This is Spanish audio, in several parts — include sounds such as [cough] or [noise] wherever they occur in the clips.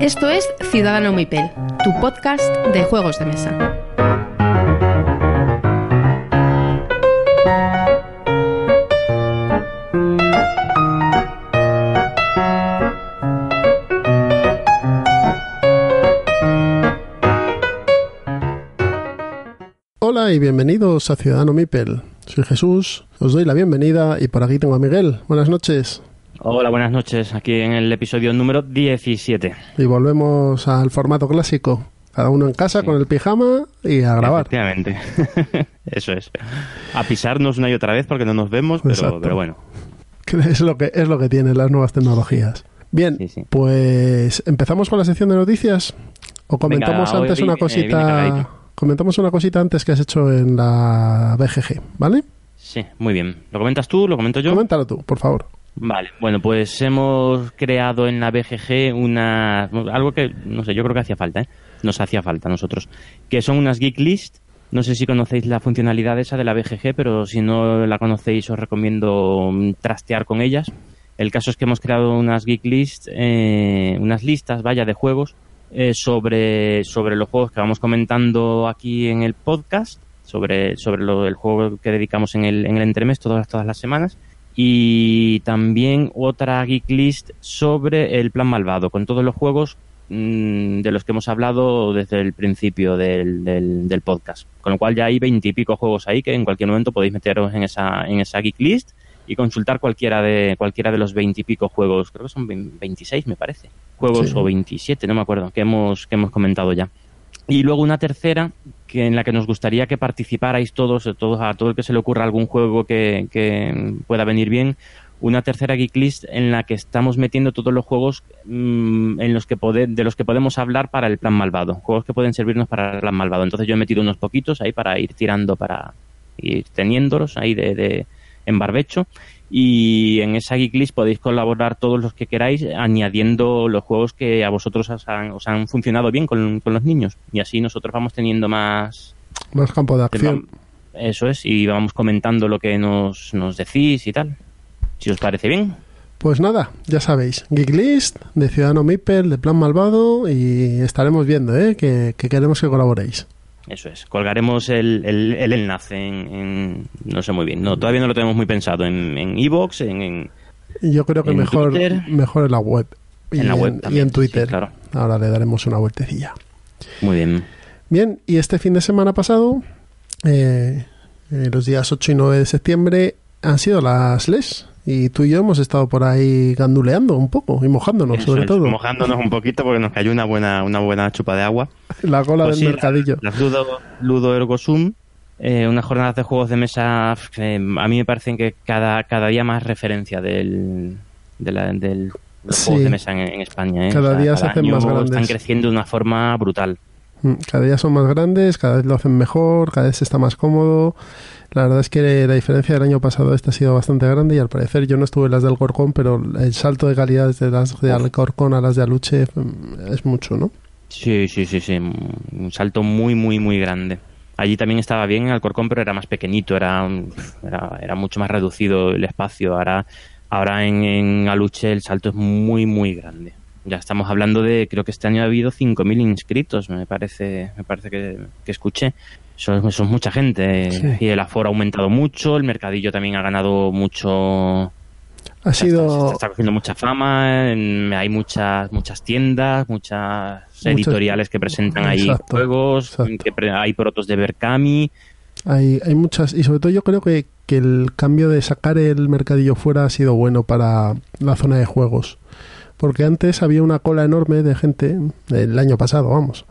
Esto es Ciudadano Mipel, tu podcast de juegos de mesa. Hola y bienvenidos a Ciudadano Mipel. Soy Jesús, os doy la bienvenida y por aquí tengo a Miguel. Buenas noches. Hola, buenas noches. Aquí en el episodio número 17. Y volvemos al formato clásico. Cada uno en casa con el pijama y a grabar. Efectivamente. [laughs] Eso es. A pisarnos una y otra vez porque no nos vemos, pero, pero bueno. [laughs] Es lo que, es lo que tienen las nuevas tecnologías. Bien, Sí, sí. pues empezamos con la sección de noticias. O comentamos Venga, antes una viene cosita. comentamos una cosita antes que has hecho en la BGG, ¿vale? Sí, muy bien. ¿Lo comentas tú? ¿Lo comento yo? Coméntalo tú, por favor. Vale, bueno, pues hemos creado en la BGG una algo que no sé, yo creo que hacía falta, ¿eh? Nos hacía falta a nosotros, que son unas geek list. No sé si conocéis la funcionalidad esa de la BGG, pero si no la conocéis os recomiendo mm, trastear con ellas. El caso es que hemos creado unas geek list, eh, unas listas, vaya, de juegos eh, sobre sobre los juegos que vamos comentando aquí en el podcast, sobre sobre lo, el juego que dedicamos en el en el entremés todas todas las semanas y también otra geek list sobre el plan malvado, con todos los juegos mm, de los que hemos hablado desde el principio del, del, del podcast. Con lo cual ya hay veintipico juegos ahí que en cualquier momento podéis meteros en esa, en esa geek list y consultar cualquiera de cualquiera de los veintipico juegos, creo que son 26 me parece, juegos Sí. o 27, no me acuerdo, que hemos, que hemos comentado ya. Y luego una tercera que en la que nos gustaría que participarais todos, todos a todo el que se le ocurra algún juego que, pueda venir bien. Una tercera geek list en la que estamos metiendo todos los juegos mm, en los que de los que podemos hablar para el plan malvado, juegos que pueden servirnos para el plan malvado. Entonces yo he metido unos poquitos ahí para ir tirando para ir teniéndolos ahí de, de- en barbecho y en esa geek list podéis colaborar todos los que queráis añadiendo los juegos que a vosotros os han, os han funcionado bien con, con los niños y así nosotros vamos teniendo más Más campo de acción. eso es y vamos comentando lo que nos, nos decís y tal si os parece bien Pues nada, ya sabéis, Geek List de Ciudadano Mipel, de Plan Malvado y estaremos viendo, ¿eh? Que, que queremos que colaboréis. Eso es colgaremos el, el, el enlace en, en- no sé muy bien no todavía no lo tenemos muy pensado en en iVoox en, en Y yo creo que En mejor, Twitter. mejor en la web. Y En la web y en Twitter. sí, claro. Ahora le daremos una vueltecilla. muy bien Bien, y este fin de semana pasado, eh, eh, los días 8 y 9 de septiembre, han sido las LES. Y tú y yo hemos estado por ahí ganduleando un poco y mojándonos, Eso sobre todo. mojándonos un poquito porque nos cayó una buena una buena chupa de agua [laughs] La cola Pues del sí, mercadillo. Las Ludo, Ludo Ergo Sum, eh, unas jornadas de juegos de mesa que a mí me parecen que cada, cada día más referencia del, de la- del de los Sí. juegos de mesa en, en España. ¿eh? Cada día se hacen más grandes. Están creciendo de una forma brutal. Mm, Cada día son más grandes, cada vez lo hacen mejor, cada vez está más cómodo. La verdad es que la diferencia del año pasado este ha sido bastante grande y al parecer yo no estuve en las del Corcón, pero el salto de calidad de las de Alcorcón a las de Aluche mm, es mucho, ¿no? Sí, sí, sí, sí. Un salto muy, muy, muy grande. Allí también estaba bien en Alcorcón, pero era más pequeñito, era, era, era mucho más reducido el espacio. Ahora, ahora en, en Aluche el salto es muy, muy grande. Ya estamos hablando de, creo que este año ha habido 5.000 inscritos, me parece, me parece que, que escuché. Eso, es- eso es mucha gente. Sí. Y el aforo ha aumentado mucho, el mercadillo también ha ganado mucho, Ha sido está, está cogiendo mucha fama, en- hay muchas muchas tiendas, muchas editoriales que presentan ahí juegos, exacto. que pre- hay protos de Berkami. Hay, hay muchas, y sobre todo yo creo que, que el cambio de sacar el mercadillo fuera ha sido bueno para la zona de juegos. Porque antes había una cola enorme de gente, el año pasado, vamos,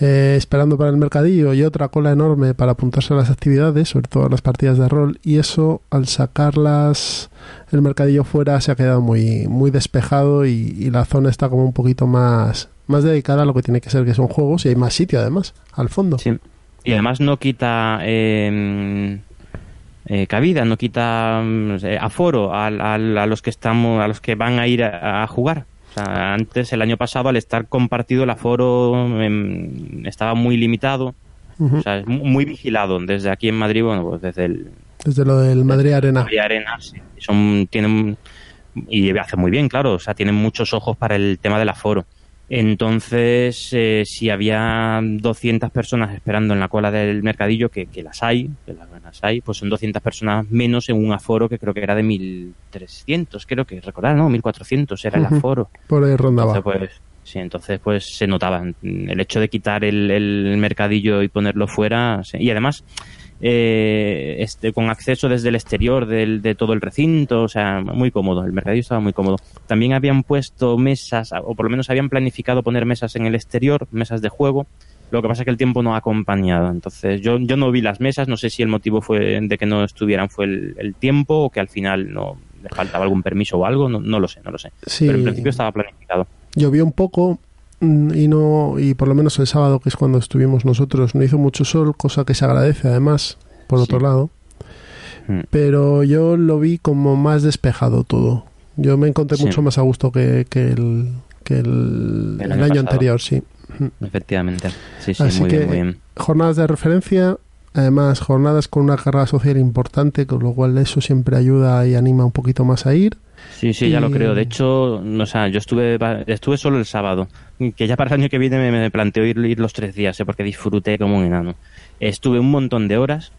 eh, esperando para el mercadillo y otra cola enorme para apuntarse a las actividades, sobre todo a las partidas de rol, y eso al sacarlas el mercadillo fuera se ha quedado muy, muy despejado y, y la zona está como un poquito más, más dedicada a lo que tiene que ser, que son juegos, y hay más sitio además, al fondo. Sí. Y además no quita eh, eh, cabida, no quita mm, aforo al- a, los que estamos, a los que van a ir a, a jugar. O sea, antes, el año pasado, al estar compartido, el aforo em, estaba muy limitado. O sea, es muy vigilado. Desde aquí en Madrid, bueno, pues desde el, Desde lo del Madrid Arena. Madrid Arena, sí. Son, tienen, y hace muy bien, claro, o sea, tienen muchos ojos para el tema del aforo. Entonces, eh, si había 200 personas esperando en la cola del mercadillo, que, que las hay, que las hay, pues son 200 personas menos en un aforo que creo que era de 1.300, creo que recordar, ¿no? 1.400 era el aforo. Por ahí rondaba. Entonces, pues, sí, entonces pues se notaba. El hecho de quitar el, el mercadillo y ponerlo fuera. sí. Y además, eh, este, con acceso desde el exterior del, de todo el recinto, o sea, muy cómodo. El mercadillo estaba muy cómodo. También habían puesto mesas, o por lo menos habían planificado poner mesas en el exterior, mesas de juego. Lo que pasa es que el tiempo no ha acompañado. Entonces, yo, yo no vi las mesas, no sé si el motivo fue de que no estuvieran fue el, el tiempo o que al final no le faltaba algún permiso o algo, no, no lo sé, no lo sé. Sí. Pero en principio estaba planificado. Llovió un poco mm, y no y por lo menos el sábado que es cuando estuvimos nosotros no hizo mucho sol cosa que se agradece además por Sí. otro lado Mm. pero yo lo vi como más despejado todo yo me encontré Sí. mucho más a gusto que, que el que el, El el año anterior sí Efectivamente. Sí, sí, Así muy que bien, muy bien. jornadas de referencia además jornadas con una carga social importante con lo cual eso siempre ayuda y anima un poquito más a ir Sí, sí, ya lo creo. De hecho, o sea, yo estuve estuve solo el sábado, que ya para el año que viene me, me planteo ir, ir los tres días, ¿eh? porque disfruté como un enano. Estuve un montón de horas,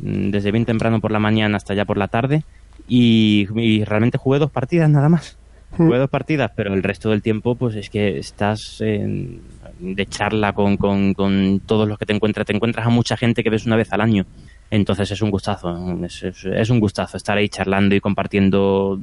mm, desde bien temprano por la mañana hasta ya por la tarde, y, y realmente jugué dos partidas nada más. Jugué dos partidas, pero el resto del tiempo, pues es que estás en- de charla con, con, con todos los que te encuentras. Te encuentras a mucha gente que ves una vez al año. Entonces es un gustazo, es, es- es un gustazo estar ahí charlando y compartiendo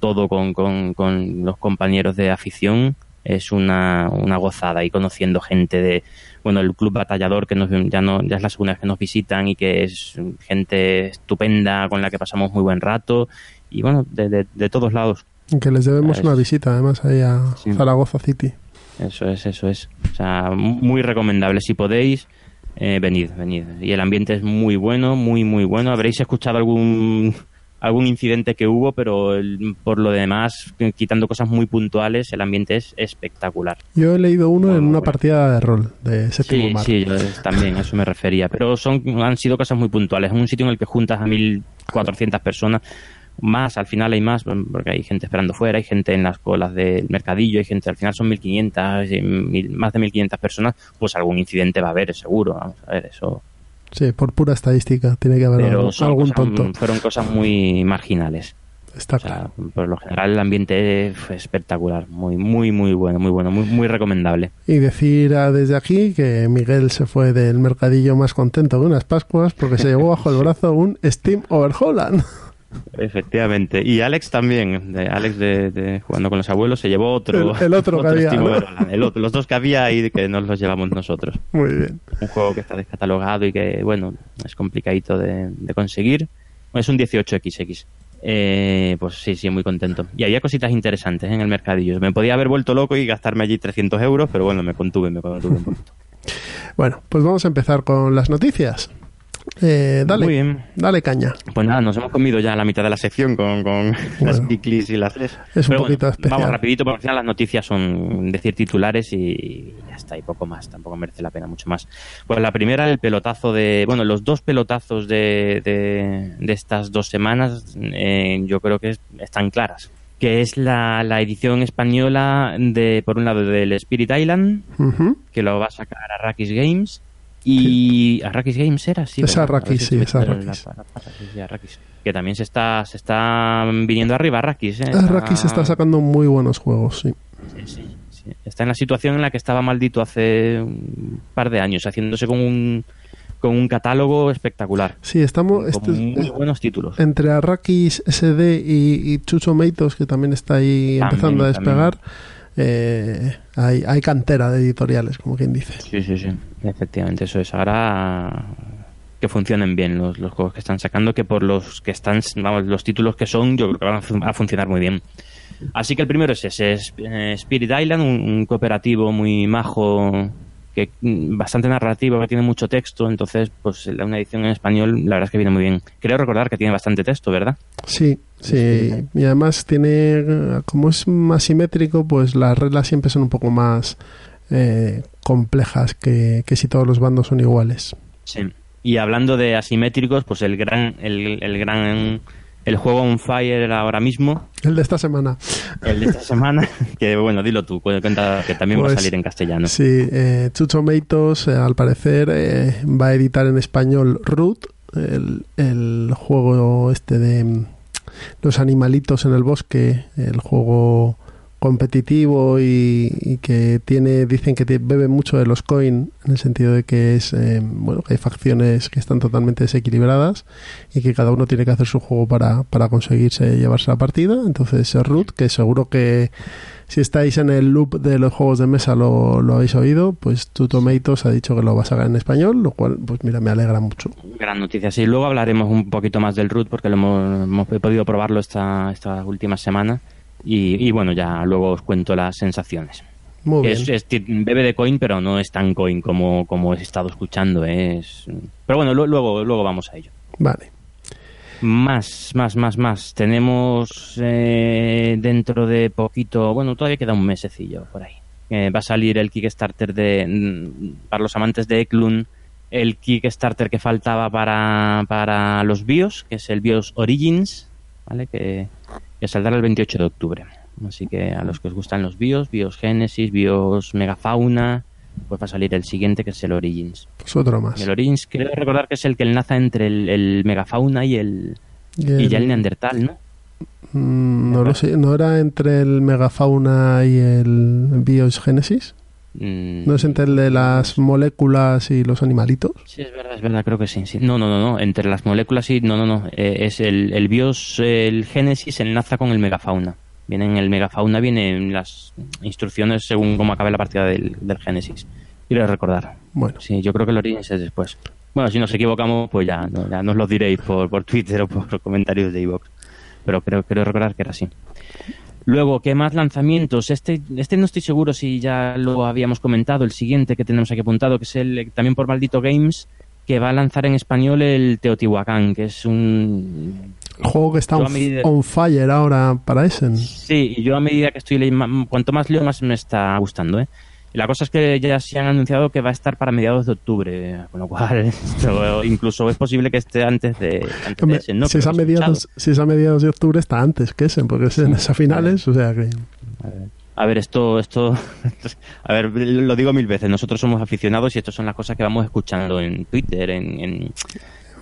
todo con, con, con los compañeros de afición. Es una, una gozada y conociendo gente de, bueno, el club batallador que nos, ya no, ya es la segunda vez que nos visitan y que es gente estupenda con la que pasamos muy buen rato y bueno, de, de, de todos lados. que les debemos una visita además ahí a Sí. Zaragoza City Eso es, eso es. O sea, muy recomendable. Si podéis, eh, venid, venid. Y el ambiente es muy bueno, muy, muy bueno. Habréis escuchado algún algún incidente que hubo, pero el- por lo demás, quitando cosas muy puntuales, el ambiente es espectacular. Yo he leído uno en una bueno. partida de rol de séptimo Sí, mar. sí, yo también a eso me refería. Pero son han sido cosas muy puntuales. Es un sitio en el que juntas a 1.400 personas. Más, al final hay más, porque hay gente esperando fuera, hay gente en las colas del mercadillo, hay gente, al final son 1.500, y mil- más de 1.500 personas, pues algún incidente va a haber, seguro. Vamos a ver, eso. Sí, por pura estadística tiene que haber Pero algún, son algún cosas- tonto. fueron cosas muy marginales. Está O claro. sea, por lo general el ambiente fue espectacular, muy, muy, muy bueno, muy bueno, muy, muy recomendable. Y decir ah, desde aquí que Miguel se fue del mercadillo más contento que unas Pascuas porque se llevó bajo el [laughs] brazo un Steam Overholland. Efectivamente. Y Alex también, de Alex de, de jugando con los abuelos, se llevó otro. El- el otro que había. El otro- los dos que había y que nos los llevamos nosotros. Muy bien. Un juego que está descatalogado y que, bueno, es complicadito de, de conseguir. Es un 18XX. Eh, pues sí, sí, muy contento. Y había cositas interesantes en el mercadillo. Me podía haber vuelto loco y gastarme allí 300 euros, pero bueno, me contuve, me contuve un poquito. [laughs] Bueno, pues vamos a empezar con las noticias. Eh, dale, Muy bien. dale caña. Pues nada, nos hemos comido ya la mitad de la sección con, con [laughs] las Geeklies y las tres. Es un Pero poquito bueno, especial. Vamos rapidito, porque al final las noticias son decir titulares y ya está, y poco más. Tampoco merece la pena mucho más. Pues la primera, el pelotazo de... Bueno, los dos pelotazos de, de, de estas dos semanas eh, yo creo que es- están claras. Que es la, la edición española de, por un lado, del Spirit Island, que lo va a sacar Arrakis Games. Y Arrakis Games era, sí. Es. Arrakis, sí, es Arrakis. Que también se está, se está viniendo arriba Arrakis. ¿eh? Arrakis está sacando muy buenos juegos, sí. Sí, sí, sí. Está en la situación en la que estaba maldito hace un par de años, haciéndose con un, con un catálogo espectacular. Sí, estamos con este- muy buenos títulos. entre Arrakis SD y, y Chucho Meitos, que también está ahí También, empezando a también. Eh, hay, hay cantera de editoriales, como quien dice. Sí, sí, sí. Efectivamente, eso es. Ahora que funcionen bien los, los juegos que están sacando, que por los que están, vamos, los títulos que son, yo creo que van a, fun- a funcionar muy bien. Así que el primero es ese, es, eh, Spirit Island, un, un cooperativo muy majo, que mm, bastante narrativo, que tiene mucho texto, entonces, pues la- una edición en español, la verdad es que viene muy bien. Creo recordar que tiene bastante texto, ¿verdad? Sí, sí. Y además tiene, como es más simétrico, pues las reglas siempre son un poco más eh, complejas que, que si todos los bandos son iguales. Sí. Y hablando de asimétricos, pues el gran, el, el gran, el juego on fire ahora mismo. El de esta semana. El de esta [laughs] semana, que bueno, dilo tú, cuenta que también va a Pues, salir en castellano. Sí, eh, Two Tomatoes, eh, al parecer, eh, va a editar en español Root, el, el juego este de mm, los animalitos en el bosque, el juego competitivo y, que tiene, dicen que bebe mucho de los coin, en el sentido de que es, eh, bueno, que hay facciones que están totalmente desequilibradas y que cada uno tiene que hacer su juego para, para conseguirse llevarse la partida. Entonces, es Root, que seguro que si estáis en el loop de los juegos de mesa lo, lo habéis oído, pues Tomatoes ha dicho que lo va a sacar en español, lo cual, pues mira, me alegra mucho. Gran noticia. Sí, luego hablaremos un poquito más del root porque lo hemos, hemos podido probarlo esta, esta última semana. Y, y bueno, ya luego os cuento las sensaciones. Muy bien. Es, es bebe de coin, pero no es tan coin como, como he estado escuchando. ¿eh? Es, pero bueno, lu- luego, luego vamos a ello. Vale. Más, más, más, más. Tenemos eh, dentro de poquito, bueno, todavía queda un mesecillo por ahí. Eh, va a salir el Kickstarter de, mm, para los amantes de Eklund, el Kickstarter que faltaba para, para los BIOS, que es el BIOS Origins, ¿vale? Que, que saldrá el 28 de octubre. Así que a los que os gustan los BIOS, BIOS Genesis, BIOS Megafauna, pues va a salir el siguiente que es el Origins. Pues otro más. El Origins creo recordar que es el que enlaza entre el, el Megafauna y el, Y y el- ya el Neandertal, ¿no? Mm, no lo sé, ¿no era entre el Megafauna y el Bios Genesis? Mm, ¿No es entre el de las moléculas y los animalitos? Sí, es verdad, es verdad, creo que sí. sí. No, no, no, no. Entre las moléculas sí, no, no, no. Eh, es el, el BIOS, el Génesis enlaza con el Megafauna. Viene en el Megafauna, vienen las instrucciones según cómo acabe la partida del, del Génesis. Quiero recordar. Bueno, Sí, yo creo que el Origins es después. Bueno, si nos equivocamos, pues ya, no, ya nos lo diréis por, por Twitter o por comentarios de iVoox. Pero creo, creo recordar que era así. Luego, ¿qué más lanzamientos? Este, este no estoy seguro si ya lo habíamos comentado. El siguiente que tenemos aquí apuntado, que es el también por Maldito Games, que va a lanzar en español el Teotihuacán, que es un... el juego que está medida- on fire ahora para Essen. Sí, y yo a medida que estoy leyendo, cuanto más leo, más me está gustando, ¿eh? Y la cosa es que ya se han anunciado que va a estar para mediados de octubre, con lo cual [laughs] esto incluso es posible que esté antes de, antes de si, es a mediados, si es a mediados de octubre está antes que Essen, porque Essen es a finales, o sea que... A ver, esto, esto, [laughs] a ver, lo digo mil veces, nosotros somos aficionados y estas son las cosas que vamos escuchando en Twitter, en, en,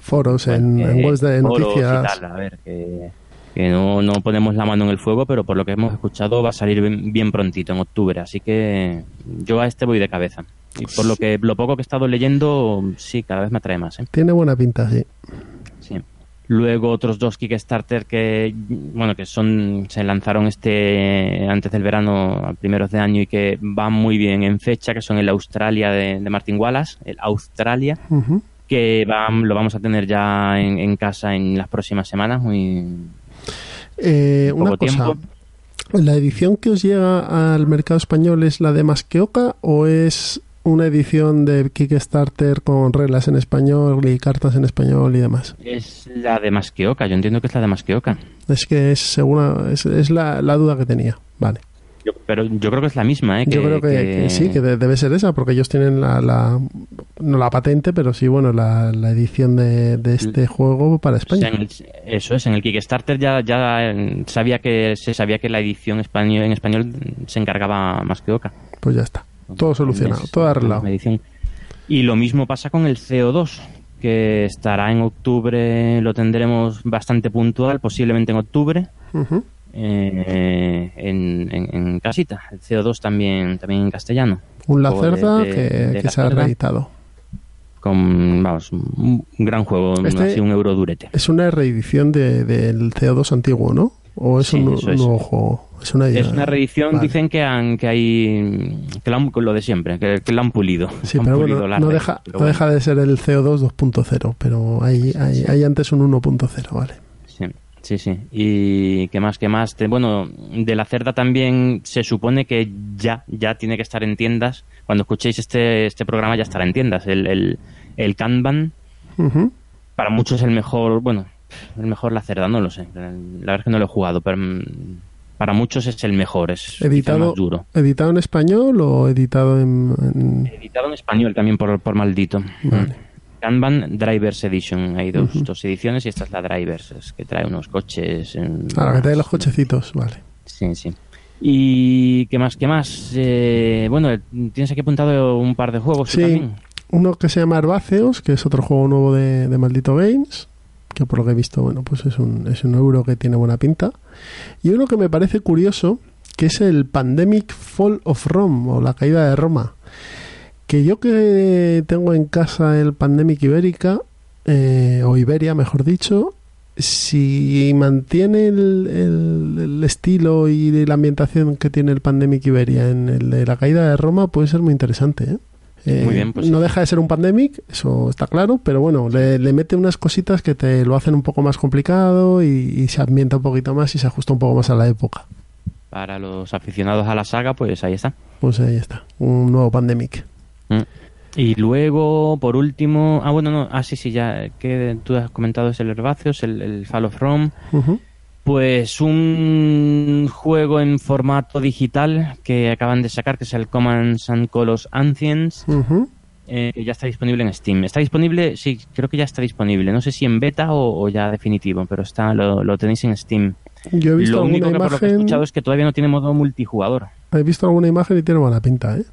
Foros, en, bueno, en eh, webs de foros y noticias. tal, a ver, que, que no, no ponemos la mano en el fuego, pero por lo que hemos escuchado va a salir bien, bien prontito, en octubre, así que yo a este voy de cabeza. Y por lo que lo poco que he estado leyendo, sí, cada vez me atrae más, ¿eh? Tiene buena pinta, sí. Sí. Luego otros dos Kickstarter que, bueno, que son, se lanzaron este, antes del verano, a primeros de año y que van muy bien en fecha, que son el Australia de, de Martin Wallace, el Australia, que va- lo vamos a tener ya en, en casa en las próximas semanas, muy Eh, una cosa, tiempo. ¿la edición que os llega al mercado español es la de Masqueoka o es una edición de Kickstarter con reglas en español y cartas en español y demás? Es la de Masqueoka, yo entiendo que es la de Masqueoka. Es que es segura, es, es la, la duda que tenía. Vale. Pero yo creo que es la misma, ¿eh? Yo creo que, que sí, que de- debe ser esa, porque ellos tienen la, la no la patente, pero sí, bueno, la, la edición de, de este juego para O sea, España. el- eso es, en el Kickstarter ya, ya eh, sabía que se sabía que la edición español, en español se encargaba Masqueoka. Pues ya está. Todo solucionado, todo la arreglado. Y lo mismo pasa con el CO2, que estará en octubre, lo tendremos bastante puntual, posiblemente en octubre, Ujú. Eh, en, en- en casita. El CO2 también, también en castellano. Un La Juego de- Cerda de- que, de que se ha Cerda, reeditado. Con, vamos, un gran juego, Este- así un euro durete. Es una reedición de, del CO2 antiguo, ¿no? ¿O es Sí, un, un es. nuevo juego? Es una, Es una reedición, Vale. dicen que han, que hay que lo, han- lo de siempre, que, que lo han pulido. Sí, Han pero pulido bueno, no red, deja, pero no bueno. deja de ser el CO2 2.0, pero hay, hay, hay antes un 1.0, ¿vale? Sí, sí. Y qué más, qué más. Bueno, de la cerda también se supone que ya, ya tiene que estar en tiendas. Cuando escuchéis este, este programa ya estará en tiendas. El, el, el Kanban, para muchos es el mejor, bueno, el mejor la cerda, no lo sé. La verdad es que no lo he jugado, pero mm, para muchos es el mejor, es Editado, más duro. ¿Editado en español o editado en...? en- Editado en español también por, por maldito. Vale. Kanban Drivers Edition. Hay dos, dos ediciones y esta es la Drivers, es que trae unos coches. En, Ahora que trae los cochecitos, vale. Sí, sí. ¿Y qué más? ¿Qué más? Eh, bueno, tienes aquí apuntado un par de juegos. ¿tú Sí, también? uno que se llama Herbáceos, que es otro juego nuevo de, de Maldito Games, que por lo que he visto, bueno, pues es un, es un euro que tiene buena pinta. Y uno que me parece curioso, que es el Pandemic Fall of Rome, o la caída de Roma. Que yo que tengo en casa el Pandemic Ibérica, eh, o Iberia, mejor dicho, si mantiene el, el- el estilo y la ambientación que tiene el Pandemic Iberia en el de la caída de Roma, puede ser muy interesante. ¿eh? Eh, Muy bien, pues no sí. deja de ser un Pandemic, eso está claro, pero bueno, le, le mete unas cositas que te lo hacen un poco más complicado y, y se ambienta un poquito más y se ajusta un poco más a la época. Para los aficionados a la saga, pues ahí está. Pues ahí está, un nuevo Pandemic. Mm. Y luego, por último, ah, bueno, no, ah, sí, sí, ya que tú has comentado es el Herbáceos, el, el Fall of Rome. Pues un juego en formato digital que acaban de sacar, que es el Commands and Colors Ancients, eh, que ya está disponible en Steam. Está disponible, sí, creo que ya está disponible. No sé si en beta o, o ya definitivo, pero está lo, lo tenéis en Steam. Yo he visto Lo único que por lo que he escuchado es que todavía no tiene modo multijugador. he visto alguna imagen y tiene buena pinta, ¿eh?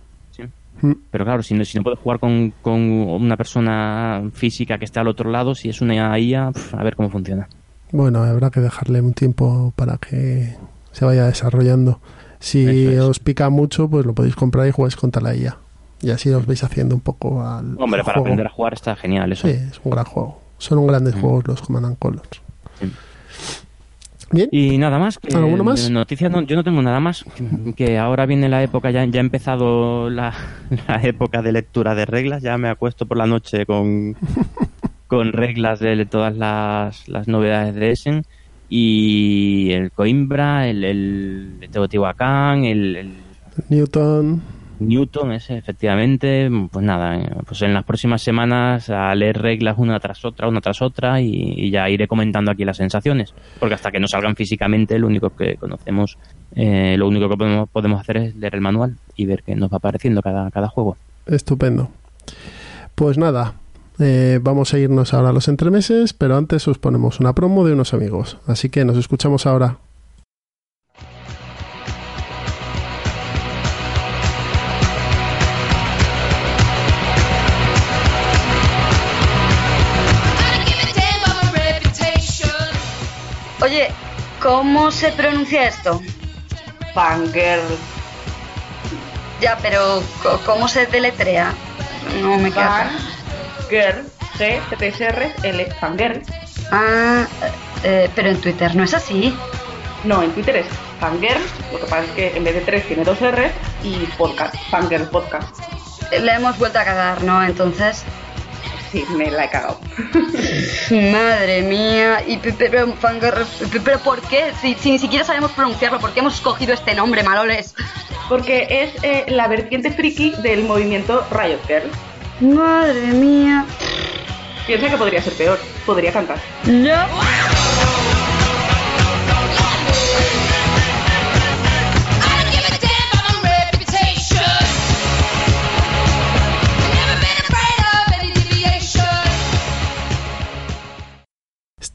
Mm. Pero claro, si no, si no puedes jugar con, con una persona física que esté al otro lado, si es una IA, pf, a ver cómo funciona. Bueno, habrá que dejarle un tiempo para que se vaya desarrollando. Si es. os pica mucho, pues lo podéis comprar y jugáis contra la IA. Y así os vais haciendo un poco al, Hombre, al para juego. aprender a jugar está genial eso. Sí, es un gran juego. Son un grandes Mm. juegos los Command and Colors. Sí. Bien, Y nada más. Que ¿Alguno más? de Noticias no- yo no tengo nada más. Que ahora viene la época, ya, ya ha empezado la, [laughs] la época de lectura de reglas. Ya me acuesto por la noche con, [laughs] con reglas de todas las, las novedades de Essen. Y el Coimbra, el, el Teotihuacán, el, el Newton. Newton, ese, efectivamente. Pues nada, eh, pues en las próximas semanas a leer reglas una tras otra, una tras otra, y, y ya iré comentando aquí las sensaciones. Porque hasta que no salgan físicamente, lo único que conocemos, eh, lo único que podemos, podemos hacer es leer el manual y ver qué nos va apareciendo cada, cada juego. Estupendo. Pues nada, eh, vamos a irnos ahora a los entremeses, pero antes os ponemos una promo de unos amigos. Así que nos escuchamos ahora. ¿Cómo se pronuncia esto? Fangirl. Ya, pero ¿cómo se deletrea? No me queda. Fangirl. G, T, S, R, L. Fangirl. Ah, eh, pero en Twitter no es así. No, en Twitter es Fangirl. Lo que pasa es que en vez de tres tiene dos R y podcast. Fangirl Podcast. Le hemos vuelto a cagar, ¿no? Entonces, Sí, me la he cagado. madre mía. Y pe- pe- pero, pero ¿por qué? Si, si ni siquiera sabemos pronunciarlo, ¿por qué hemos escogido este nombre, maloles? Porque es eh, la vertiente friki del movimiento Riot Girl. Madre mía. Piensa que podría ser peor. Podría cantar. Ya.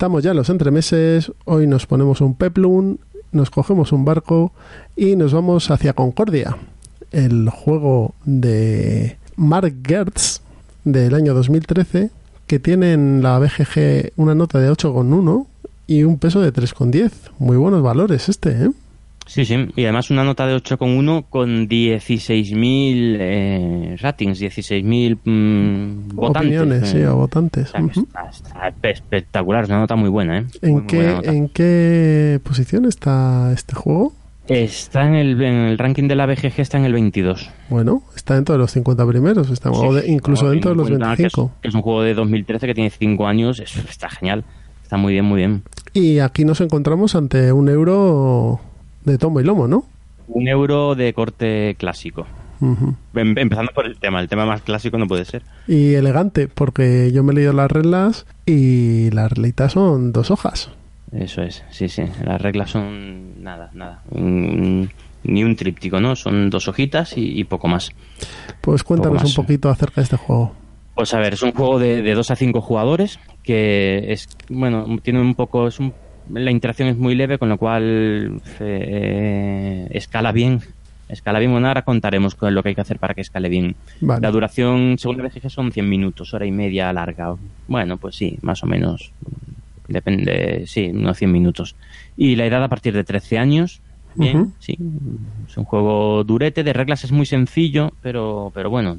Estamos ya en los entremeses, hoy nos ponemos un peplum, nos cogemos un barco y nos vamos hacia Concordia, el juego de Mark Gertz del año 2013, que tiene en la BGG una nota de 8,1 y un peso de 3,10. Muy buenos valores este, ¿eh? Sí, sí, y además una nota de 8,1 con 16.000 eh, ratings, 16.000 mm, votantes. Opiniones, sí, eh. o votantes. O sea, está, está espectacular, es una nota muy buena, ¿eh? ¿En, muy qué. ¿En qué posición está este juego? Está en el, en el ranking de la BGG, está en el 22. Bueno, está dentro de los 50 primeros, está, o de- incluso dentro de los cuenta que es- 25. Que es, un juego de 2013 que tiene 5 años, es- está genial. Está muy bien, muy bien. Y aquí nos encontramos ante un euro de tomo y lomo, ¿no? Un euro de corte clásico. Em- Empezando por el tema, el tema más clásico no puede ser. Y elegante, porque yo me he leído las reglas y las reglitas son dos hojas. Eso es, sí, sí. Las reglas son nada, nada. Un- ni un tríptico, ¿no? Son dos hojitas y, y poco más. Pues cuéntanos Poco un poquito acerca de este juego. Pues a ver, es un juego de, de 2 a 5 jugadores que es, bueno, tiene un poco, es un, la interacción es muy leve, con lo cual eh, escala bien. Escala bien, bueno, ahora contaremos con lo que hay que hacer para que escale bien. Vale. La duración, según la BGG, son 100 minutos, hora y media larga. Bueno, pues sí, más o menos. Depende, sí, unos 100 minutos. Y la edad a partir de 13 años. Bien, sí. Es un juego durete, de reglas es muy sencillo, pero, pero bueno,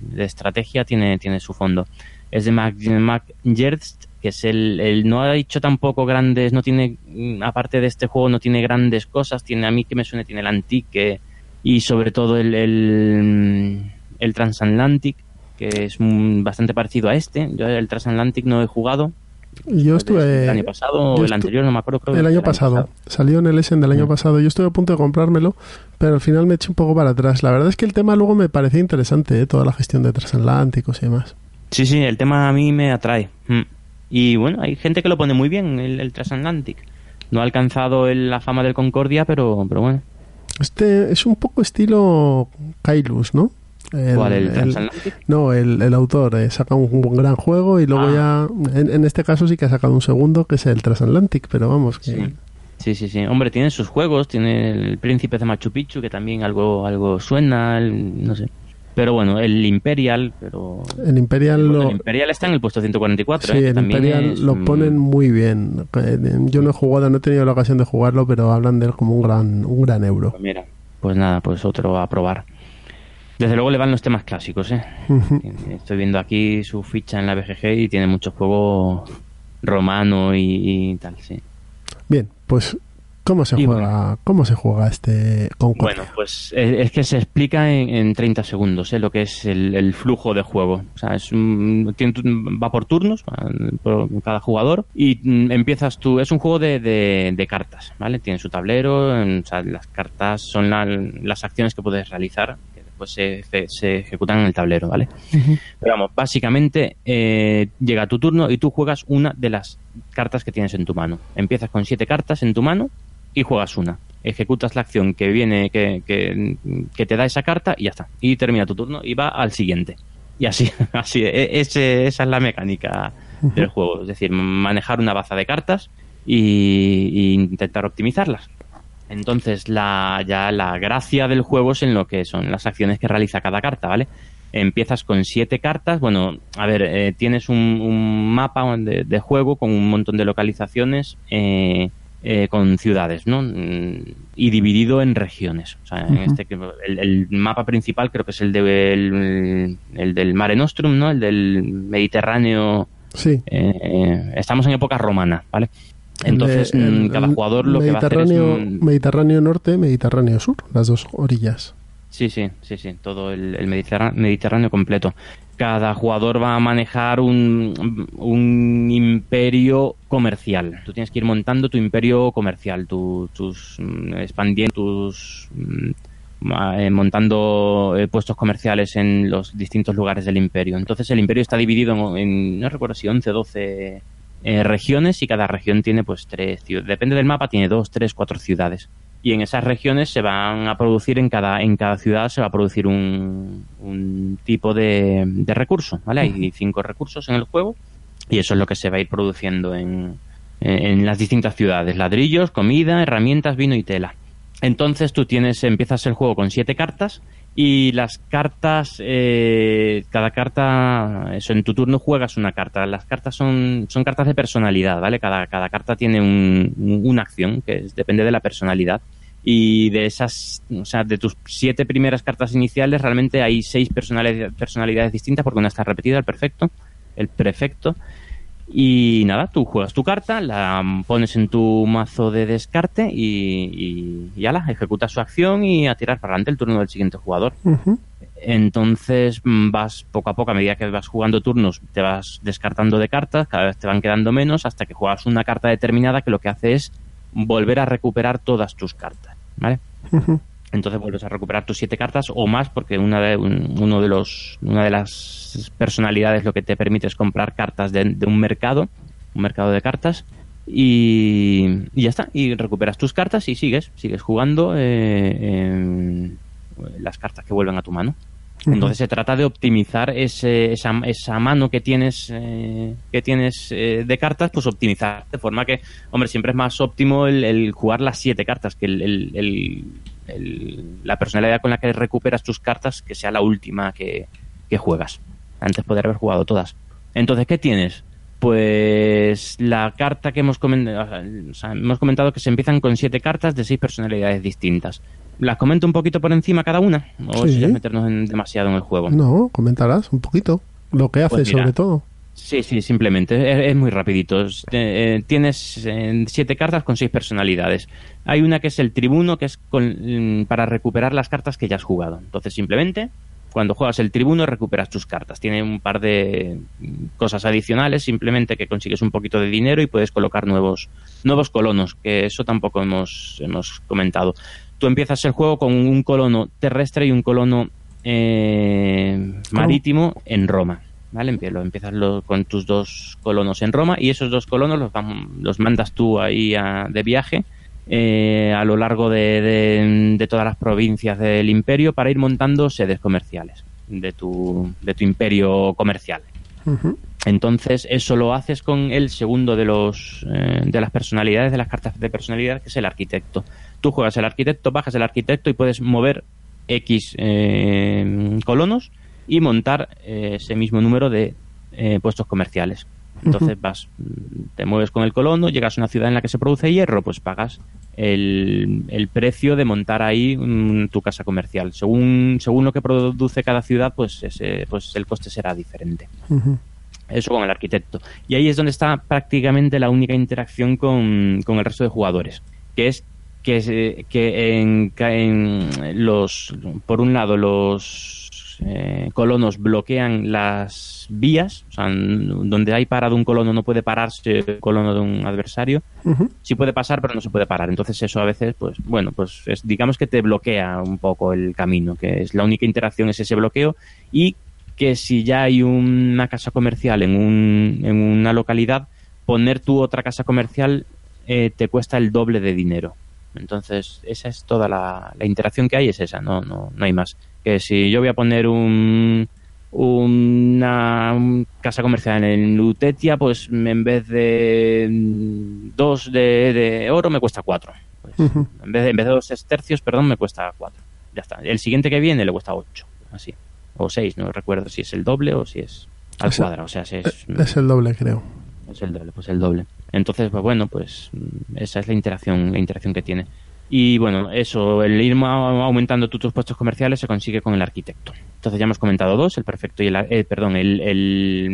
de estrategia tiene, tiene su fondo. Es de Mac, Mac Gerst, que es el, el- No ha dicho tampoco grandes. No tiene. mm, Aparte de este juego, no tiene grandes cosas. Tiene, a mí que me suene, tiene el Antique y sobre todo el, el, el Transatlantic, que es mm, bastante parecido a este. Yo el Transatlantic no he jugado. Yo estuve... El año pasado o el anterior, no me acuerdo. creo que El fue año pasado. Salió en el Essen del año Mm. pasado. Yo estuve a punto de comprármelo, pero al final me eché un poco para atrás. La verdad es que el tema luego me parecía interesante, ¿eh? toda la gestión de transatlánticos y demás. Sí, sí, el tema a mí me atrae. Mm. Y bueno, hay gente que lo pone muy bien, el, el Transatlantic. No ha alcanzado el- la fama del Concordia, pero, pero bueno. Este es un poco estilo Kailus, ¿no? El- ¿Cuál? ¿El el- Transatlantic? no, el, el autor eh, saca un, un gran juego y luego Ah. ya, en, en este caso sí que ha sacado un segundo que es el Transatlantic, pero vamos, que Sí. Sí, sí, sí. Hombre, tiene sus juegos, tiene el Príncipe de Machu Picchu, que también algo, algo suena, el- no sé. Pero bueno, el Imperial, pero... el Imperial Bueno, lo, el Imperial está en el puesto 144, sí, ¿eh? el Imperial es, lo ponen muy bien. Eh, Yo no he jugado, no he tenido la ocasión de jugarlo, pero hablan de él como un gran, un gran euro. pues mira, pues nada, pues otro a probar. Desde luego le van los temas clásicos, ¿eh? Estoy viendo aquí su ficha en la BGG y tiene mucho juego romano y, y tal, sí. Bien, pues ¿cómo se Y juega? ¿Cómo se juega este Concordia? Bueno, pues eh, es que se explica en, en 30 segundos ¿eh? lo que es el, el flujo de juego. O sea, es un- tiene va por turnos, va por cada jugador, y mm, empiezas tú. Es un juego de, de- de cartas, ¿vale? Tiene su tablero, en- o sea, las cartas son la- las acciones que puedes realizar, que después se, se ejecutan en el tablero, ¿vale? Pero vamos, básicamente eh, llega tu turno y tú juegas una de las cartas que tienes en tu mano. Empiezas con siete cartas en tu mano y juegas una. Ejecutas la acción que viene, que, que, que te da esa carta y ya está. Y termina tu turno y va al siguiente. Y así, [laughs] así, e- ese- esa es la mecánica del juego. Es decir, manejar una baza de cartas y, y intentar optimizarlas. Entonces, la, ya la gracia del juego es en lo que son las acciones que realiza cada carta, ¿vale? Empiezas con siete cartas. Bueno, a ver, eh, tienes un, un mapa de, de juego con un montón de localizaciones eh, eh, con ciudades, ¿no? Mm, Y dividido en regiones. O sea, en este, el, el mapa principal creo que es el, de, el, el del Mare Nostrum, ¿no? El del Mediterráneo. Sí. eh, estamos en época romana, ¿vale? Entonces, mm, cada jugador lo que va a hacer es... Mediterráneo norte, Mediterráneo sur, las dos orillas. Sí, sí, sí, sí, todo el, el Mediterrá- Mediterráneo completo. Cada jugador va a manejar un, un imperio comercial. Tú tienes que ir montando tu imperio comercial, tu- tus mm, expandiendo tus mm, eh, montando eh, puestos comerciales en los distintos lugares del imperio. Entonces el imperio está dividido en, no recuerdo si 11 o 12 eh, regiones y cada región tiene pues tres ciudades. Depende del mapa, tiene dos, tres, cuatro ciudades. Y en esas regiones se van a producir en cada, en cada ciudad se va a producir un, un tipo de, de recurso, ¿vale? Hay cinco recursos en el juego y eso es lo que se va a ir produciendo en, en las distintas ciudades. Ladrillos, comida, herramientas, vino y tela. Entonces tú tienes, empiezas el juego con siete cartas y las cartas, eh, cada carta, eso en tu turno juegas una carta. Las cartas son, son cartas de personalidad, ¿vale? Cada, cada carta tiene un- un- una acción que es- depende de la personalidad. Y de esas, o sea, de tus siete primeras cartas iniciales, realmente hay seis personalidades, personalidades distintas porque una está repetida, el perfecto, el prefecto. Y nada, tú juegas tu carta, la pones en tu mazo de descarte y, y, y ala, ejecutas su acción y a tirar para adelante el turno del siguiente jugador. Entonces mm, vas poco a poco, a medida que vas jugando turnos, te vas descartando de cartas, cada vez te van quedando menos hasta que juegas una carta determinada que lo que hace es volver a recuperar todas tus cartas, ¿vale? Entonces vuelves a recuperar tus siete cartas o más porque una de, un- uno de los, una de las personalidades lo que te permite es comprar cartas de, de un mercado, un mercado de cartas y, y ya está. Y recuperas tus cartas y sigues, sigues jugando eh, las cartas que vuelven a tu mano. Entonces se trata de optimizar ese- esa, esa mano que tienes eh, que tienes eh, de cartas, pues optimizar de forma que, hombre, siempre es más óptimo el, el jugar las siete cartas, que el, el- el- la personalidad con la que recuperas tus cartas que sea la última que, que juegas. Antes poder haber jugado todas. Entonces, ¿qué tienes? Pues la carta que hemos comentado, o sea, hemos comentado que se empiezan con siete cartas de seis personalidades distintas. ¿Las comento un poquito por encima cada una? ¿O Sí. es meternos en- demasiado en el juego? No, comentarás un poquito. Lo que hace Pues mira. sobre todo. Sí, sí, simplemente. Es, es muy rapidito. Eh, eh, tienes eh, siete cartas con seis personalidades. Hay una que es el tribuno, que es con- mm, para recuperar las cartas que ya has jugado. Entonces, simplemente, cuando juegas el tribuno, recuperas tus cartas. Tiene un par de mm, cosas adicionales, simplemente que consigues un poquito de dinero y puedes colocar nuevos, nuevos colonos, que eso tampoco hemos, hemos comentado. Tú empiezas el juego con un colono terrestre y un colono eh, marítimo en Roma. ¿Vale? Lo- Empiezas lo- con tus dos colonos en Roma y esos dos colonos los, los mandas tú ahí a- de viaje eh, a lo largo de, de- de todas las provincias del imperio para ir montando sedes comerciales de tu, de tu imperio comercial. Entonces, eso lo haces con el segundo de los eh, de las personalidades, de las cartas de personalidad, que es el arquitecto. Tú juegas el arquitecto, bajas el arquitecto y puedes mover X eh, colonos y montar eh, ese mismo número de eh, puestos comerciales. Entonces vas, te mueves con el colono, llegas a una ciudad en la que se produce hierro, pues pagas el, el precio de montar ahí mm, tu casa comercial. Según, según lo que produce cada ciudad, pues, ese, pues el coste será diferente. Eso con el arquitecto. Y ahí es donde está prácticamente la única interacción con, con el resto de jugadores. Que es que, que en los, por un lado, los eh, colonos bloquean las vías, o sea, donde hay parado un colono no puede pararse el colono de un adversario. Ujú. Sí puede pasar, pero no se puede parar. Entonces eso a veces, pues bueno, pues es- digamos que te bloquea un poco el camino, que es la única interacción es ese bloqueo y que si ya hay una casa comercial en, un, en una localidad, poner tu otra casa comercial eh, te cuesta el doble de dinero. Entonces, esa es toda la, la interacción que hay, es esa, no, no, no hay más. Que si yo voy a poner un, una un casa comercial en Lutetia, pues en vez de dos de, de oro me cuesta cuatro. Pues, en, vez de, en vez de dos tercios, perdón, me cuesta cuatro. Ya está. El siguiente que viene le cuesta ocho, así. O seis, no recuerdo si es el doble o si es al cuadrado. O sea, si es, Es el doble, creo. es el doble, pues el doble. Entonces, pues bueno, pues mm, esa es la interacción, la interacción que tiene. Y bueno, eso, el ir aumentando tus puestos comerciales se consigue con el arquitecto. Entonces ya hemos comentado dos, el perfecto y el, eh, perdón, el, el,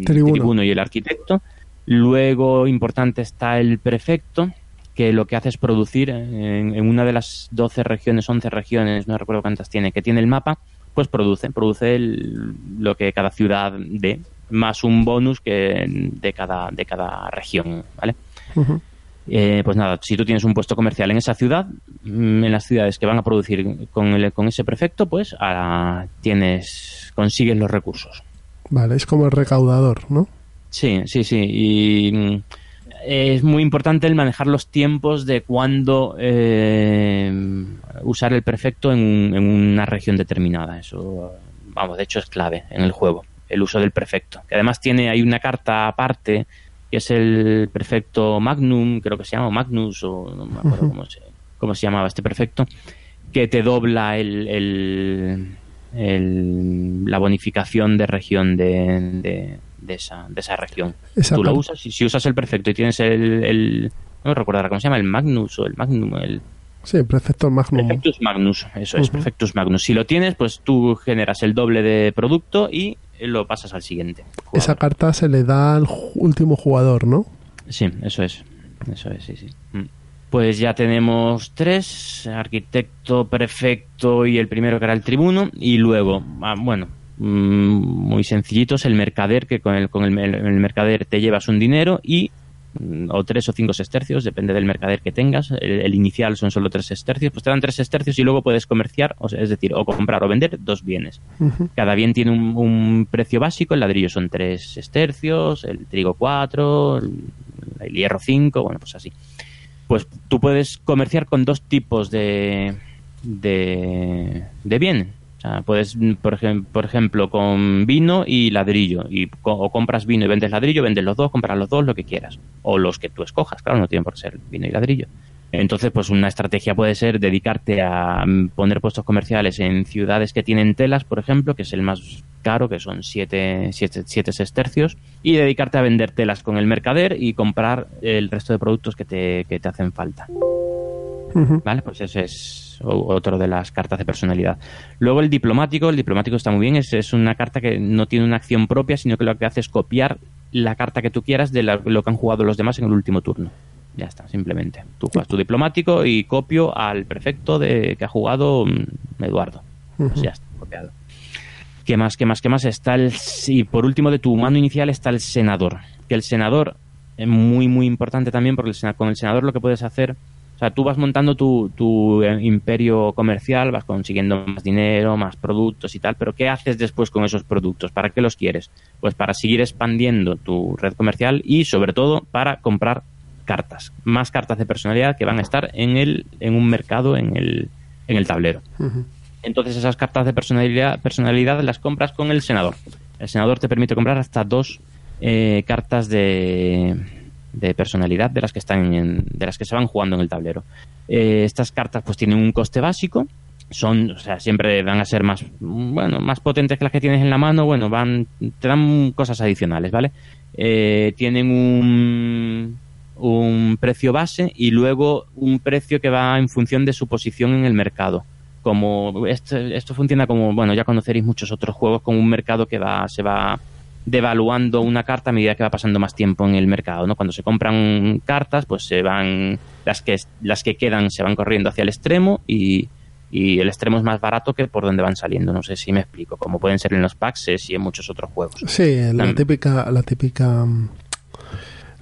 mm, Tribuno. y el arquitecto. Luego importante está el prefecto, que lo que hace es producir en, en una de las 12 regiones, 11 regiones, no recuerdo cuántas tiene, que tiene el mapa, pues produce, produce el- lo que cada ciudad dé, más un bonus que de cada, de cada región, ¿vale? Eh, pues nada, si tú tienes un puesto comercial en esa ciudad, mm, en las ciudades que van a producir con, el- con ese prefecto, pues tienes, consigues los recursos. Vale, es como el recaudador, ¿no? Sí, sí, sí. Y mm, es muy importante el manejar los tiempos de cuándo eh, usar el perfecto en, un- en una región determinada. Eso, vamos, de hecho es clave en el juego, el uso del perfecto. Que además tiene, hay una carta aparte que es el perfecto Magnum, creo que se llama o Magnus, o no me acuerdo cómo, se, cómo se llamaba este perfecto, que te dobla el, el- el- la bonificación de región de, de, de esa, de esa región. Tú lo usas y si usas el perfecto y tienes el, el no ahora cómo se llama, el Magnus o el Magnum, el Sí, Prefecto Magnum. Perfectus Magnus, eso es, Ujú. Perfectus Magnus. Si lo tienes, pues tú generas el doble de producto y lo pasas al siguiente. Esa carta se le da al último jugador, ¿no? Sí, eso es. Eso es, sí, sí. Mm. Pues ya tenemos tres, arquitecto, prefecto y el primero que era el tribuno. Y luego, ah, bueno, mm, muy sencillitos, el mercader, que con el, con el, el mercader te llevas un dinero y o tres o cinco sestercios, depende del mercader que tengas. El, el inicial son solo tres sestercios, pues te dan tres sestercios y luego puedes comerciar, o sea, es decir, o comprar o vender dos bienes. Cada bien tiene un, un precio básico, el ladrillo son 3 estercios, el trigo 4, el, el hierro 5, bueno, pues así. Pues tú puedes comerciar con dos tipos de, de, de bien. Sea, puedes, mm, por, ejem- por ejemplo, con vino y ladrillo. Y o compras vino y vendes ladrillo, vendes los dos, compras los dos, lo que quieras. O los que tú escojas, claro, no tienen por ser vino y ladrillo. Entonces, pues una estrategia puede ser dedicarte a mm, poner puestos comerciales en ciudades que tienen telas, por ejemplo, que es el más caro, que son 7 siete, siete sestercios, y dedicarte a vender telas con el mercader y comprar el resto de productos que te, que te hacen falta. ¿Vale? Pues ese es otro de las cartas de personalidad. Luego el diplomático, el diplomático está muy bien, es, es una carta que no tiene una acción propia, sino que lo que hace es copiar la carta que tú quieras de la- lo que han jugado los demás en el último turno. Ya está, simplemente. Tú juegas tu diplomático y copio al prefecto de que ha jugado mm, Eduardo. Pues ya está, copiado. ¿Qué más, qué más, qué más? Está el... Y por último, de tu mano inicial está el senador. Que el senador es muy, muy importante también porque el con el senador lo que puedes hacer... O sea, tú vas montando tu, tu eh, imperio comercial, vas consiguiendo más dinero, más productos y tal, pero ¿qué haces después con esos productos? ¿Para qué los quieres? Pues para seguir expandiendo tu red comercial y sobre todo para comprar cartas, más cartas de personalidad que van a estar en el en un mercado en el en el tablero. Entonces esas cartas de personalidad, personalidad las compras con el senador. El senador te permite comprar hasta dos eh, cartas de, de personalidad de las que están en- de las que se van jugando en el tablero. Eh, estas cartas pues tienen un coste básico. Son, o sea, siempre van a ser más, bueno, más potentes que las que tienes en la mano. Bueno, van, te dan cosas adicionales, ¿vale? Eh, tienen un, un precio base y luego un precio que va en función de su posición en el mercado como esto, esto funciona como bueno ya conoceréis muchos otros juegos con un mercado que va se va devaluando una carta a medida que va pasando más tiempo en el mercado no cuando se compran cartas pues se van las que las que quedan se van corriendo hacia el extremo y y el extremo es más barato que por donde van saliendo. No sé si me explico como pueden ser en los packs y en muchos otros juegos. Sí, la típica, la típica, mm,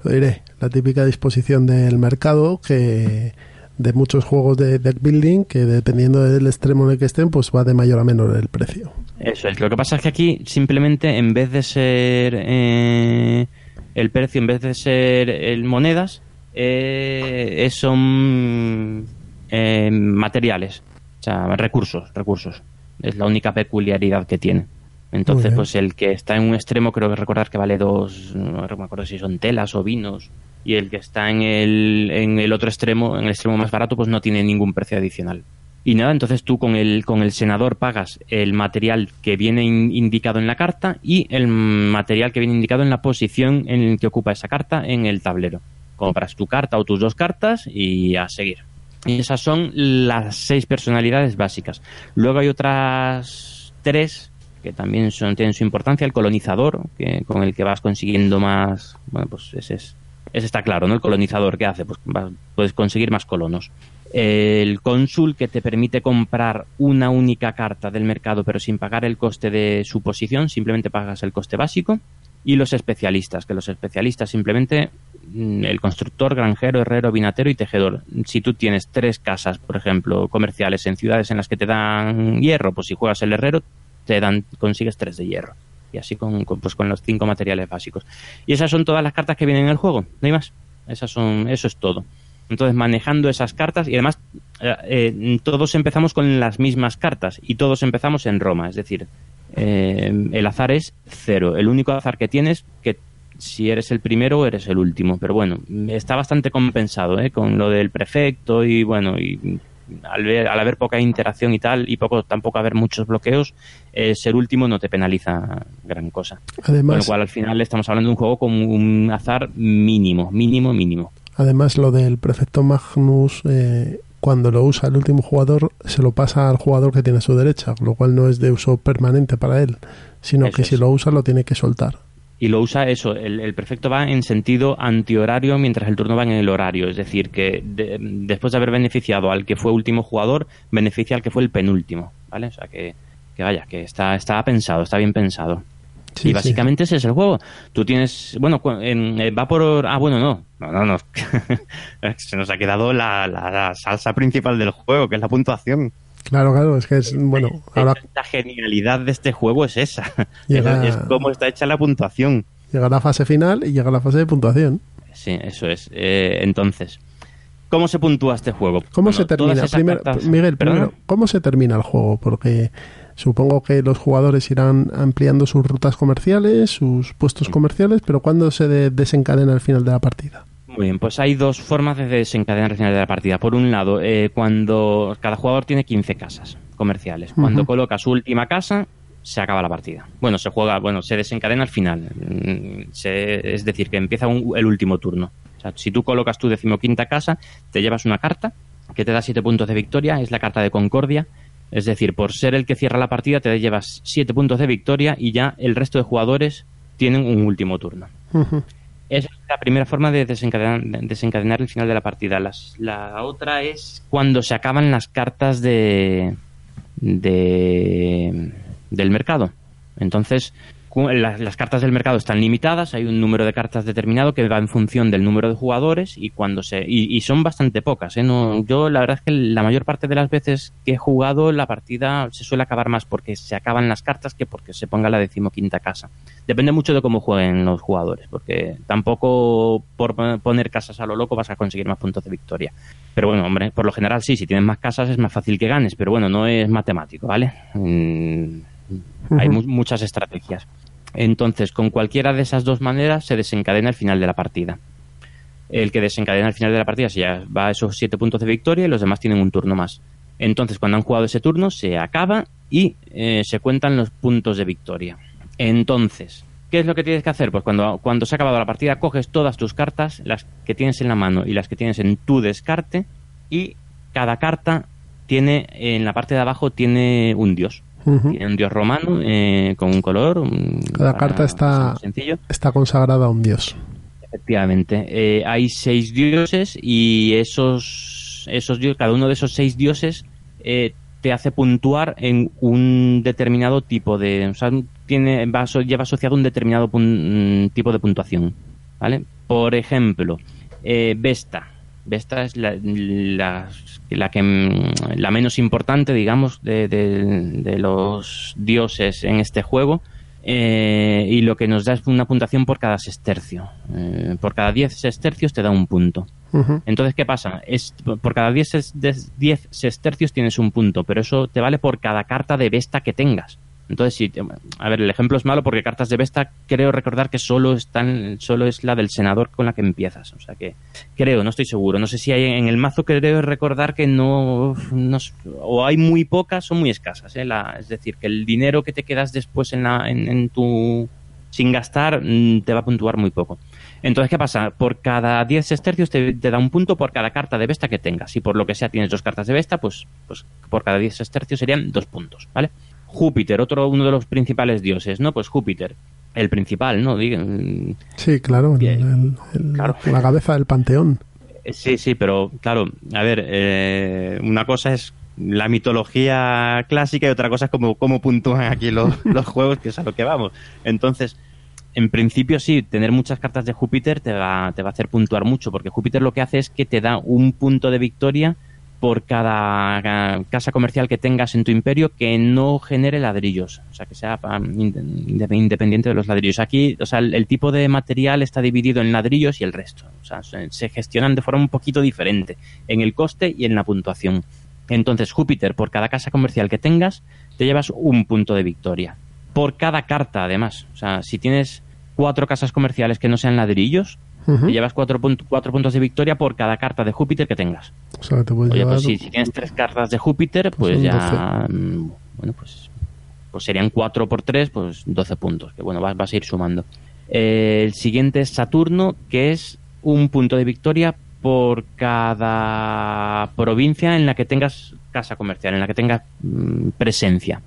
lo diré, la típica disposición del mercado que de muchos juegos de deck building que dependiendo del extremo en el que estén, pues va de mayor a menor el precio. Eso es. Lo que pasa es que aquí simplemente en vez de ser eh, el precio, en vez de ser el monedas, eh, es- son eh, materiales, o sea, recursos, recursos. Es la única peculiaridad que tiene. Entonces, pues el que está en un extremo creo que recordar que vale dos, no me acuerdo si son telas o vinos, y el que está en el, en el otro extremo, en el extremo más barato, pues no tiene ningún precio adicional. Y nada, entonces tú con el, con el senador pagas el material que viene in- indicado en la carta y el material que viene indicado en la posición en que ocupa esa carta en el tablero. Compras tu carta o tus dos cartas y a seguir. Y esas son las seis personalidades básicas. Luego hay otras tres que también son, tienen su importancia. El colonizador, que, con el que vas consiguiendo más... Bueno, pues ese es... Ese está claro, ¿no? El colonizador, ¿qué hace? Pues vas- puedes conseguir más colonos. El cónsul, que te permite comprar una única carta del mercado, pero sin pagar el coste de su posición, simplemente pagas el coste básico. Y los especialistas, que los especialistas simplemente mm, el constructor, granjero, herrero, vinatero y tejedor. Si tú tienes tres casas, por ejemplo, comerciales en ciudades en las que te dan hierro, pues si juegas el herrero, te dan, consigues tres de hierro. Y así con, pues con los cinco materiales básicos. Y esas son todas las cartas que vienen en el juego, no hay más. Esas son, eso es todo. Entonces, manejando esas cartas, y además, eh, eh, todos empezamos con las mismas cartas, y todos empezamos en Roma, es decir, eh, el azar es cero. El único azar que tienes, que si eres el primero eres el último. Pero bueno, está bastante compensado. Con lo del prefecto y bueno, y al, ver, al haber poca interacción y tal, y poco tampoco haber muchos bloqueos, eh, ser último no te penaliza gran cosa. Con lo Además, cual, al final estamos hablando de un juego con un azar mínimo, mínimo, mínimo. además lo del prefecto Magnus, eh, cuando lo usa el último jugador, se lo pasa al jugador que tiene a su derecha, lo cual no es de uso permanente para él, sino Eso que es. si lo usa lo tiene que soltar. Y lo usa eso, el, el perfecto va en sentido antihorario mientras el turno va en el horario. Es decir, que de- después de haber beneficiado al que fue último jugador, beneficia al que fue el penúltimo. ¿Vale? O sea que, que vaya, que está, está pensado, está bien pensado. Sí, y sí. básicamente ese es el juego. Tú tienes, bueno, en- eh, va por... Ah, bueno, no. No, no, no. [laughs] Se nos ha quedado la, la- la salsa principal del juego, que es la puntuación. Claro, claro, es que es, bueno, ahora La genialidad de este juego es esa. [laughs] Llega- Es, es cómo está hecha la puntuación. llega la fase final y llega la fase de puntuación. Sí, eso es. Eh, entonces, ¿cómo se puntúa este juego? ¿Cómo Bueno, se termina? esas Primero, cartas- Miguel, primero, ¿cómo se termina el juego? Porque Supongo que los jugadores irán ampliando sus rutas comerciales, sus puestos comerciales, pero ¿cuándo se de- desencadena al final de la partida? Muy bien, pues hay dos formas de desencadenar al final de la partida. Por un lado, eh, cuando cada jugador tiene 15 casas comerciales. Cuando coloca su última casa, se acaba la partida. Bueno, se juega, bueno, se desencadena al final. Mm, se- es decir, que empieza un- el último turno. O sea, si tú colocas tu decimoquinta casa, te llevas una carta que te da 7 puntos de victoria, es la carta de Concordia. Es decir, por ser el que cierra la partida, te llevas 7 puntos de victoria y ya el resto de jugadores tienen un último turno. Esa es la primera forma de desencadenar, de desencadenar el final de la partida. La otra es cuando se acaban las cartas de, de del mercado. Entonces, las, las cartas del mercado están limitadas, hay un número de cartas determinado que va en función del número de jugadores y cuando se y, y son bastante pocas. ¿eh? No, yo la verdad es que la mayor parte de las veces que he jugado la partida se suele acabar más porque se acaban las cartas que porque se ponga la decimoquinta casa. Depende mucho de cómo jueguen los jugadores, porque tampoco por poner casas a lo loco vas a conseguir más puntos de victoria. Pero bueno, hombre, por lo general sí, si tienes más casas es más fácil que ganes, pero bueno, no es matemático, ¿vale? Mm, hay mu- muchas estrategias. Entonces, con cualquiera de esas dos maneras se desencadena el final de la partida. El que desencadena el final de la partida se va a esos siete puntos de victoria y los demás tienen un turno más. Entonces, cuando han jugado ese turno, se acaba y eh, se cuentan los puntos de victoria. Entonces, ¿qué es lo que tienes que hacer? Pues cuando, cuando se ha acabado la partida, coges todas tus cartas, las que tienes en la mano y las que tienes en tu descarte, y cada carta tiene, en la parte de abajo, tiene un dios. Tiene un dios romano eh, con un color. Cada carta está- sencillo. Está consagrada a un dios. Efectivamente. Eh, hay seis dioses y esos, esos dioses, cada uno de esos seis dioses eh, te hace puntuar en un determinado tipo de. O sea, tiene, va lleva asociado un determinado pun- tipo de puntuación. ¿Vale? Por ejemplo, eh, Vesta. Vesta es la, la, la que, la menos importante, digamos, de, de- de los dioses en este juego. Eh, y lo que nos da es una puntuación por cada sestercio. Eh, por cada 10 sestercios te da un punto. Entonces, ¿qué pasa? Es, por cada 10, ses- des- 10 sestercios tienes un punto, pero eso te vale por cada carta de Vesta que tengas. Entonces, si te- a ver, el ejemplo es malo porque cartas de Vesta creo recordar que solo están, solo es la del senador con la que empiezas. O sea que creo, no estoy seguro. No sé si hay en el mazo creo recordar que no, no o hay muy pocas o muy escasas. ¿eh? La- es decir, que el dinero que te quedas después en, la, en, en tu sin gastar mm, te va a puntuar muy poco. Entonces, ¿qué pasa? Por cada 10 sestercios te, da un punto por cada carta de Vesta que tengas. Y por lo que sea tienes dos cartas de Vesta, pues, pues por cada 10 sestercios serían dos puntos, ¿vale? Júpiter, otro uno de los principales dioses, ¿no? Pues Júpiter, el principal, ¿no? Sí, claro, el- Bien. el- el- Claro. la cabeza del panteón. Eh, Sí, sí, pero claro, a ver, eh, una cosa es la mitología clásica y otra cosa es cómo, cómo puntúan aquí los, [laughs] los juegos, que es a lo que vamos. Entonces, en principio sí, tener muchas cartas de Júpiter te va, te va a hacer puntuar mucho, porque Júpiter lo que hace es que te da un punto de victoria por cada ca- casa comercial que tengas en tu imperio que no genere ladrillos, o sea, que sea inde- independiente de los ladrillos. Aquí, o sea, el, el tipo de material está dividido en ladrillos y el resto, o sea, se, se gestionan de forma un poquito diferente en el coste y en la puntuación. Entonces, Júpiter, por cada casa comercial que tengas, te llevas un punto de victoria. Por cada carta, además. O sea, si tienes cuatro casas comerciales que no sean ladrillos, Te llevas cuatro, punt- cuatro puntos de victoria por cada carta de Júpiter que tengas. O sea, te puedes Oye, llevar- pues si, si tienes tres cartas de Júpiter, pues, son ya. mm, Bueno, pues, pues serían cuatro por tres, pues 12 puntos. Que bueno, vas, vas a ir sumando. Eh, el siguiente es Saturno, que es un punto de victoria por cada provincia en la que tengas casa comercial, en la que tengas mm, presencia.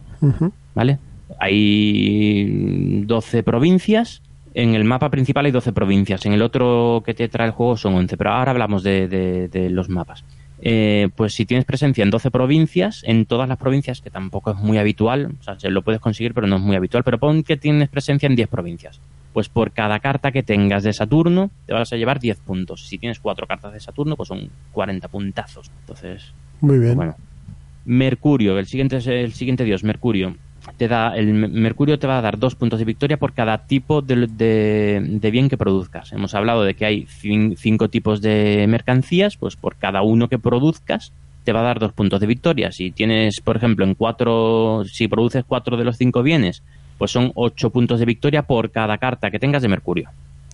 ¿Vale? Hay 12 provincias. En el mapa principal hay 12 provincias. En el otro que te trae el juego son 11. Pero ahora hablamos de, de- de los mapas. Eh, pues si tienes presencia en 12 provincias, en todas las provincias, que tampoco es muy habitual, o sea, se lo puedes conseguir, pero no es muy habitual, pero pon que tienes presencia en 10 provincias. Pues por cada carta que tengas de Saturno, te vas a llevar 10 puntos. Si tienes 4 cartas de Saturno, pues son 40 puntazos. Entonces, Muy bien. bueno. Mercurio, el siguiente el siguiente dios, Mercurio. Te da, el Mercurio te va a dar dos puntos de victoria por cada tipo de, de- de bien que produzcas. Hemos hablado de que hay cin- cinco tipos de mercancías, pues por cada uno que produzcas te va a dar dos puntos de victoria. Si tienes, por ejemplo, en cuatro, si produces cuatro de los cinco bienes, pues son ocho puntos de victoria por cada carta que tengas de Mercurio.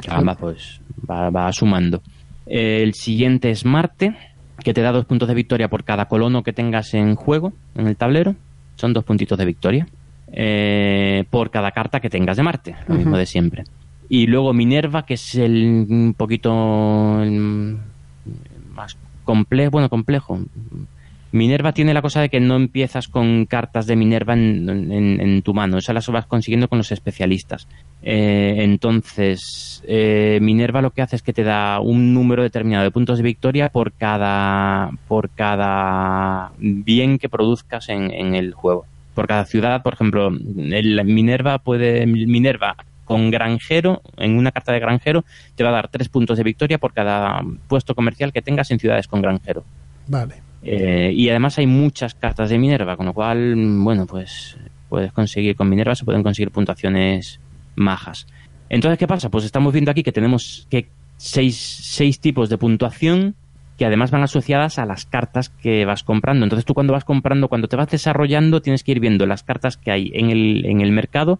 Caramba, pues va, va sumando. El siguiente es Marte, que te da dos puntos de victoria por cada colono que tengas en juego, en el tablero. Son dos puntitos de victoria. Eh, por cada carta que tengas de Marte, lo mismo de siempre. Y luego Minerva, que es el un poquito el más complejo, bueno, complejo. Minerva tiene la cosa de que no empiezas con cartas de Minerva en, en- en tu mano, esas las vas consiguiendo con los especialistas. Eh, entonces, eh, Minerva lo que hace es que te da un número determinado de puntos de victoria por cada, por cada bien que produzcas en, en el juego. Por cada ciudad, por ejemplo, el Minerva puede, Minerva con granjero, en una carta de granjero, te va a dar tres puntos de victoria por cada puesto comercial que tengas en ciudades con granjero. Vale. Eh, y además hay muchas cartas de Minerva, con lo cual, bueno, pues puedes conseguir con Minerva, se pueden conseguir puntuaciones majas. Entonces, ¿qué pasa? Pues estamos viendo aquí que tenemos que seis, seis tipos de puntuación que además van asociadas a las cartas que vas comprando. Entonces tú cuando vas comprando, cuando te vas desarrollando, tienes que ir viendo las cartas que hay en el, en el mercado,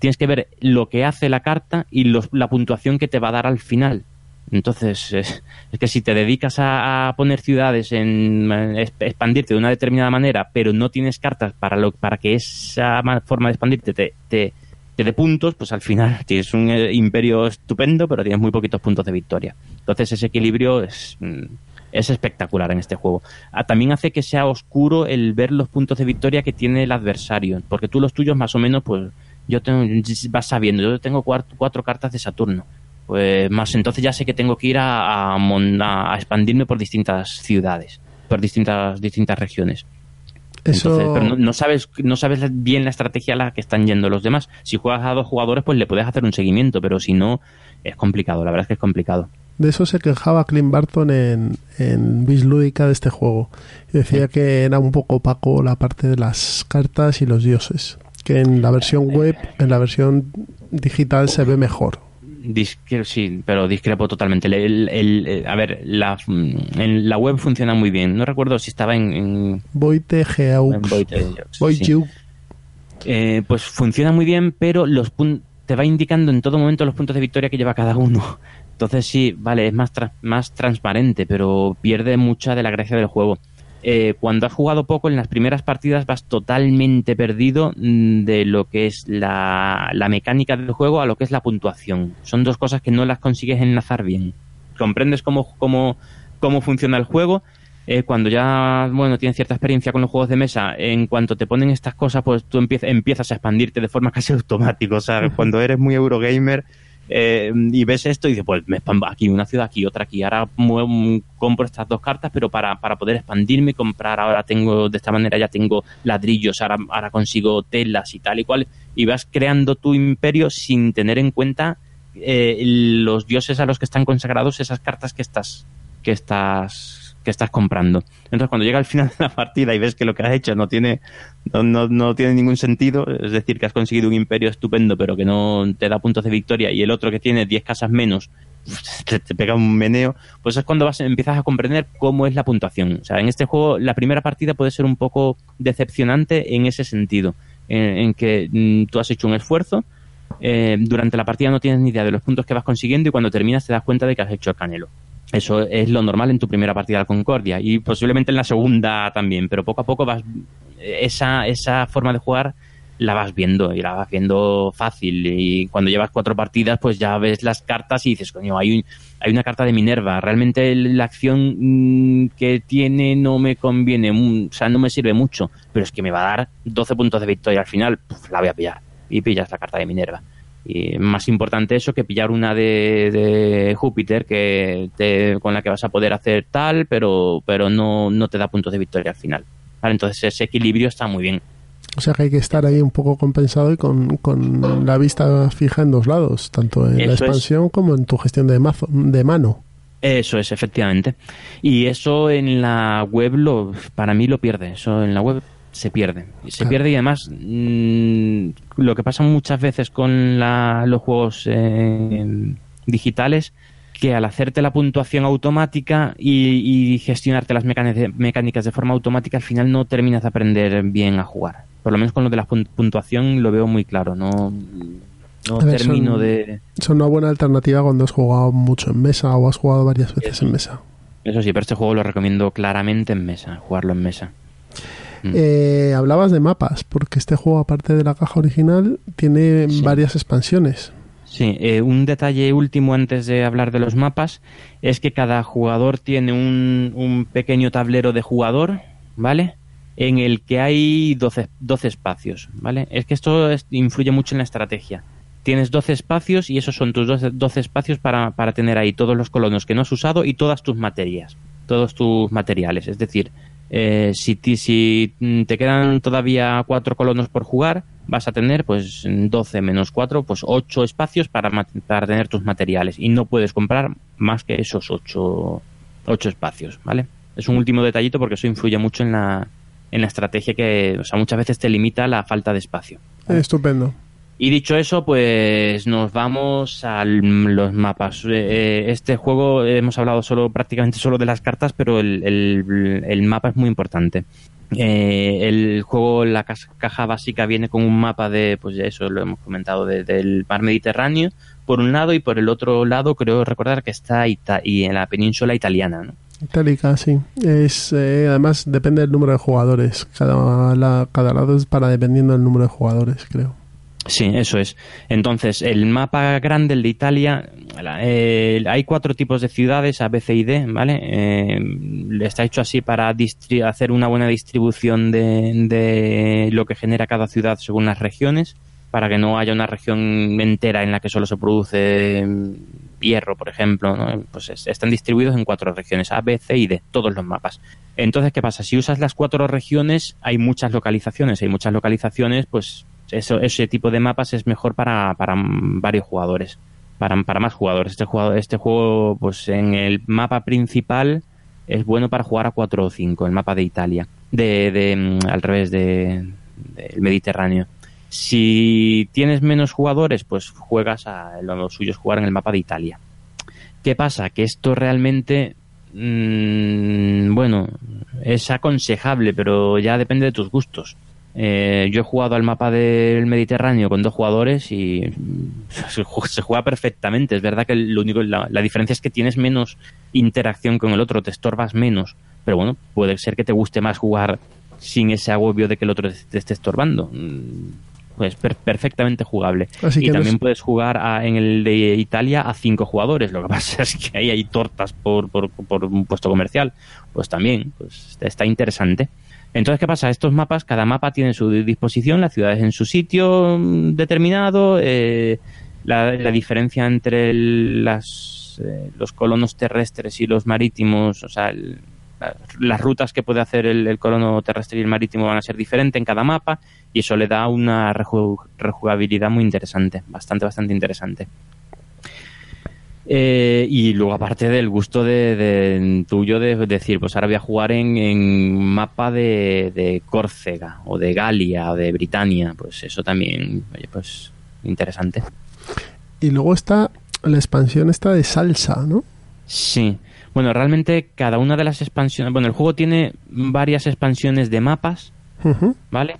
tienes que ver lo que hace la carta y la puntuación que te va a dar al final. Entonces, [laughs] es, que si te dedicas a, poner ciudades, en expandirte de una determinada manera, pero no tienes cartas para, lo, para que esa ma- forma de expandirte te, te, te dé puntos, pues al final [laughs] tienes un eh, imperio estupendo, pero tienes muy poquitos puntos de victoria. Entonces, ese equilibrio es, mm, es espectacular en este juego. Ah, También hace que sea oscuro el ver los puntos de victoria que tiene el adversario, porque tú los tuyos más o menos, pues yo tengo, vas sabiendo, yo tengo cuatro, cuatro cartas de Saturno. Pues más entonces ya sé que tengo que ir a, a expandirme por distintas ciudades, por distintas, distintas regiones. Eso, Entonces, pero no, no sabes, no sabes bien la estrategia a la que están yendo los demás. Si juegas a dos jugadores, pues le puedes hacer un seguimiento, pero si no, es complicado, la verdad es que es complicado. De eso se quejaba Clint Barton en, en Vis Lúdica de este juego. Y decía que era un poco opaco la parte de las cartas y los dioses. Que en la versión web, en la versión digital se ve mejor. Discre- sí, pero discrepo totalmente. El- el- el- eh, a ver, la, mm, en la web funciona muy bien. No recuerdo si estaba en, en, Voite. Eh, pues funciona muy bien, pero los te va indicando en todo momento los puntos de victoria que lleva cada uno. Entonces sí, vale, es más, más transparente, pero pierde mucha de la gracia del juego. Eh, cuando has jugado poco, en las primeras partidas vas totalmente perdido mm, de lo que es la, la mecánica del juego a lo que es la puntuación. Son dos cosas que no las consigues enlazar bien. Comprendes cómo, cómo, cómo funciona el juego, eh, cuando ya bueno tienes cierta experiencia con los juegos de mesa, en cuanto te ponen estas cosas, pues tú empiezas, empiezas a expandirte de forma [laughs] casi automática. O sea, cuando eres muy Eurogamer eh, y ves esto y dices, pues me aquí una ciudad, aquí otra, aquí. Ahora mue- compro estas dos cartas, pero para, para poder expandirme y comprar, ahora tengo, de esta manera ya tengo ladrillos, ahora, ahora consigo telas y tal y cual. Y vas creando tu imperio sin tener en cuenta eh, los dioses a los que están consagrados esas cartas que estás que estás que estás comprando. Entonces, cuando llega al final de la partida y ves que lo que has hecho no tiene no, no, no tiene ningún sentido, es decir, que has conseguido un imperio estupendo, pero que no te da puntos de victoria, y el otro que tiene 10 casas menos [laughs] te, te pega un meneo, pues es cuando vas, empiezas a comprender cómo es la puntuación. O sea, en este juego, la primera partida puede ser un poco decepcionante en ese sentido, en, en que mm, tú has hecho un esfuerzo, eh, durante la partida no tienes ni idea de los puntos que vas consiguiendo y cuando terminas te das cuenta de que has hecho el canelo. Eso es lo normal en tu primera partida de Concordia y posiblemente en la segunda también, pero poco a poco vas esa, esa forma de jugar la vas viendo y la vas viendo fácil y cuando llevas cuatro partidas pues ya ves las cartas y dices, coño, hay, un, hay una carta de Minerva, realmente la acción mm, que tiene no me conviene, o sea, no me sirve mucho, pero es que me va a dar 12 puntos de victoria al final, la voy a pillar y pillas la carta de Minerva. Y más importante eso que pillar una de, de Júpiter que te- con la que vas a poder hacer tal, pero, pero no, no te da puntos de victoria al final. Vale, entonces ese equilibrio está muy bien. O sea que hay que estar ahí un poco compensado y con, con la vista fija en dos lados, tanto en la es. expansión como en tu gestión de, mazo, de mano. Eso es, efectivamente. Y eso en la web lo, para mí lo pierde. Eso en la web se pierde. Se Claro. pierde y además mm, lo que pasa muchas veces con la- los juegos eh, digitales que al hacerte la puntuación automática y, y gestionarte las mecánicas de forma automática, al final no terminas de aprender bien a jugar. Por lo menos con lo de la pun- puntuación lo veo muy claro. No, no ver, termino son- de. Son una buena alternativa cuando has jugado mucho en mesa o has jugado varias veces Eso. en mesa. Eso sí, pero este juego lo recomiendo claramente en mesa, jugarlo en mesa. Mm. Eh, hablabas de mapas, porque este juego, aparte de la caja original, tiene Sí. varias expansiones. Sí, eh, un detalle último antes de hablar de los mapas es que cada jugador tiene un, un pequeño tablero de jugador, ¿vale? En el que hay 12, 12 espacios, ¿vale? Es que esto es- influye mucho en la estrategia. Tienes 12 espacios y esos son tus 12, 12 espacios para, para tener ahí todos los colonos que no has usado y todas tus materias, todos tus materiales. Es decir, eh, si, ti- si mm, te quedan todavía cuatro colonos por jugar, vas a tener pues 12 menos 4, pues 8 espacios para, tener tus materiales y no puedes comprar más que esos 8, ocho espacios, ¿vale? Es un último detallito porque eso influye mucho en la, en la estrategia que, o sea, muchas veces te limita la falta de espacio. Estupendo. Y dicho eso, pues nos vamos a los mapas. Eh, Este juego hemos hablado solo prácticamente solo de las cartas, pero el, el- mapa es muy importante. Eh, el juego, la caja básica viene con un mapa de, pues eso lo hemos comentado, de- del mar Mediterráneo por un lado y por el otro lado creo recordar que está y en la península italiana, ¿no? Itálica, sí. Es, eh, además, depende del número de jugadores. Cada, cada lado es para dependiendo del número de jugadores, creo. Sí, eso es. Entonces, el mapa grande, el de Italia, eh, hay cuatro tipos de ciudades, A, B, C y D, ¿vale? Eh, está hecho así para hacer una buena distribución de, de lo que genera cada ciudad según las regiones, para que no haya una región entera en la que solo se produce mm, hierro, por ejemplo, ¿no? Pues es- están distribuidos en cuatro regiones, A, B, C y D, todos los mapas. Entonces, ¿qué pasa? Si usas las cuatro regiones, hay muchas localizaciones. Hay muchas localizaciones, pues eso, ese tipo de mapas es mejor para, para varios jugadores. Para, para más jugadores. Este juego, este juego, pues en el mapa principal es bueno para jugar a 4 o 5, el mapa de Italia. De, de mm, al revés de, del Mediterráneo. Si tienes menos jugadores, pues juegas a lo suyo es jugar en el mapa de Italia. ¿Qué pasa? Que esto realmente, mm, bueno, es aconsejable, pero ya depende de tus gustos. Eh, yo he jugado al mapa del Mediterráneo con dos jugadores y [laughs] se ju- se juega perfectamente. Es verdad que lo único, la, la diferencia es que tienes menos interacción con el otro, te estorbas menos. Pero bueno, puede ser que te guste más jugar sin ese agobio de que el otro te, te esté estorbando. Pues per- perfectamente jugable. Así y también es- puedes jugar a- en el de Italia a cinco jugadores. Lo que [laughs] pasa es que ahí hay tortas por, por, por un puesto comercial. Pues también, pues está interesante. Entonces, ¿qué pasa? Estos mapas, cada mapa tiene su disposición, las ciudades en su sitio mm, determinado, eh, la, diferencia entre las, eh, los colonos terrestres y los marítimos, o sea, las rutas que puede hacer el, el colono terrestre y el marítimo van a ser diferentes en cada mapa y eso le da una reju- rejugabilidad muy interesante, bastante, bastante interesante. Eh, y luego aparte del gusto de, de- tuyo de decir, pues ahora voy a jugar en, en mapa de, de Córcega o de Galia o de Britania, pues eso también, oye, pues interesante. Y luego está la expansión esta de salsa, ¿no? Sí. Bueno, realmente cada una de las expansiones, bueno, el juego tiene varias expansiones de mapas. ¿vale?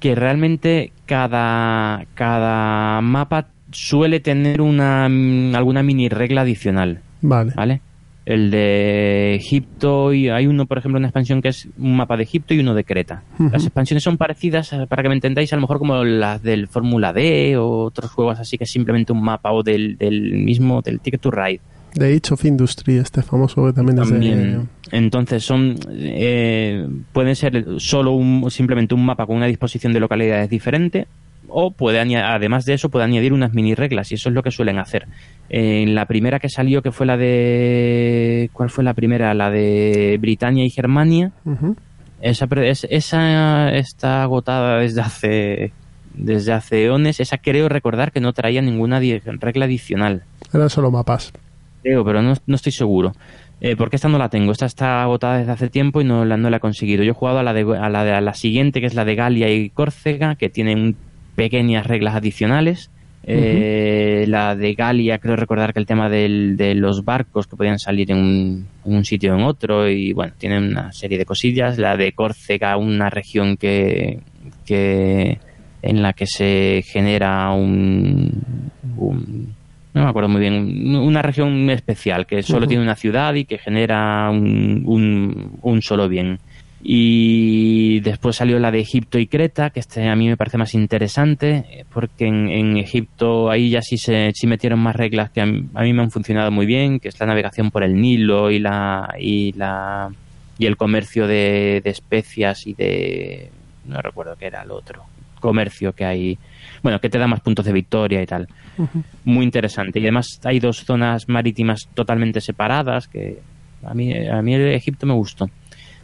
Que realmente cada, cada mapa suele tener una mm, alguna mini regla adicional. Vale. ¿vale? El de Egipto, y hay uno, por ejemplo, una expansión que es un mapa de Egipto y uno de Creta. Las expansiones son parecidas, eh, para que me entendáis, a lo mejor como las del Fórmula D o otros juegos así que es simplemente un mapa o del, del mismo, del Ticket to Ride. De Age of Industry, este famoso que también, es de... También. Entonces son eh, pueden ser solo un, simplemente un mapa con una disposición de localidades diferente o puede aña- además de eso puede añadir unas mini reglas y eso es lo que suelen hacer. En la primera que salió que fue la de ¿cuál fue la primera? La de Britania y Germania. Esa, esa está agotada desde hace desde hace eones. Esa creo recordar que no traía ninguna regla adicional Eran solo mapas. creo, pero no, no estoy seguro. Eh, porque esta no la tengo. Esta está agotada desde hace tiempo y no la, no la he conseguido. Yo he jugado a la, de, a, la de- a la siguiente, que es la de Galia y Córcega, que tienen pequeñas reglas adicionales. Eh, La de Galia, creo recordar que el tema del- de los barcos que podían salir en un, en un sitio o en otro. Y bueno, tienen una serie de cosillas. La de Córcega, una región que, que en la que se genera un, un- no me acuerdo muy bien, un- una región especial que solo tiene una ciudad y que genera un, un, un solo bien. Y después salió la de Egipto y Creta, que este a mí me parece más interesante, porque en, en Egipto ahí ya sí se sí metieron más reglas que a mí, a mí me han funcionado muy bien, que es la navegación por el Nilo y la y la y el comercio de, de especias y de no recuerdo qué era el otro comercio que hay, bueno, que te da más puntos de victoria y tal muy interesante. Y además hay dos zonas marítimas totalmente separadas que a mí, a mí el Egipto me gustó.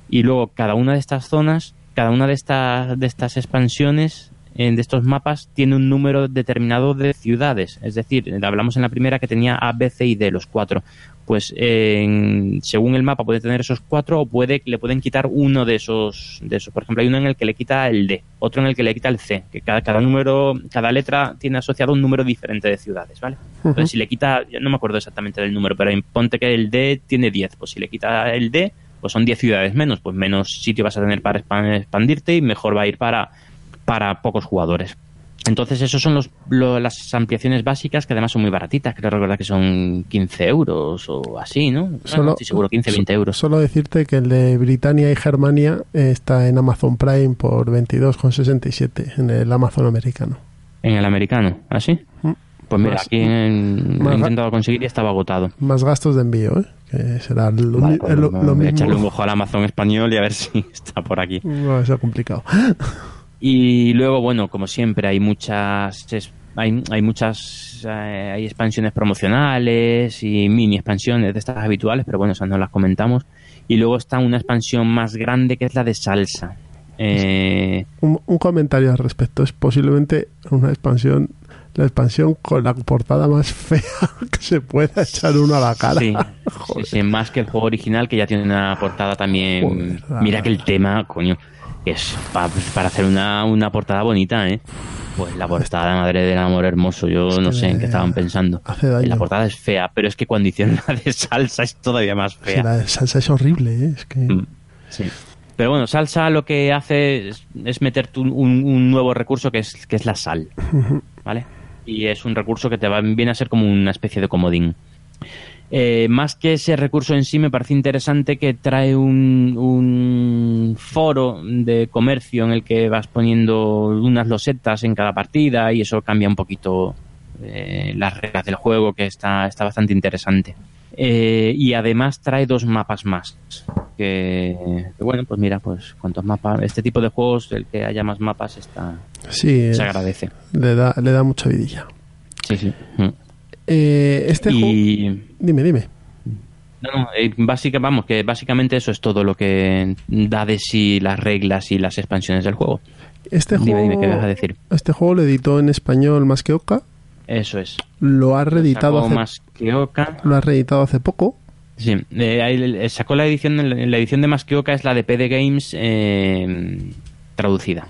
Y luego cada una de estas zonas, cada una de estas, de estas expansiones, eh, de estos mapas, tiene un número determinado de ciudades. Es decir, hablamos en la primera que tenía A, B, C y D, los cuatro. Pues en- según el mapa puede tener esos cuatro o puede le pueden quitar uno de esos, de esos. Por ejemplo, hay uno en el que le quita el D, otro en el que le quita el C. Que cada, cada número, cada letra tiene asociado un número diferente de ciudades, ¿vale? Entonces, si le quita, yo no me acuerdo exactamente del número, pero ponte que el D tiene 10. Pues si le quita el D, pues son 10 ciudades menos. Pues menos sitio vas a tener para expan- expandirte y mejor va a ir para, para pocos jugadores. Entonces, esos son los, lo- las ampliaciones básicas que además son muy baratitas. Creo recordar que son 15 euros o así, ¿no? No, no estoy seguro, 15, 20 euros. Solo decirte que el de Britania y Germania eh, está en Amazon Prime por 22,67 en el Amazon americano. En el americano, ¿así? Mm. Pues mira, Más- aquí en- lo he intentado conseguir y estaba agotado. Más gastos de envío, ¿eh? que será lo, Vale, pues lo- voy lo a mismo. echarle un ojo al Amazon español y a ver si [laughs] está por aquí. No, eso es complicado. Y luego, bueno, como siempre, hay muchas hay, hay muchas eh, hay expansiones promocionales y mini expansiones de estas habituales, pero bueno, esas no las comentamos. Y luego está una expansión más grande que es la de salsa. Eh, Un, un comentario al respecto. Es posiblemente una expansión, la expansión con la portada más [laughs] fea que se pueda echar uno a la cara. sí, [laughs] Joder. sí, más que el juego original que ya tiene una portada también. Joder, la Mira que el tema, coño, es pa- para hacer una, una portada bonita, ¿eh? Pues la portada, madre del amor hermoso, yo Es no sé en qué estaban pensando. hace daño. La portada es fea, pero es que cuando hicieron la de salsa es todavía más fea. la salsa es horrible, ¿eh? es que Mm, sí. Pero bueno, salsa lo que hace es, es meterte un, un- un nuevo recurso que es, que es la sal, ¿vale? Y es un recurso que te va, viene a ser como una especie de comodín. Eh, más que ese recurso en sí, me parece interesante que trae un, un foro de comercio en el que vas poniendo unas losetas en cada partida y eso cambia un poquito eh, las reglas del juego, que está, está bastante interesante. Eh, y además trae dos mapas más. Que, que bueno, pues mira, pues cuantos mapas, este tipo de juegos, el que haya más mapas está, sí, se es- agradece. le da, le da mucha vidilla. Sí, sí. Mm. Eh, este juego... Dime, dime. No, no, eh, básica, vamos, que básicamente eso es todo lo que da de sí las reglas y las expansiones del juego. Este Dime, juego, dime, ¿qué vas a decir? Este juego lo editó en español más que Oca. Eso es. Lo ha reeditado hace, lo ha reeditado hace poco. Sí, eh, sacó la edición, la edición de más que Oca es la de PD Games eh, traducida.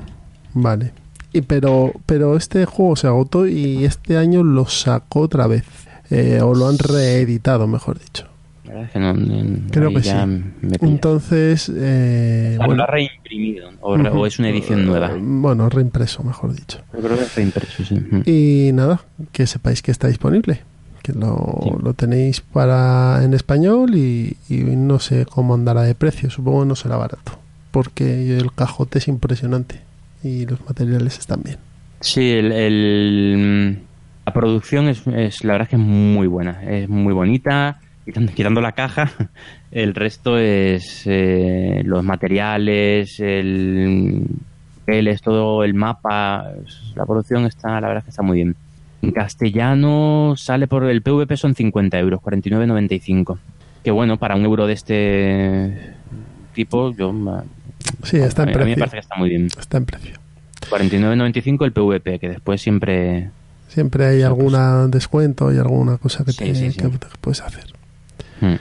Vale. Y pero, pero este juego se agotó y este año lo sacó otra vez. Eh, o lo han reeditado, mejor dicho. La verdad es que no, no- Creo que ya sí. Entonces, eh, O sea, bueno, lo ha reimprimido o, re- o es una edición nueva. eh, Bueno, reimpreso, mejor dicho. Yo creo que es reimpreso, sí. Mm. Y nada, que sepáis que está disponible. Que lo, Sí. lo tenéis para en español y, y no sé cómo andará de precio. Supongo que no será barato. Porque el cajote es impresionante. Y los materiales están bien. Sí, el, el- la producción es, es- la verdad es que es muy buena, es muy bonita, quitando, quitando la caja, [laughs] el resto es eh, los materiales, el es todo el mapa, la producción está, la verdad es que está muy bien. En castellano sale por el PVP son 50 euros, 49,95. Que bueno, para un euro de este tipo, yo Sí, está a en mí- a mí me precio. parece que está muy bien. Está en precio. 49.95 el PVP, que después siempre... Siempre hay algún descuento y alguna cosa que, Sí, te, sí, sí. que puedes hacer. Mm.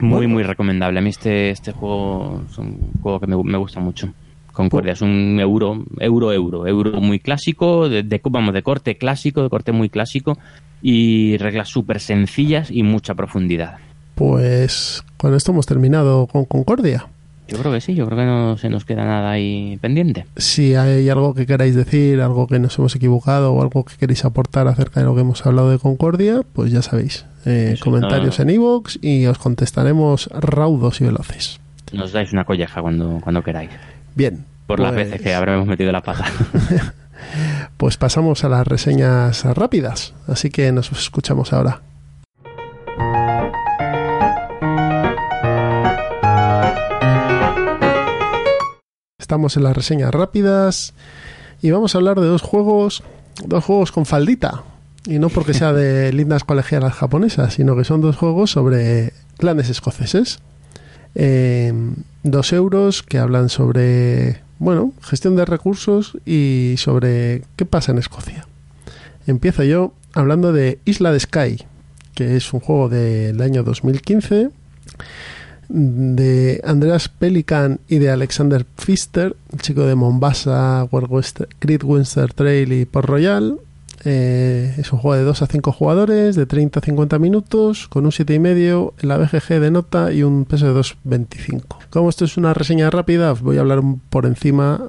Muy, Bueno. muy recomendable. A mí este, este juego es un juego que me, me gusta mucho. Concordia es un euro, euro, euro, euro muy clásico, de, de- vamos, de corte clásico, de corte muy clásico y reglas súper sencillas y mucha profundidad. Pues con esto hemos terminado con Concordia. Yo creo que sí, yo creo que no se nos queda nada ahí pendiente. Si hay algo que queráis decir, algo que nos hemos equivocado o algo que queréis aportar acerca de lo que hemos hablado de Concordia, pues ya sabéis, eh, comentarios no. en iVoox y os contestaremos raudos y veloces. Nos dais una colleja cuando, cuando queráis. Bien. Por las pues- veces que habremos metido la pata. [laughs] Pues pasamos a las reseñas rápidas, así que nos escuchamos ahora. Estamos en las reseñas rápidas y vamos a hablar de dos juegos, dos juegos con faldita. Y no porque sea de [laughs] lindas colegialas japonesas, sino que son dos juegos sobre clanes escoceses. Eh, dos euros que hablan sobre, bueno, gestión de recursos y sobre qué pasa en Escocia. Empiezo yo hablando de Isla de Sky, que es un juego del año 2015 de Andreas Pelican y de Alexander Pfister, el chico de Mombasa, Great Western Trail y Port Royal. Eh, es un juego de 2 a 5 jugadores, de 30 a 50 minutos, con un 7,5 en la BGG de nota y un peso de 2,25. Como esto es una reseña rápida, os voy a hablar por encima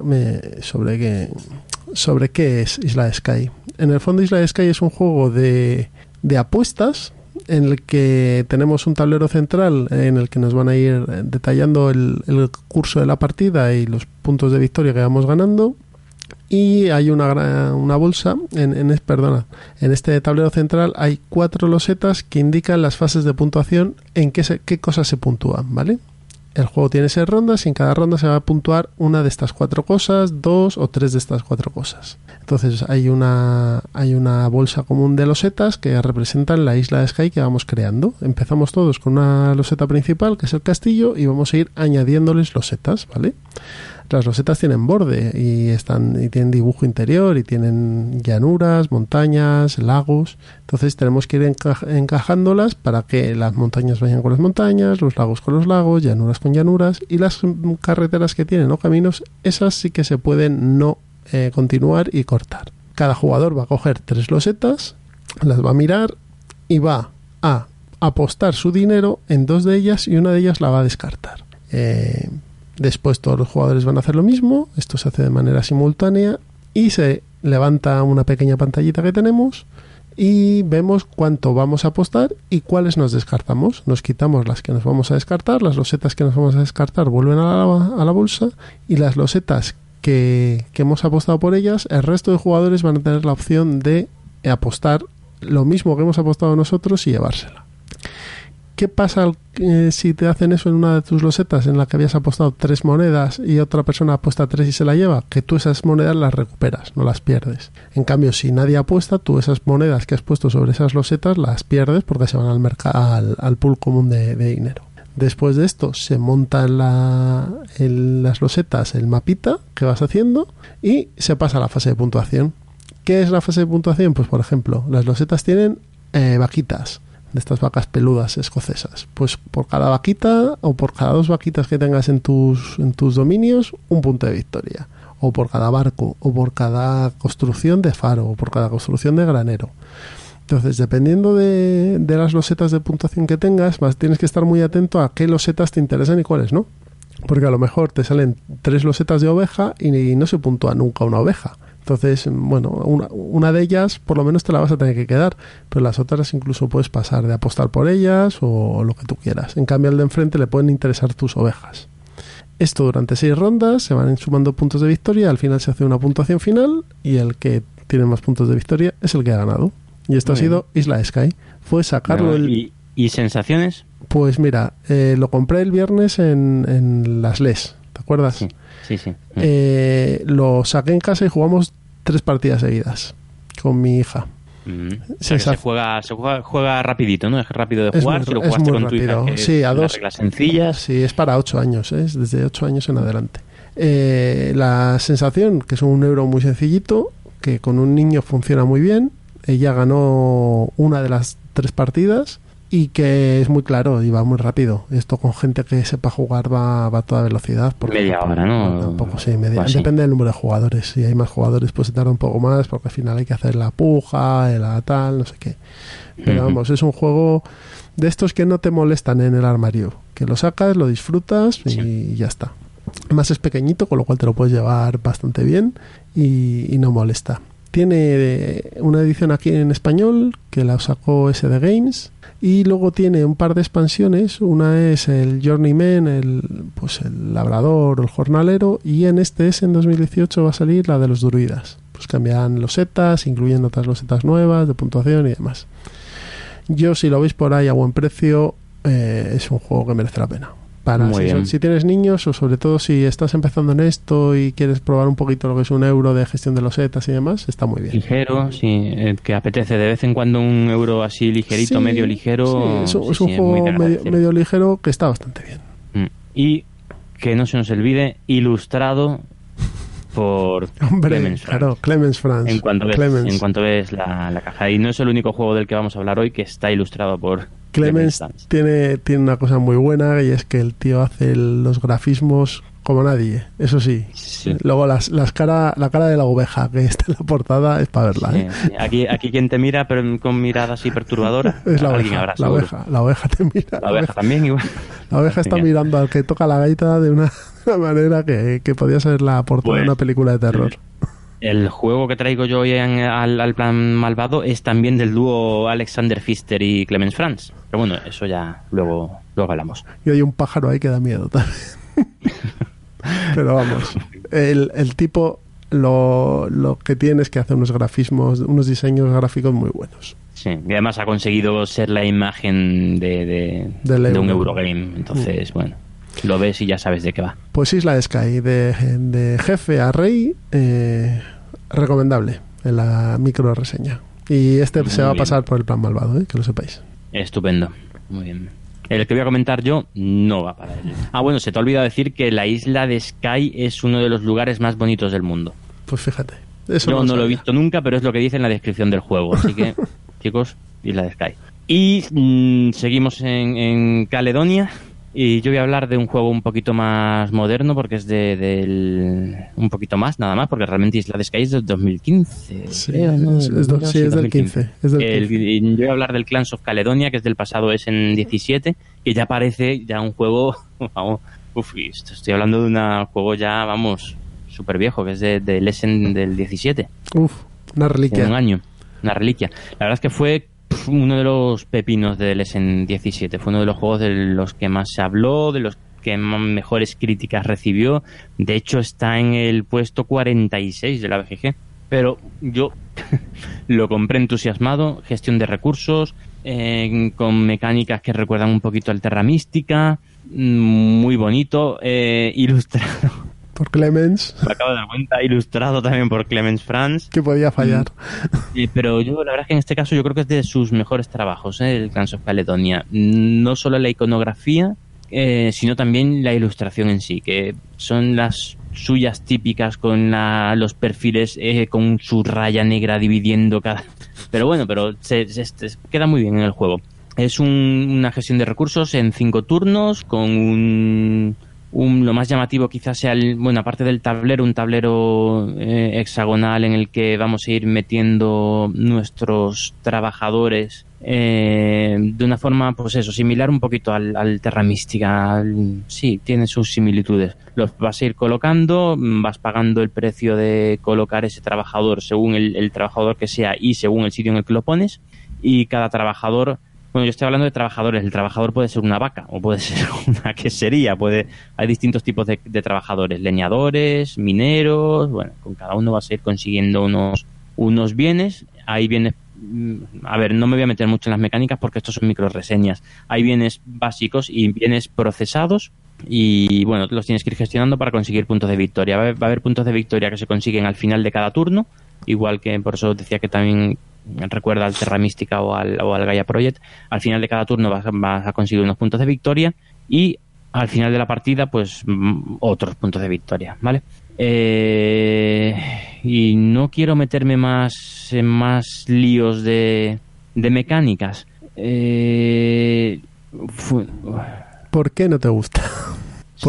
sobre, qué, es Isla de Sky. En el fondo, Isla de Sky es un juego de apuestas en el que tenemos un tablero central en el que nos van a ir eh, detallando el, el curso de la partida y los puntos de victoria que vamos ganando. Y hay una, una bolsa en, en perdona en este tablero central hay cuatro losetas que indican las fases de puntuación en qué, se- qué cosas se puntúan vale el juego tiene seis rondas y en cada ronda se va a puntuar una de estas cuatro cosas, dos o tres de estas cuatro cosas. Entonces hay una, hay una bolsa común de losetas que representan la isla de Sky que vamos creando. Empezamos todos con una loseta principal que es el castillo y vamos a ir añadiéndoles losetas, ¿vale? Las losetas tienen borde y están y tienen dibujo interior y tienen llanuras, montañas, lagos. Entonces tenemos que ir enca- encajándolas para que las montañas vayan con las montañas, los lagos con los lagos, llanuras con llanuras y las carreteras que tienen o caminos, esas sí que se pueden no eh, continuar y cortar. Cada jugador va a coger tres losetas, las va a mirar y va a apostar su dinero en dos de ellas y una de ellas la va a descartar. Eh, Después todos los jugadores van a hacer lo mismo, esto se hace de manera simultánea y se levanta una pequeña pantallita que tenemos y vemos cuánto vamos a apostar y cuáles nos descartamos. Nos quitamos las que nos vamos a descartar, las losetas que nos vamos a descartar vuelven a la, bolsa y las losetas que hemos apostado por ellas, el resto de jugadores van a tener la opción de apostar lo mismo que hemos apostado nosotros y llevársela. ¿Qué pasa eh, si te hacen eso en una de tus losetas en la que habías apostado tres monedas y otra persona apuesta tres y se la lleva? Que tú esas monedas las recuperas, no las pierdes. En cambio, si nadie apuesta, tú esas monedas que has puesto sobre esas losetas las pierdes porque se van al al, al pool común de, dinero. Después de esto se monta en las losetas el mapita que vas haciendo y se pasa a la fase de puntuación. ¿Qué es la fase de puntuación? Pues por ejemplo, las losetas tienen eh, vaquitas de estas vacas peludas escocesas. Pues por cada vaquita o por cada dos vaquitas que tengas en tus, en tus dominios, un punto de victoria. O por cada barco, o por cada construcción de faro, o por cada construcción de granero. Entonces, dependiendo de, de las losetas de puntuación que tengas, vas, tienes que estar muy atento a qué losetas te interesan y cuáles no. Porque a lo mejor te salen tres losetas de oveja y, y no se puntúa nunca una oveja. Entonces, bueno, una, una de ellas por lo menos te la vas a tener que quedar, pero las otras incluso puedes pasar de apostar por ellas o lo que tú quieras. En cambio, al de enfrente le pueden interesar tus ovejas. Esto durante seis rondas, se van sumando puntos de victoria, al final se hace una puntuación final y el que tiene más puntos de victoria es el que ha ganado. Y esto Muy ha sido Isla Sky. Fue sacarlo el... ¿Y, y sensaciones? Pues mira, eh, lo compré el viernes en, en las LES, ¿te acuerdas? Sí, sí, sí. Eh, lo saqué en casa y jugamos tres partidas seguidas con mi hija. Mm. O sea, se juega, se juega, juega rapidito, ¿no? Es rápido de Es jugar. muy- si lo es jugaste muy con tu hija, rápido. Sí, a dos. reglas sencillas. Sí, es para ocho años, ¿eh? es desde ocho años en adelante. Eh, la sensación, que es un euro muy sencillito, que con un niño funciona muy bien. Ella ganó una de las tres partidas y que es muy claro y va muy rápido. Esto con gente que sepa jugar va, va a toda velocidad. Porque Media hora, ¿no? Un poco, sí, media. Así. Depende del número de jugadores. Si hay más jugadores, pues se tarda un poco más porque al final hay que hacer la puja, la tal, no sé qué. Pero vamos, es un juego de estos que no te molestan en el armario. Que lo sacas, lo disfrutas y Sí. ya está. Además es pequeñito, con lo cual te lo puedes llevar bastante bien y, y no molesta. Tiene eh, una edición aquí en español que la sacó SD Games y luego tiene un par de expansiones. Una es el Journeyman, el, pues el labrador el jornalero y en este es en 2018 va a salir la de los druidas. Pues cambian losetas, incluyen otras losetas nuevas de puntuación y demás. Yo si lo veis por ahí a buen precio eh, es un juego que merece la pena. Para si, tienes niños o sobre todo si estás empezando en esto y quieres probar un poquito lo que es un euro de gestión de losetas y demás, está muy bien. Ligero, sí, eh, que apetece de vez en cuando un euro así ligerito, Sí, medio ligero. sí, es, un- es juego medio ligero que está bastante bien. Mm. Y que no se nos olvide, ilustrado por [laughs] Hombre, Clemens Franz. claro, Clemens Franz. En cuanto ves, Clemens, en cuanto ves la, la caja. Y no es el único juego del que vamos a hablar hoy que está ilustrado por Clemens Franz. tiene, tiene una cosa muy buena y es que el tío hace los grafismos como nadie, eso sí. Sí. Luego las, las cara, la cara de la oveja que está en la portada es para verla. Sí, ¿eh? sí. Aquí, aquí quien te mira, pero con mirada así perturbadora. [laughs] Es la oveja, habrá, la oveja, la oveja te mira. La La oveja oveja, también, igual. [laughs] la oveja está mirando al que toca la gaita de una, una [laughs] manera que, que podía ser la portada de Pues, una película de terror. El juego que traigo yo hoy en- al, al plan malvado es también del dúo Alexander Pfister y Clemens Franz. Pero bueno, eso ya luego, luego hablamos. Y hay un pájaro ahí que da miedo también. Pero vamos, el, el tipo lo, lo que tiene es que hace unos grafismos, unos diseños gráficos muy buenos. Sí, y además ha conseguido ser la imagen de, de, de un euro. Eurogame. Entonces, bueno, lo ves y ya sabes de qué va. Pues Isla de Sky, de, de jefe a rey, eh, recomendable en la micro reseña. Y este Muy se va a pasar por el plan malvado, ¿eh? que lo sepáis. Estupendo. Muy bien. El que voy a comentar yo no va para él. Ah, bueno, se te ha olvidado decir que la isla de Sky es uno de los lugares más bonitos del mundo. Pues fíjate. Eso Yo no lo he visto nunca, pero es lo que dice en la descripción del juego. Así que, [laughs] chicos, Isla de Sky. Y mm, seguimos en, en Caledonia. Y yo voy a hablar de un juego un poquito más moderno, porque es de, del. Un poquito más, nada más, porque realmente Isla de Sky es del 2015. Sí, creo, ¿no? es- es do- sí, es del 15, es del El- 15. y yo voy a hablar del Clans of Caledonia, que es del pasado es en 17, que ya parece ya un juego. [laughs] Vamos, uf, estoy hablando de un juego ya, vamos, súper viejo, que es de, del Essen del 17 Uf, una en un reliquia. año, una reliquia. La verdad es que fue uno de los pepinos del Essen 17, fue uno de los juegos de los que más se habló, de los que mejores críticas recibió. De hecho, está en el puesto 46 de la BGG. Pero yo [laughs] lo compré entusiasmado, gestión de recursos, eh, con mecánicas que recuerdan un poquito al Terra Mística, mm, muy bonito, eh, [laughs] ilustrado, Por Clemens, me acabo de dar cuenta, ilustrado también por Clemens Franz. que podía fallar. Eh, pero yo, la verdad es que en este caso yo creo que es de sus mejores trabajos, ¿eh? el Clans of Caledonia. No solo la iconografía, eh, sino también la ilustración en sí, que son las suyas típicas con la- los perfiles eh, con su raya negra dividiendo cada... [laughs] Pero bueno, pero se, se- se- queda muy bien en el juego. Es un- una gestión de recursos en cinco turnos con un, lo más llamativo quizás sea el, bueno aparte del tablero un tablero eh, hexagonal en el que vamos a ir metiendo nuestros trabajadores eh, de una forma pues eso similar un poquito al, al Terra Mística sí tiene sus similitudes. Los vas a ir colocando mm, vas pagando el precio de colocar ese trabajador según el, el trabajador que sea y según el sitio en el que lo pones y cada trabajador bueno, yo estoy hablando de trabajadores. El trabajador puede ser una vaca o puede [laughs] ser una quesería. Puede, hay distintos tipos de, trabajadores: leñadores, mineros. Bueno, con cada uno vas a ir consiguiendo unos, unos bienes. Hay bienes. mm, A ver, no me voy a meter mucho en las mecánicas porque estos son micro reseñas. Hay bienes básicos y bienes procesados. Y bueno, los tienes que ir gestionando para conseguir puntos de victoria. Va a haber, puntos de victoria que se consiguen al final de cada turno. Igual que por eso decía que también recuerda al Terra Mística o al, o al Gaia Project. Al final de cada turno vas, a- conseguir unos puntos de victoria y al final de la partida, pues mm, otros puntos de victoria, ¿vale? Eh, y no quiero meterme más en más líos de, de mecánicas. Eh, ¿Por qué no te gusta? [laughs]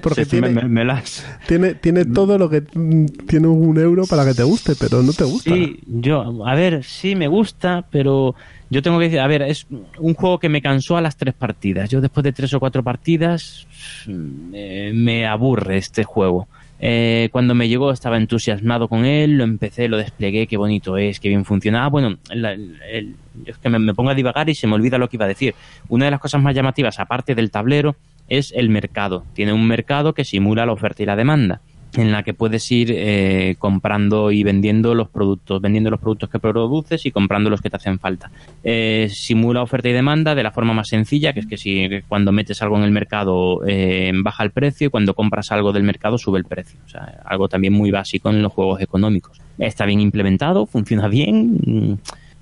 Porque, tiene, me- me las- tiene, tiene todo lo que mm, tiene un euro para que te guste, pero no te gusta. Sí, yo, a ver, sí me gusta, pero yo tengo que decir, a ver, es un juego que me cansó a las tres partidas. Yo después de tres o cuatro partidas mm, eh, me aburre este juego. Eh, cuando me llegó estaba entusiasmado con él, lo empecé, lo desplegué, qué bonito es, qué bien funciona. Ah, bueno, es que me, me pongo a divagar y se me olvida lo que iba a decir. Una de las cosas más llamativas, aparte del tablero, es el mercado. Tiene un mercado que simula la oferta y la demanda en la que puedes ir eh, comprando y vendiendo los productos, vendiendo los productos que produces y comprando los que te hacen falta. Eh, simula oferta y demanda de la forma más sencilla, que es que si cuando metes algo en el mercado eh, baja el precio y cuando compras algo del mercado sube el precio. O sea, algo también muy básico en los juegos económicos. Está bien implementado, funciona bien mm,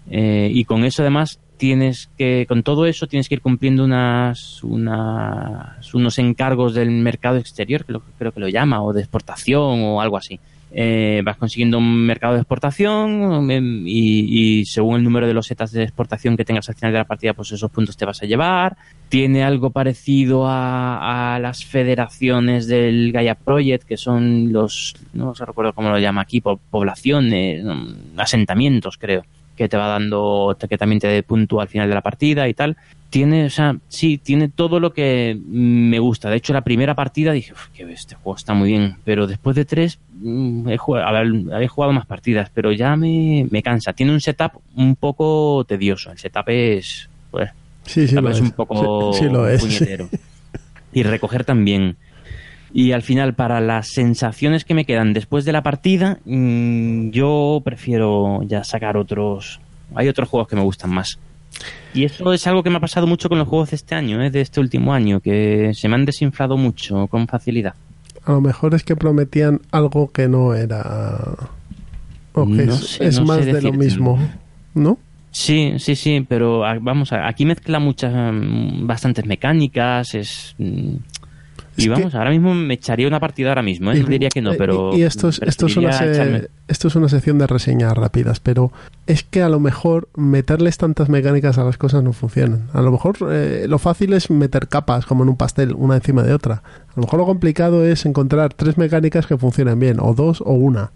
y con eso además tienes que, con todo eso tienes que ir cumpliendo unas, unas unos encargos del mercado exterior, que lo- creo que lo llama, o de exportación o algo así. Eh, vas consiguiendo un mercado de exportación em, y, y según el número de los setas de exportación que tengas al final de la partida, pues esos puntos te vas a llevar. Tiene algo parecido a, las federaciones del Gaia Project, que son los, no se recuerdo cómo lo llama aquí, po- poblaciones, mm, asentamientos, creo que te va dando, que también te puntúa al final de la partida y tal. Tiene, o sea, sí, tiene todo lo que me gusta. De hecho, la primera partida dije, "Uf, que este juego está muy bien. Pero después de tres, mm, he jugado, a ver, he jugado más partidas, pero ya me, me cansa. Tiene un setup un poco tedioso. El setup es, pues, sí, sí, vez es. un poco Sí, sí lo es. puñetero. Y recoger también. Y al final, para las sensaciones que me quedan después de la partida, mm, yo prefiero ya sacar otros. Hay otros juegos que me gustan más. Y eso es algo que me ha pasado mucho con los juegos de este año, ¿eh? de este último año, que se me han desinflado mucho con facilidad. A lo mejor es que prometían algo que no era. O que No es, sé, es no sé más de lo mismo, ¿no? Sí, sí, sí, pero vamos, a- aquí mezcla muchas, mm, bastantes mecánicas, es... Y que- vamos, ahora mismo me echaría una partida ahora mismo, ¿eh? Y- diría que no, pero... Y, y esto, es, esto, es una preferiría se- echarme- esto es una sección de reseñas rápidas, pero es que a lo mejor meterles tantas mecánicas a las cosas no funcionan. A lo mejor eh, lo fácil es meter capas como en un pastel, una encima de otra. A lo mejor lo complicado es encontrar tres mecánicas que funcionen bien, o dos o una.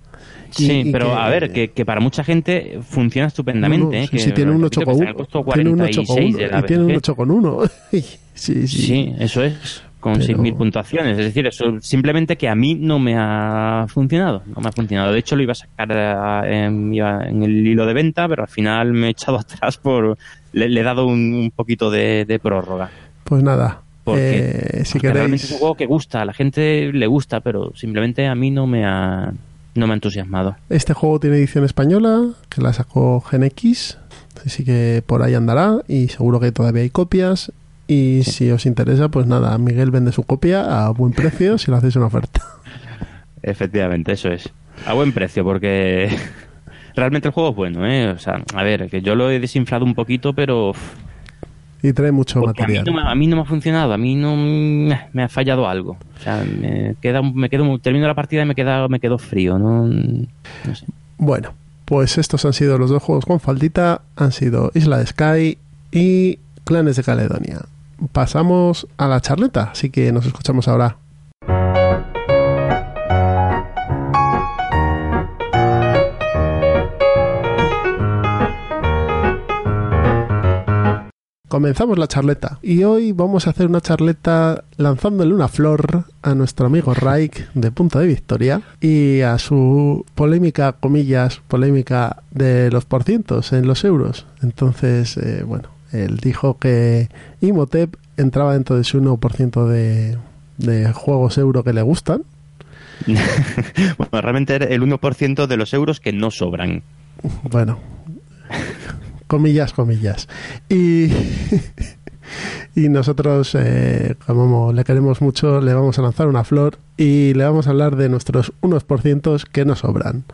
Y- Sí, y pero que- a ver, que, que para mucha gente funciona estupendamente. No, no, ¿eh? que, sí, tiene un repito 8 que con está en 1. el costo Tiene un 8 con 46 1. de la Y tiene un BGG. 8 con 1. [laughs] sí, sí. Sí, eso es, con Pero- 6.000 puntuaciones. Es decir, eso simplemente que a mí no me ha funcionado. No me ha funcionado. De hecho, lo iba a sacar eh, en, iba en el hilo de venta, pero al final me he echado [laughs] atrás por. Le, le he dado un, un poquito de, de prórroga. Pues nada. Porque, eh, si porque realmente es un juego que gusta, a la gente le gusta, pero simplemente a mí no me ha, no me ha entusiasmado. Este juego tiene edición española, que la sacó GenX, así que por ahí andará y seguro que todavía hay copias. Y si os interesa, pues nada, Miguel vende su copia a buen precio si le hacéis una oferta. [laughs] Efectivamente, eso es. A buen precio, porque [laughs] realmente el juego es bueno, ¿eh? O sea, a ver, que yo lo he desinflado un poquito, pero Y trae mucho porque a, mí material. no me, a mí no me ha funcionado, a mí no me, me ha fallado algo. O sea, me queda, me quedo, termino la partida y me queda, me quedo frío, no, no sé. Bueno, pues estos han sido los dos juegos con faldita, han sido Isla de Sky y Clanes de Caledonia. Pasamos a la charleta, así que nos escuchamos ahora. Comenzamos la charleta y hoy vamos a hacer una charleta lanzándole una flor a nuestro amigo Raik de Punto de Victoria y a su polémica, comillas, polémica de los porcientos en los euros. Entonces, eh, bueno, él dijo que Imhotep entraba dentro de su 1% de, de juegos euro que le gustan. [laughs] Bueno, realmente era el 1% de los euros que no sobran. Bueno, comillas, comillas. Y, [laughs] y nosotros, eh, como le queremos mucho, le vamos a lanzar una flor y le vamos a hablar de nuestros unos por cientos que nos sobran.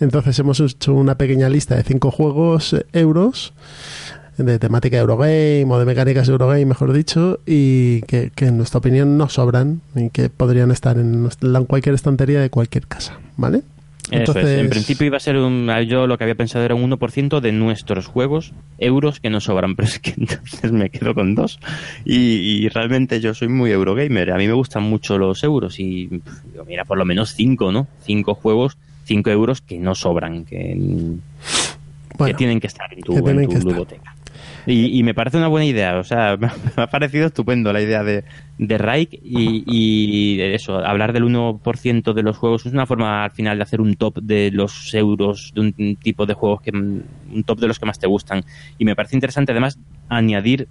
Entonces hemos hecho una pequeña lista de cinco juegos eh, euros de temática Eurogame o de mecánicas Eurogame, mejor dicho, y que, que en nuestra opinión no sobran y que podrían estar en, en cualquier estantería de cualquier casa, ¿vale? Eso Entonces, es. En principio iba a ser un. Yo lo que había pensado era un 1% de nuestros juegos, euros que no sobran, [laughs] pero es que entonces me quedo con dos. Y, y realmente yo soy muy Eurogamer. A mí me gustan mucho los euros y. Mira, por lo menos cinco, ¿no? Cinco juegos, cinco euros que no sobran, que, que tienen que estar en tu, en tu ludoteca. Y, y me parece una buena idea, o sea, [laughs] me ha parecido estupendo la idea de, de Raik y, y eso, hablar del 1% de los juegos es una forma al final de hacer un top de los euros, de un tipo de juegos que un top de los que más te gustan. Y me parece interesante además añadir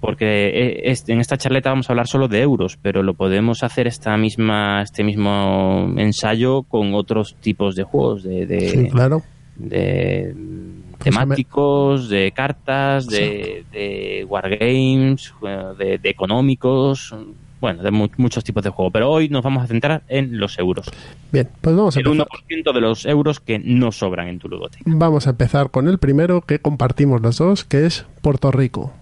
porque es- en esta charleta vamos a hablar solo de euros, pero lo podemos hacer esta misma, este mismo ensayo con otros tipos de juegos, de, de, sí, claro. de temáticos, de cartas, de, de wargames, eh, de, de económicos, bueno, de mu- muchos tipos de juegos. Pero hoy nos vamos a centrar en los euros. Bien, pues vamos a El empezar. 1% de los euros que no sobran en tu ludoteca. Vamos a empezar con el primero que compartimos los dos, que es Puerto Rico.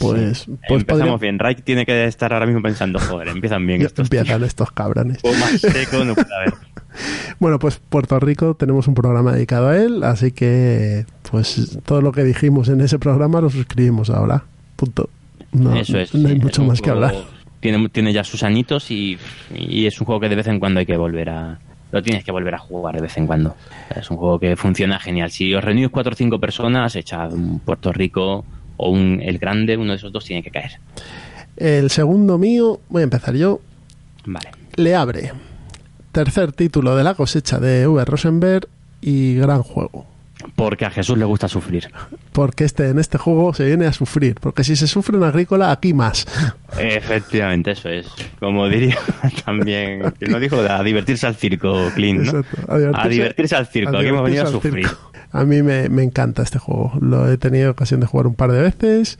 Pues, pues Empezamos bien. Raik tiene que estar ahora mismo pensando, joder, empiezan bien estos. empiezan estos cabrones. O más seco no puede haber. [laughs] Bueno, pues Puerto Rico tenemos un programa dedicado a él, así que pues todo lo que dijimos en ese programa lo suscribimos ahora. Punto. No, Eso es. no hay sí, mucho es más que hablar. Tiene, tiene ya sus añitos y, y es un juego que de vez en cuando hay que volver a. Lo tienes que volver a jugar de vez en cuando. Es un juego que funciona genial. Si os reunís cuatro o cinco personas, echad un Puerto Rico o un El Grande, uno de esos dos tiene que caer. El segundo mío, voy a empezar yo, Vale. le abre. Tercer título de la cosecha de V. Rosenberg y gran juego. Porque a Jesús le gusta sufrir. Porque este, en este juego se viene a sufrir. Porque si se sufre en agrícola, aquí más. Efectivamente, eso es. Como diría [laughs] también. que no dijo a divertirse al circo, Clint, ¿no? Exacto, A divertirse al circo. Aquí hemos venido a sufrir. circo. A mí me, me encanta este juego. Lo he tenido ocasión de jugar un par de veces.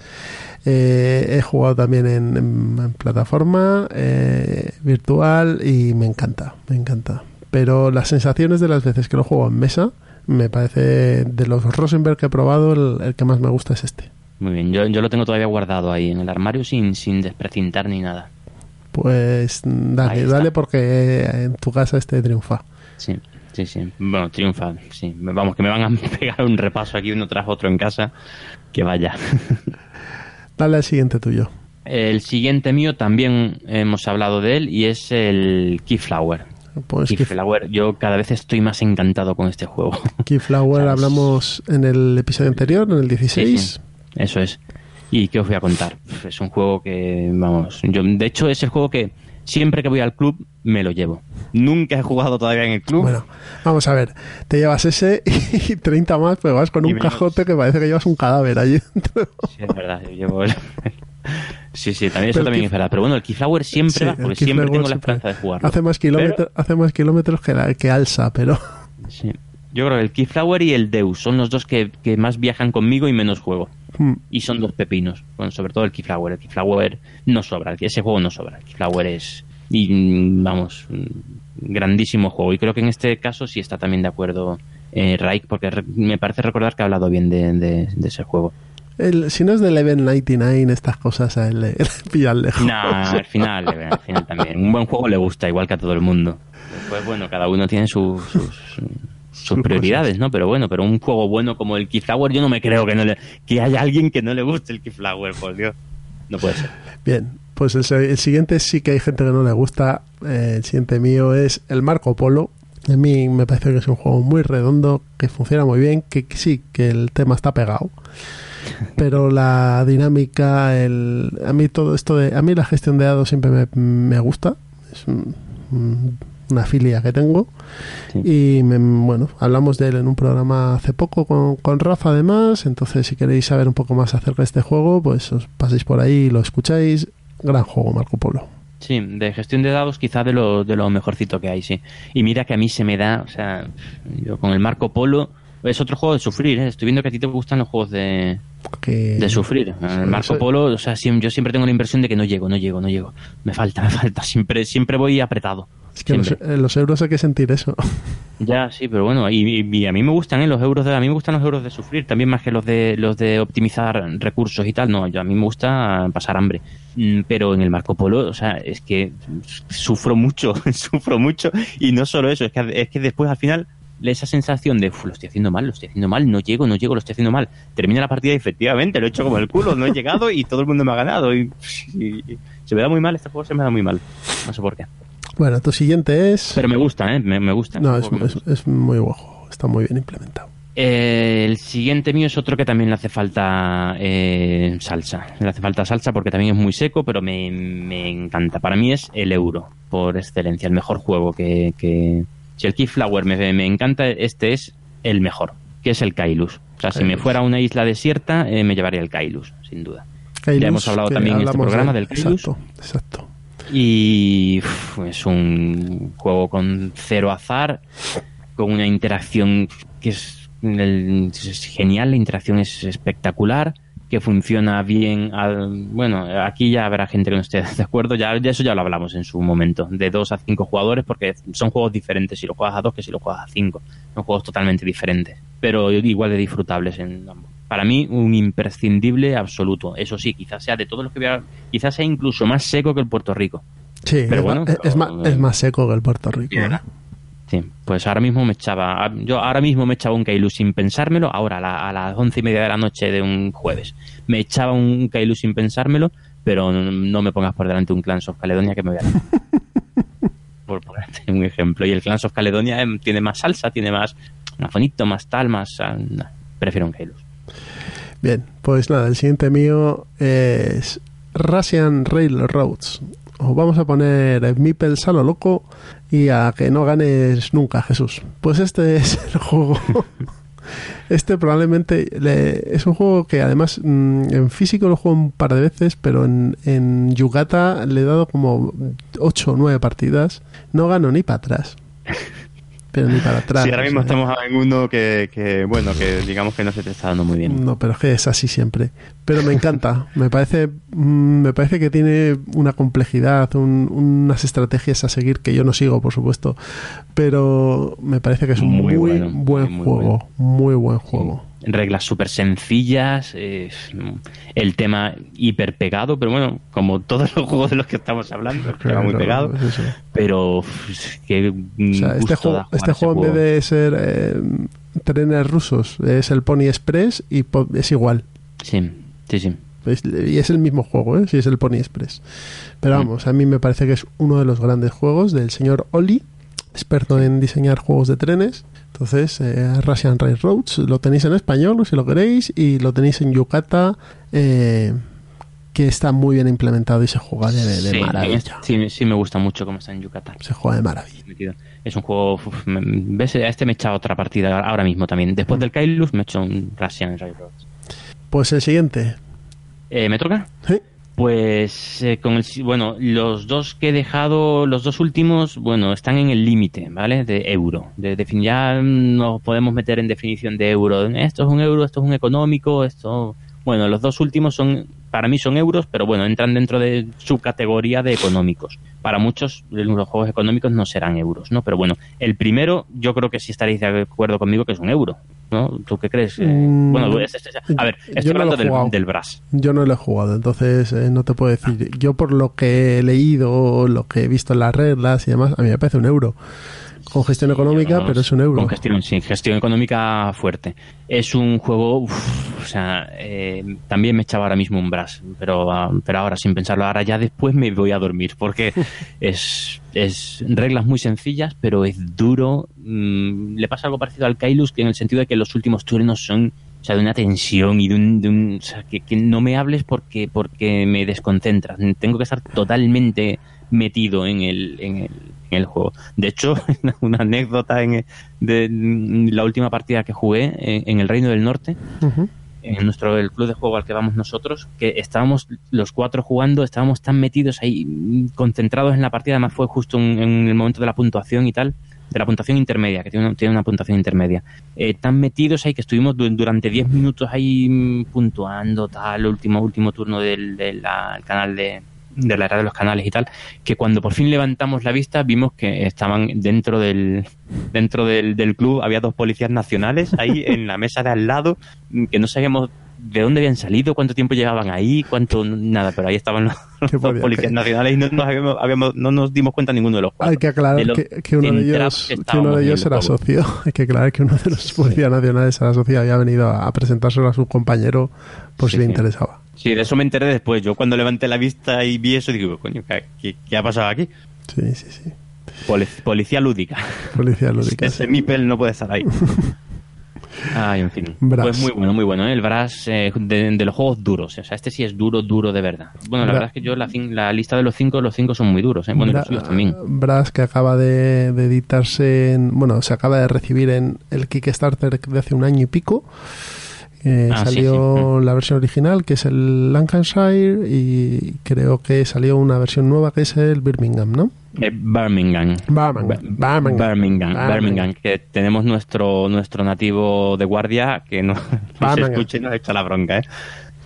Eh, he jugado también en, en- en plataforma eh, virtual y me encanta, me encanta. Pero las sensaciones de las veces que lo juego en mesa, me parece de los Rosenberg que he probado, el, el que más me gusta es este. Muy bien, yo, yo lo tengo todavía guardado ahí en el armario sin, sin desprecintar ni nada. Pues dale, dale porque en tu casa este triunfa. Sí, sí, sí. Bueno, triunfa, sí. Vamos, que me van a [laughs] pegar un repaso aquí uno tras otro en casa. Que vaya. [laughs] Dale al siguiente tuyo. El siguiente mío también hemos hablado de él y es el Keyflower. Pues Key- Keyflower, yo cada vez estoy más encantado con este juego. [laughs] Keyflower hablamos en el episodio anterior, en el 16. Sí, sí. Eso es. ¿Y qué os voy a contar? Es un juego que, vamos, yo, de hecho es el juego que siempre que voy al club me lo llevo. Nunca he jugado todavía en el club. Bueno, vamos a ver. Te llevas ese y 30 más, pero vas con Y un menos. cajote que parece que llevas un cadáver allí dentro. Sí, es verdad, yo llevo el- Sí, sí, también, eso también es verdad. Pero bueno, el Keyflower siempre Sí, va, porque siempre tengo la esperanza de jugarlo. Hace más kilómetros, hace más kilómetros que, la, que Alsa, pero [laughs] Sí. Yo creo que el Keyflower y el Deus son los dos que, que más viajan conmigo y menos juego. mm, Y son dos pepinos. Bueno, sobre todo el Keyflower. El Keyflower no sobra. Ese juego no sobra. El Keyflower es, y, mm, vamos, mm, grandísimo juego. Y creo que en este caso sí está también de acuerdo eh, Raik, porque re- me parece recordar que ha hablado bien de, de- de ese juego. El, si no es de Eleven 99, estas cosas a él le, le pillan lejos. No, al final, al final también. Un buen juego le gusta, igual que a todo el mundo. Después, bueno, cada uno tiene [laughs] sus, sus, sus prioridades, ¿no? Pero bueno, pero un juego bueno como el Keyflower, yo no me creo que no le, que haya alguien que no le guste el Keyflower, por Dios. No puede ser. Bien, pues el, el siguiente sí que hay gente que no le gusta. Eh, el siguiente mío es el Marco Polo. A mí me parece que es un juego muy redondo, que funciona muy bien, que sí, que el tema está pegado. Pero la dinámica, el, a mí todo esto de, a mí la gestión de dados siempre me, me gusta. Es un- un- una filia que tengo. Sí. Y me- bueno, hablamos de él en un programa hace poco con, con Rafa además, entonces si queréis saber un poco más acerca de este juego, pues os paséis por ahí y lo escucháis. Gran juego, Marco Polo. Sí, de gestión de dados quizá de lo, de lo mejorcito que hay, sí. Y mira que a mí se me da, o sea, yo con el Marco Polo, es otro juego de sufrir, ¿eh? Estoy viendo que a ti te gustan los juegos de, Que, de sufrir. El Marco Polo, o sea, yo siempre tengo la impresión de que no llego, no llego, no llego. Me falta, [laughs] me falta. Siempre, siempre voy apretado. Es que los, eh, los euros hay que sentir eso. [laughs] Ya, sí, pero bueno, y, y- y a mí me gustan ¿eh? los euros de, a mí me gustan los euros de sufrir, también más que los de los de optimizar recursos y tal. No, yo a mí me gusta pasar hambre. Mm, Pero en el Marco Polo, o sea, es que sufro mucho, [laughs] sufro mucho y no solo eso, es que es que después al final esa sensación de "Uf, lo estoy haciendo mal, lo estoy haciendo mal, no llego, no llego, lo estoy haciendo mal. Termina la partida y efectivamente lo he hecho como el culo, no he llegado y todo el mundo me ha ganado. Y, y- y se me da muy mal, este juego se me da muy mal. No sé por qué. Bueno, tu siguiente es... Pero me gusta, ¿eh? Me, me gusta. no, es, me es- gusta. es muy juego. Está muy bien implementado. Eh, el siguiente mío es otro que también le hace falta eh, salsa. Le hace falta salsa porque también es muy seco, pero me, me encanta. Para mí es el euro, por excelencia, el mejor juego que... que... Si el Keyflower me, me encanta, este es el mejor, que es el Kailus. O sea, si me fuera a una isla desierta, eh, me llevaría el Kailus, sin duda. Kailus, hemos hablado también en este programa de- del Kailus. Exacto, exacto. Y es un juego con cero azar, con una interacción que es, el- es genial, la interacción es espectacular, que funciona bien. al- bueno, aquí ya habrá gente que no esté [laughs] de acuerdo, ya, ya eso ya lo hablamos en su momento, de dos a cinco jugadores, porque son juegos diferentes si lo juegas a dos que si lo juegas a cinco. Son juegos totalmente diferentes, pero igual de disfrutables en ambos. Para mí, un imprescindible absoluto. Eso sí, quizás sea de todos los que voy a... Quizás sea incluso más seco que el Puerto Rico. Sí, Pero es, bueno, ma- es pero- más, es más seco que el Puerto Rico. ¿eh? Sí, pues ahora mismo me echaba, yo ahora mismo me echaba un Kailu sin pensármelo, ahora a, la- a las once y media de la noche de un jueves, me echaba un Kailu sin pensármelo, pero no, me pongas por delante un Clans of Caledonia que me voy a [laughs] por ponerte un ejemplo. Y el Clans of Caledonia em, tiene más salsa, tiene más afonito, más tal, más... ah, prefiero un Kailu. Bien, pues nada, el siguiente mío es Russian Railroads. Os vamos a poner Mipels a lo loco y a que no ganes nunca, Jesús. Pues este [laughs] es el juego. Este probablemente le- es un juego que además mm, en físico lo juego un par de veces, pero en, en Yugata le he dado como 8 o 9 partidas. No gano ni para atrás. Pero ni para atrás. Sí, ahora mismo o sea. estamos en uno que, que, bueno, que digamos que no se te está dando muy bien. No, pero es que es así siempre. Pero me encanta. [laughs] me parece mm, me parece que tiene una complejidad, un- unas estrategias a seguir que yo no sigo, por supuesto. Pero me parece que es un muy, Muy bueno, buen muy juego. Muy buen juego. Reglas súper sencillas, eh, el tema hiper pegado, pero bueno, como todos [laughs] los juegos de los que estamos hablando, tema muy Pero, pegado, eso. pero O sea, este juego, este juego en vez de ser eh, trenes rusos, es el Pony Express y es igual. Sí, sí, sí. Es- y es el mismo juego, ¿eh? si es el Pony Express. Pero Mm. vamos, a mí me parece que es uno de los grandes juegos del señor Oli, experto en diseñar juegos de trenes. Entonces, eh, Russian Railroads lo tenéis en español si lo queréis y lo tenéis en Yucata, eh, que está muy bien implementado y se juega de, de Sí, maravilla. sí, sí me gusta mucho cómo está en Yucatán. Se juega de maravilla. Es un juego. uf, me- ¿Ves? A este me he echado otra partida ahora mismo también. Después Mm. del Kailus me he hecho un Russian Railroads. Pues el siguiente. Eh, ¿Me toca? Sí. Pues eh, con el bueno, los dos que he dejado, los dos últimos, bueno, están en el límite, ¿vale? De euro. De, defin- ya nos podemos meter en definición de euro. Esto es un euro, esto es un económico, esto. Bueno, los dos últimos son, para mí son euros, pero bueno, entran dentro de su categoría de económicos. Para muchos los juegos económicos no serán euros, ¿no? Pero bueno, el primero, yo creo que sí estaréis de acuerdo conmigo que es un euro, ¿no? ¿Tú qué crees? Eh, Mm, bueno, es- es- es- a ver, estoy no hablando del, del Brass. Yo no lo he jugado, entonces eh, no te puedo decir. Yo por lo que he leído, lo que he visto en las reglas y demás, a mí me parece un euro. Con gestión económica, pero es un euro. Con gestión, sí, gestión económica fuerte. Es un juego, uf, o sea, eh, también me echaba ahora mismo un brass, pero, ah, pero ahora sin pensarlo, ahora ya después me voy a dormir, porque [laughs] es, es reglas muy sencillas, pero es duro. Mm, le pasa algo parecido al Kailus, que en el sentido de que los últimos turnos son o sea, de una tensión y de un... de un- o sea, que, que no me hables porque, porque me desconcentras. Tengo que estar totalmente metido en el, en el, el juego. De hecho, [laughs] una anécdota en, de mm, la última partida que jugué en, en el Reino del Norte, en nuestro el club de juego al que vamos nosotros, que estábamos los cuatro jugando, estábamos tan metidos ahí, mm, concentrados en la partida, además fue justo en, en el momento de la puntuación y tal, de la puntuación intermedia, que tiene una, tiene una puntuación intermedia. Eh, tan metidos ahí que estuvimos du- durante 10 minutos ahí mm, puntuando, tal, último, último turno del, del la- el canal de de la era de los canales y tal, que cuando por fin levantamos la vista vimos que estaban dentro del dentro del, del club había dos policías nacionales ahí [laughs] en la mesa de al lado que no sabíamos de dónde habían salido, cuánto tiempo llevaban ahí, cuánto nada, pero ahí estaban los, [laughs] ¿Qué los policías nacionales y no nos, habíamos- habíamos- no nos dimos cuenta ninguno de los cuatro. Hay que aclarar que, que uno de ellos, que uno de ellos el era socio. [laughs] Hay que aclarar que uno de los policías nacionales era socio y había venido a, a presentárselo a su compañero por Sí, si le interesaba. Sí, de eso me enteré después. Yo cuando levanté la vista y vi eso, digo, coño, ¿qué, ha pasado aquí? Sí, sí, sí. Polic- policía lúdica. Policía lúdica. [laughs] Ese sí. Mipel no puede estar ahí. [laughs] Ay, en fin. Brass. Pues muy bueno, muy bueno. ¿eh? El Brass eh, de, de los juegos duros. O sea, este sí es duro, duro de verdad. Bueno, la Bra- verdad es que yo la, la lista de los cinco, los cinco son muy duros. ¿eh? Bueno, los Bra- suyos también. Brass que acaba de, de editarse en, bueno, se acaba de recibir en el Kickstarter de hace un año y pico. Eh, Ah, sí, salió la versión original que es el Lancashire y creo que salió una versión nueva que es el Birmingham, ¿no? Eh, Birmingham. Birmingham. Birmingham. Birmingham, que tenemos nuestro nuestro nativo de guardia que no, [laughs] no se Birmingham. escucha y nos echa la bronca, ¿eh?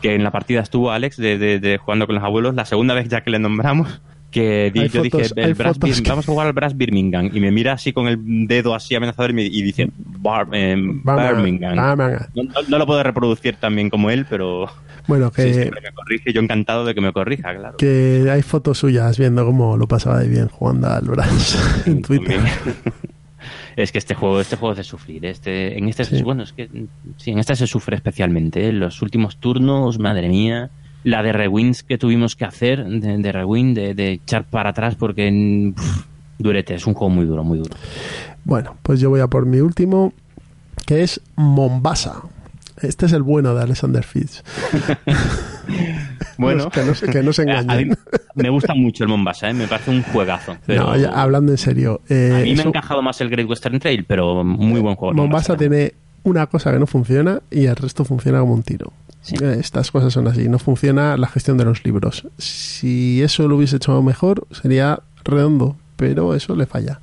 Que en la partida estuvo Alex de, de- de jugando con los abuelos, la segunda vez ya que le nombramos, que di- yo fotos- dije, el Brass que- vamos a jugar al Brass Birmingham, y me mira así con el dedo así amenazador y, me, y dice, Bar- eh, Birmingham. Birmingham. No, no- no lo puedo reproducir tan bien como él, pero Bueno, [laughs] sí, que, siempre me corrige, yo encantado de que me corrija, claro. que hay fotos suyas viendo cómo lo pasaba de bien jugando al Brass [laughs] en Twitter. [laughs] Es que este juego, este juego es de sufrir. Este, en este, Sí. bueno, es que sí, en este se sufre especialmente. ¿eh? Los últimos turnos, madre mía. La de rewinds que tuvimos que hacer, de, de rewind, de, de echar para atrás, porque mm, pf, durete, es un juego muy duro, muy duro. Bueno, pues yo voy a por mi último, que es Mombasa. Este es el bueno de Alexander Fitz. [laughs] Bueno, [laughs] que no, se- que no se mí engañen. me gusta mucho el Mombasa, ¿eh? me parece un juegazo. Pero No, ya, hablando en serio. eh, a mí me ha un- encajado más el Great Western Trail, pero muy buen juego. el Mombasa tiene una cosa que no funciona y el resto funciona como un tiro. Sí. Eh, Estas cosas son así. No funciona la gestión de los libros. Si eso lo hubiese hecho mejor, sería redondo, pero eso le falla.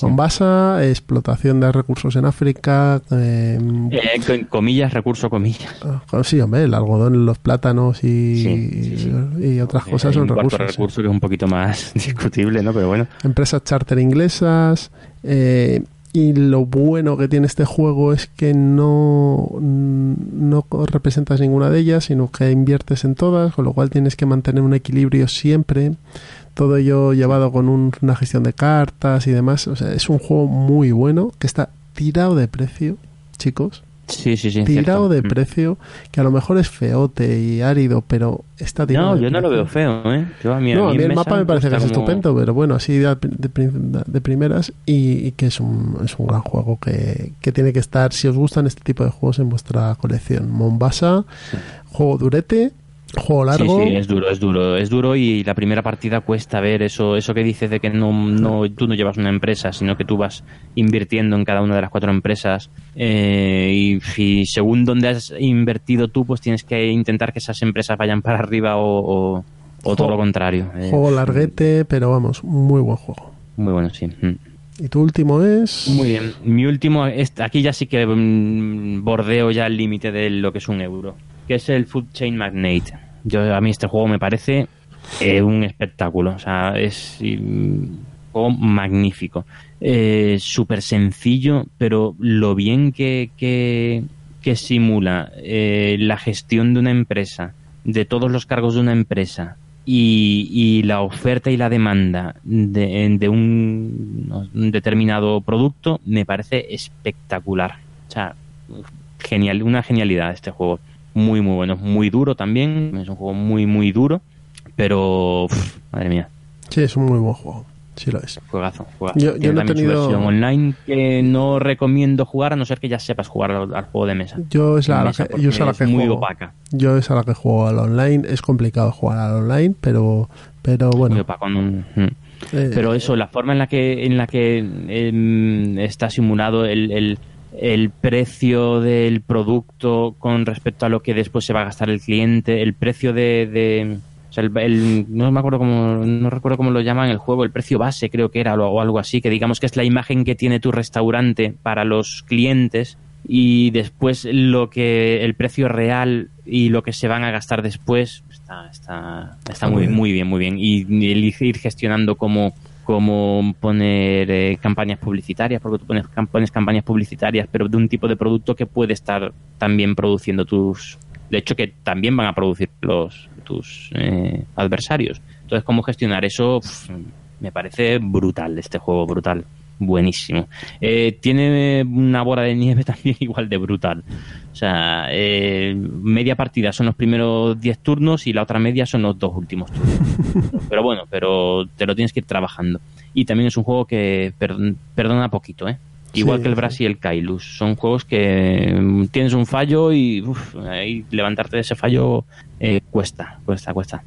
Mombasa, explotación de recursos en África. eh, Eh, comillas, recurso comillas. ah, sí, hombre, el algodón, los plátanos y, Sí, sí, sí. y otras cosas son un recursos. sí. recurso que es un poquito más [laughs] discutible, ¿no? Pero bueno. empresas charter inglesas. eh, y lo bueno que tiene este juego es que no, no representas ninguna de ellas, sino que inviertes en todas, con lo cual tienes que mantener un equilibrio siempre. Todo ello llevado con un- una gestión de cartas y demás. O sea, es un juego muy bueno que está tirado de precio, chicos. Sí, sí, sí. Tirado cierto. de Mm. precio, que a lo mejor es feote y árido, pero está tirado No, de yo no lo veo precio. feo, ¿eh? Yo a mí, No, a mí el mapa me parece que es como- estupendo, pero bueno, así de, de de primeras y, y que es un, es un gran juego que, que tiene que estar, si os gustan este tipo de juegos, en vuestra colección. Mombasa, juego durete, juego largo. Sí, sí, es duro, es duro, es duro y la primera partida cuesta ver eso, eso que dices de que no, no, tú no llevas una empresa, sino que tú vas invirtiendo en cada una de las cuatro empresas eh, y, y según donde has invertido tú, pues tienes que intentar que esas empresas vayan para arriba o, o, o todo lo contrario. Eh, Juego larguete, pero vamos, muy buen juego. Muy bueno, sí. Mm. Y tu último es... Muy bien. Mi último, este- aquí ya sí que mm, bordeo ya el límite de lo que es un euro, que es el Food Chain Magnate. Yo, a mí este juego me parece eh, un espectáculo, o sea, es un juego magnífico. Eh, Súper sencillo, pero lo bien que, que, que simula eh, la gestión de una empresa, de todos los cargos de una empresa, y, y la oferta y la demanda de, un, un determinado producto me parece espectacular. O sea, genial, una genialidad este juego. Muy, muy bueno. Muy duro también. Es un juego muy, muy duro. Pero, madre mía, Sí, es un muy buen juego. Sí lo es. juegazo. juegazo. Yo- yo no he tenido- versión online que no recomiendo jugar a no ser que ya sepas jugar al, al juego de mesa. Yo es la, la que, yo es a la es que muy juego. opaca. Yo es a la que juego al online. Es complicado jugar al online, pero, pero Muy bueno. opaco. no- mm. eh, Pero eso, la forma en la que, en la que em, está simulado el, el, el precio del producto con respecto a lo que después se va a gastar el cliente, el precio de... de- o sea, el, el- no me acuerdo cómo, no recuerdo cómo lo llaman el juego, el precio base creo que era o algo así, que digamos que es la imagen que tiene tu restaurante para los clientes y después lo que el precio real y lo que se van a gastar después está está está muy Muy bien. muy bien muy bien y el ir gestionando cómo cómo poner eh, campañas publicitarias porque tú pones, pones campañas publicitarias pero de un tipo de producto que puede estar también produciendo tus De hecho, que también van a producir los tus eh, adversarios. Entonces, cómo gestionar eso me parece brutal este juego, brutal. Buenísimo. Eh, tiene una bola de nieve [laughs] también igual de brutal. O sea, eh, media partida son los primeros 10 turnos y la otra media son los dos últimos turnos. [laughs] pero bueno, pero te lo tienes que ir trabajando. Y también es un juego que perdon- perdona poquito, ¿eh? Igual Sí, que el. Brass y el Kailus. Son juegos que mm, tienes un fallo y uf, ahí levantarte de ese fallo eh, cuesta, cuesta, cuesta.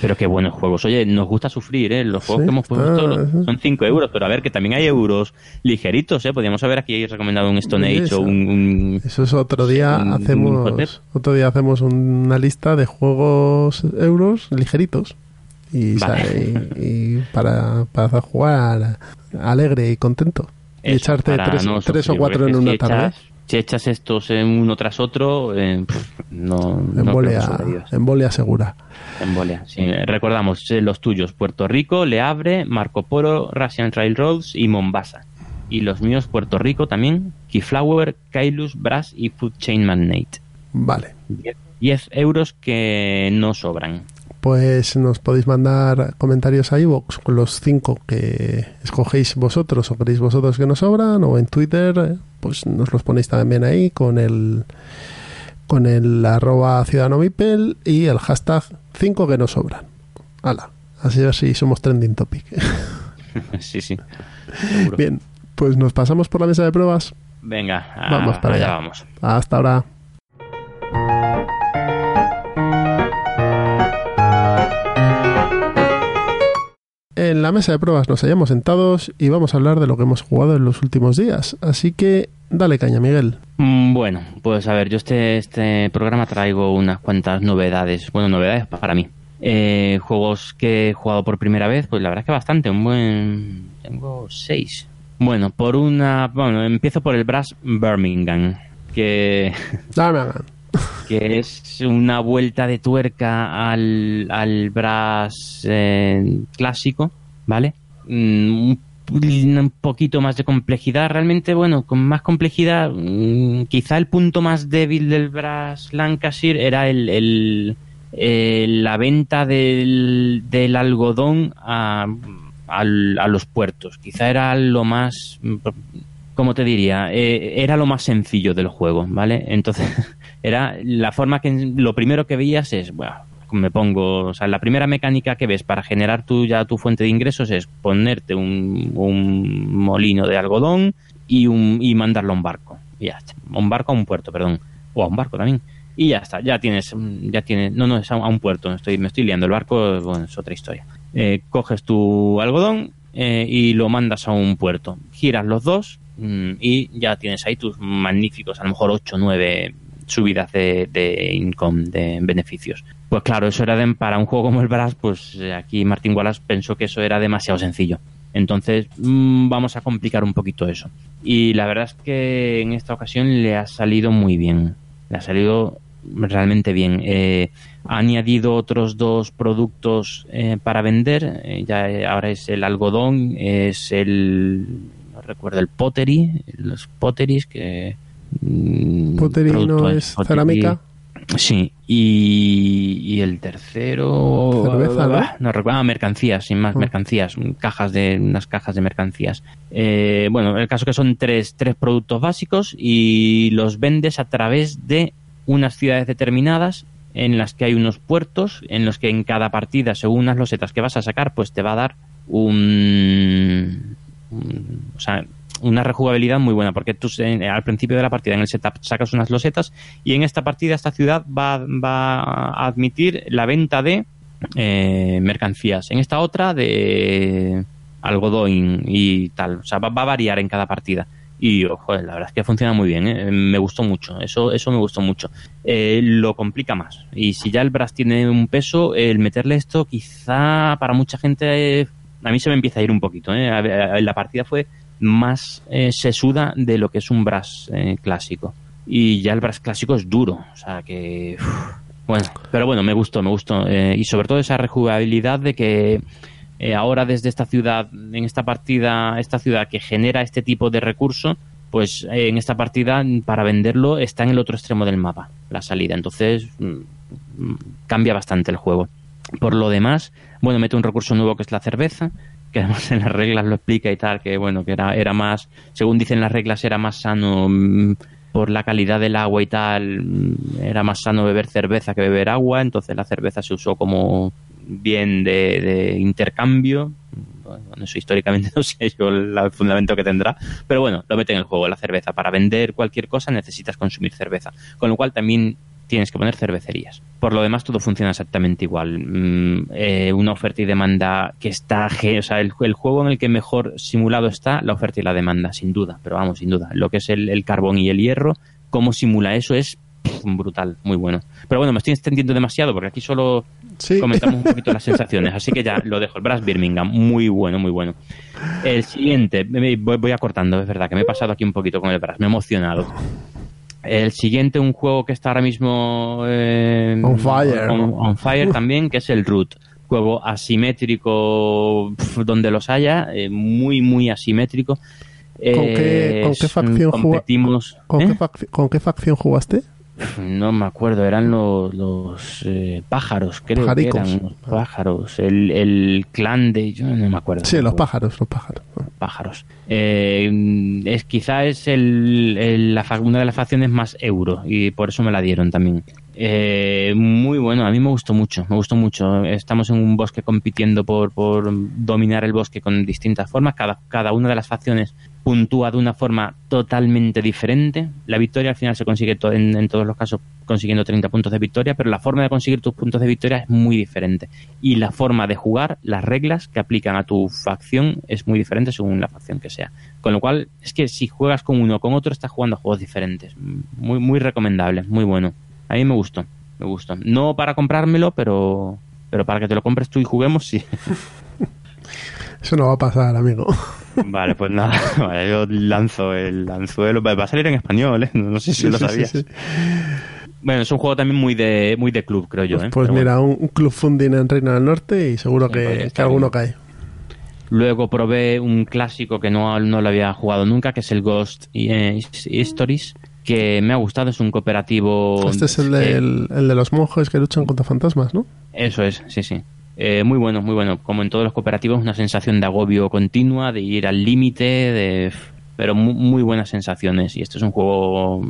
Pero qué buenos juegos. Oye, nos gusta sufrir, ¿eh? Los juegos Sí, que hemos está- puesto son 5 euros, pero a ver, que también hay euros ligeritos, ¿eh? Podríamos haber aquí recomendado un Stone Age Eso. o un... un- Eso es otro día Un- hacemos otro día hacemos una lista de juegos euros ligeritos y, sa- Vale. y- y para, para jugar alegre y contento y echarte tres, no tres o cuatro en si una echas- tarde Si echas estos en uno tras otro, eh, pff, no, no embolia, sobrevivas. embolia segura Embolia, sí. Recordamos eh, los tuyos: Puerto Rico, Le Havre, Marco Polo, Russian Railroads y Mombasa. Y los míos: Puerto Rico también, Keyflower, Kailus, Brass y Food Chain Magnate. vale 10 euros que no sobran. Pues nos podéis mandar comentarios a iVoox con los cinco que escogéis vosotros o queréis vosotros que nos sobran o en Twitter eh, pues nos los ponéis también ahí con el con el arroba ciudadano Mipel y el hashtag 5 que nos sobran. Hala, así así somos trending topic. [laughs] sí, sí. [laughs] Seguro. Bien, pues nos pasamos por la mesa de pruebas. Venga, Vamos para allá. vamos. Hasta ahora. En la mesa de pruebas nos hallamos sentados y vamos a hablar de lo que hemos jugado en los últimos días. Así que dale caña, Miguel. Mm, Bueno, pues a ver, yo este, este programa traigo unas cuantas novedades. Bueno, novedades para mí. Eh, juegos que he jugado por primera vez, pues la verdad es que bastante, un buen... Tengo seis. Bueno, por una... Bueno, empiezo por el Brass Birmingham, que, man. Que es una vuelta de tuerca al, al Brass eh, clásico, ¿vale? Mm, un, poquito más de complejidad, realmente, bueno, con más complejidad, mm, quizá el punto más débil del Brass Lancashire era el, eh, la venta del, del algodón a, a los puertos. Quizá era lo más, mm, ¿cómo te diría? Eh, era lo más sencillo del juego, ¿vale? Entonces, [laughs] era la forma que lo primero que veías es, bueno, me pongo, o sea, la primera mecánica que ves para generar tu, ya tu fuente de ingresos es ponerte un, un molino de algodón y, un, y mandarlo a un barco. Y ya está. Un barco a un puerto, perdón. O a un barco también. Y ya está, ya tienes, ya tienes, no, no, es a un, a un puerto, estoy, me estoy liando. El barco, bueno, es otra historia. Eh, coges tu algodón eh, y lo mandas a un puerto. Giras los dos mm, y ya tienes ahí tus magníficos, a lo mejor 8 o 9 subidas de, de income, de beneficios. Pues claro, eso era de- para un juego como el Brass, pues eh, aquí Martin Wallace pensó que eso era demasiado sencillo. Entonces mm, vamos a complicar un poquito eso. Y la verdad es que en esta ocasión le ha salido muy bien. Le ha salido realmente bien. Eh, ha añadido otros dos productos eh, para vender. Eh, ya eh, ahora es el algodón, es el no recuerdo el pottery, los potteries que mm, Pottery no producto- es pottery- cerámica. Sí, y, y el tercero. Cerveza, ¿no? No recuerdo. Ah, mercancías, sin más, Ah. mercancías. Cajas de, unas cajas de mercancías. Eh, bueno, el caso que son tres, tres productos básicos y los vendes a través de unas ciudades determinadas en las que hay unos puertos, en los que en cada partida, según las losetas que vas a sacar, pues te va a dar un. un- o sea, una rejugabilidad muy buena, porque tú eh, al principio de la partida en el setup sacas unas losetas y en esta partida esta ciudad va, va a admitir la venta de eh, mercancías. En esta otra de algodón y tal. O sea, va, va a variar en cada partida. Y, ojo, la verdad es que funciona muy bien. ¿eh? Me gustó mucho. Eso, eso me gustó mucho. Eh, lo complica más. Y si ya el Brass tiene un peso, el meterle esto quizá para mucha gente... eh, a mí se me empieza a ir un poquito. ¿eh? La partida fue más eh, sesuda de lo que es un Brass eh, clásico. Y ya el Brass clásico es duro. O sea que... bueno, pero bueno, me gustó, me gustó. Eh, y sobre todo esa rejugabilidad de que eh, ahora desde esta ciudad, en esta partida, esta ciudad que genera este tipo de recurso, pues en esta partida para venderlo está en el otro extremo del mapa, la salida. Entonces mm, mm, cambia bastante el juego. Por lo demás, bueno, mete un recurso nuevo que es la cerveza, que además en las reglas lo explica y tal, que bueno, que era, era más, según dicen las reglas, era más sano mm, por la calidad del agua y tal, mm, era más sano beber cerveza que beber agua, entonces la cerveza se usó como bien de, intercambio. Bueno, eso históricamente [laughs] no sé yo el fundamento que tendrá, pero bueno, lo mete en el juego, la cerveza. Para vender cualquier cosa necesitas consumir cerveza, con lo cual también tienes que poner cervecerías. Por lo demás, todo funciona exactamente igual. Mm, eh, una oferta y demanda que está, o sea, el, el juego en el que mejor simulado está, la oferta y la demanda, sin duda, pero vamos, sin duda. Lo que es el, el carbón y el hierro, cómo simula eso es pff, brutal, muy bueno. Pero bueno, me estoy extendiendo demasiado porque aquí solo Sí. comentamos un poquito las [laughs] sensaciones, así que ya lo dejo. El Brass Birmingham, muy bueno, muy bueno. El siguiente, voy, voy acortando, es verdad que me he pasado aquí un poquito con el Brass, me he emocionado. El siguiente, un juego que está ahora mismo eh, On fire. on- on fire también, que es el Root. Juego asimétrico pf, donde los haya, eh, muy, muy asimétrico. ¿Con qué- con qué es- facción juega- competimos, ¿Con, ¿eh? ¿Con qué facción jugaste? No me acuerdo, eran los, los eh, pájaros, creo Pajaricos. que eran los pájaros. El, el clan de. Yo no me acuerdo. Sí, los pájaros, los pájaros. pájaros. Eh, es quizá es el, el- la, una de las facciones más euro y por eso me la dieron también. Eh, muy bueno, a mí me gustó mucho, me gustó mucho. Estamos en un bosque compitiendo por, por dominar el bosque con distintas formas. Cada, cada una de las facciones puntúa de una forma totalmente diferente. La victoria al final se consigue to- en, todos los casos consiguiendo 30 puntos de victoria, pero la forma de conseguir tus puntos de victoria es muy diferente. Y la forma de jugar, las reglas que aplican a tu facción es muy diferente según la facción que sea. Con lo cual, es que si juegas con uno o con otro, estás jugando juegos diferentes. Muy, muy recomendable, muy bueno. A mí me gustó, me gustó. No para comprármelo, pero, pero para que te lo compres tú y juguemos, sí. [laughs] Eso no va a pasar, amigo. Vale, pues nada, [laughs] vale, yo lanzo el anzuelo. Va a salir en español, ¿eh? No sé si lo Sí, sabías. sí. Bueno, es un juego también muy de, muy de club, creo yo. ¿eh? Pues Pero bueno. mira, un, un club funding en Reino del Norte y seguro que, que estar alguno cae. Luego probé un clásico que no, no lo había jugado nunca, que es el Ghost eh, Stories, que me ha gustado, es un cooperativo... Este es el, eh, del- el de los monjes que luchan contra fantasmas, ¿no? Eso es, sí, sí. Eh, muy bueno, muy bueno. Como en todos los cooperativos, una sensación de agobio continua, de ir al límite, de pero mu- muy, buenas sensaciones. Y este es un juego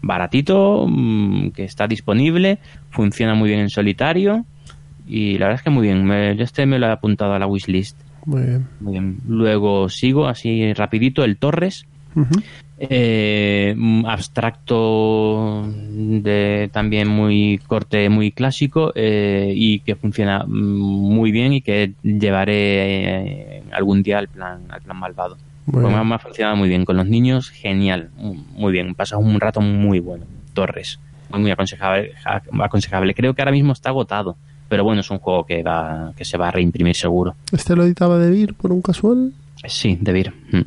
baratito, mm, que está disponible, funciona muy bien en solitario y la verdad es que muy bien. Me- yo este me lo he apuntado a la wishlist. Muy bien. Muy bien. Luego sigo así rapidito el Torres. Eh, abstracto de también muy corte muy clásico eh, y que funciona muy bien y que llevaré eh, algún día al plan al plan malvado. Muy Pues me, ha- funcionado muy bien con los niños genial muy bien. Pasas un rato muy bueno Torres. Muy, muy aconsejable aconsejable. Creo que ahora mismo está agotado pero bueno es un juego que va que se va a reimprimir seguro. ¿Este lo editaba de Vir por un casual? sí de Vir Mm.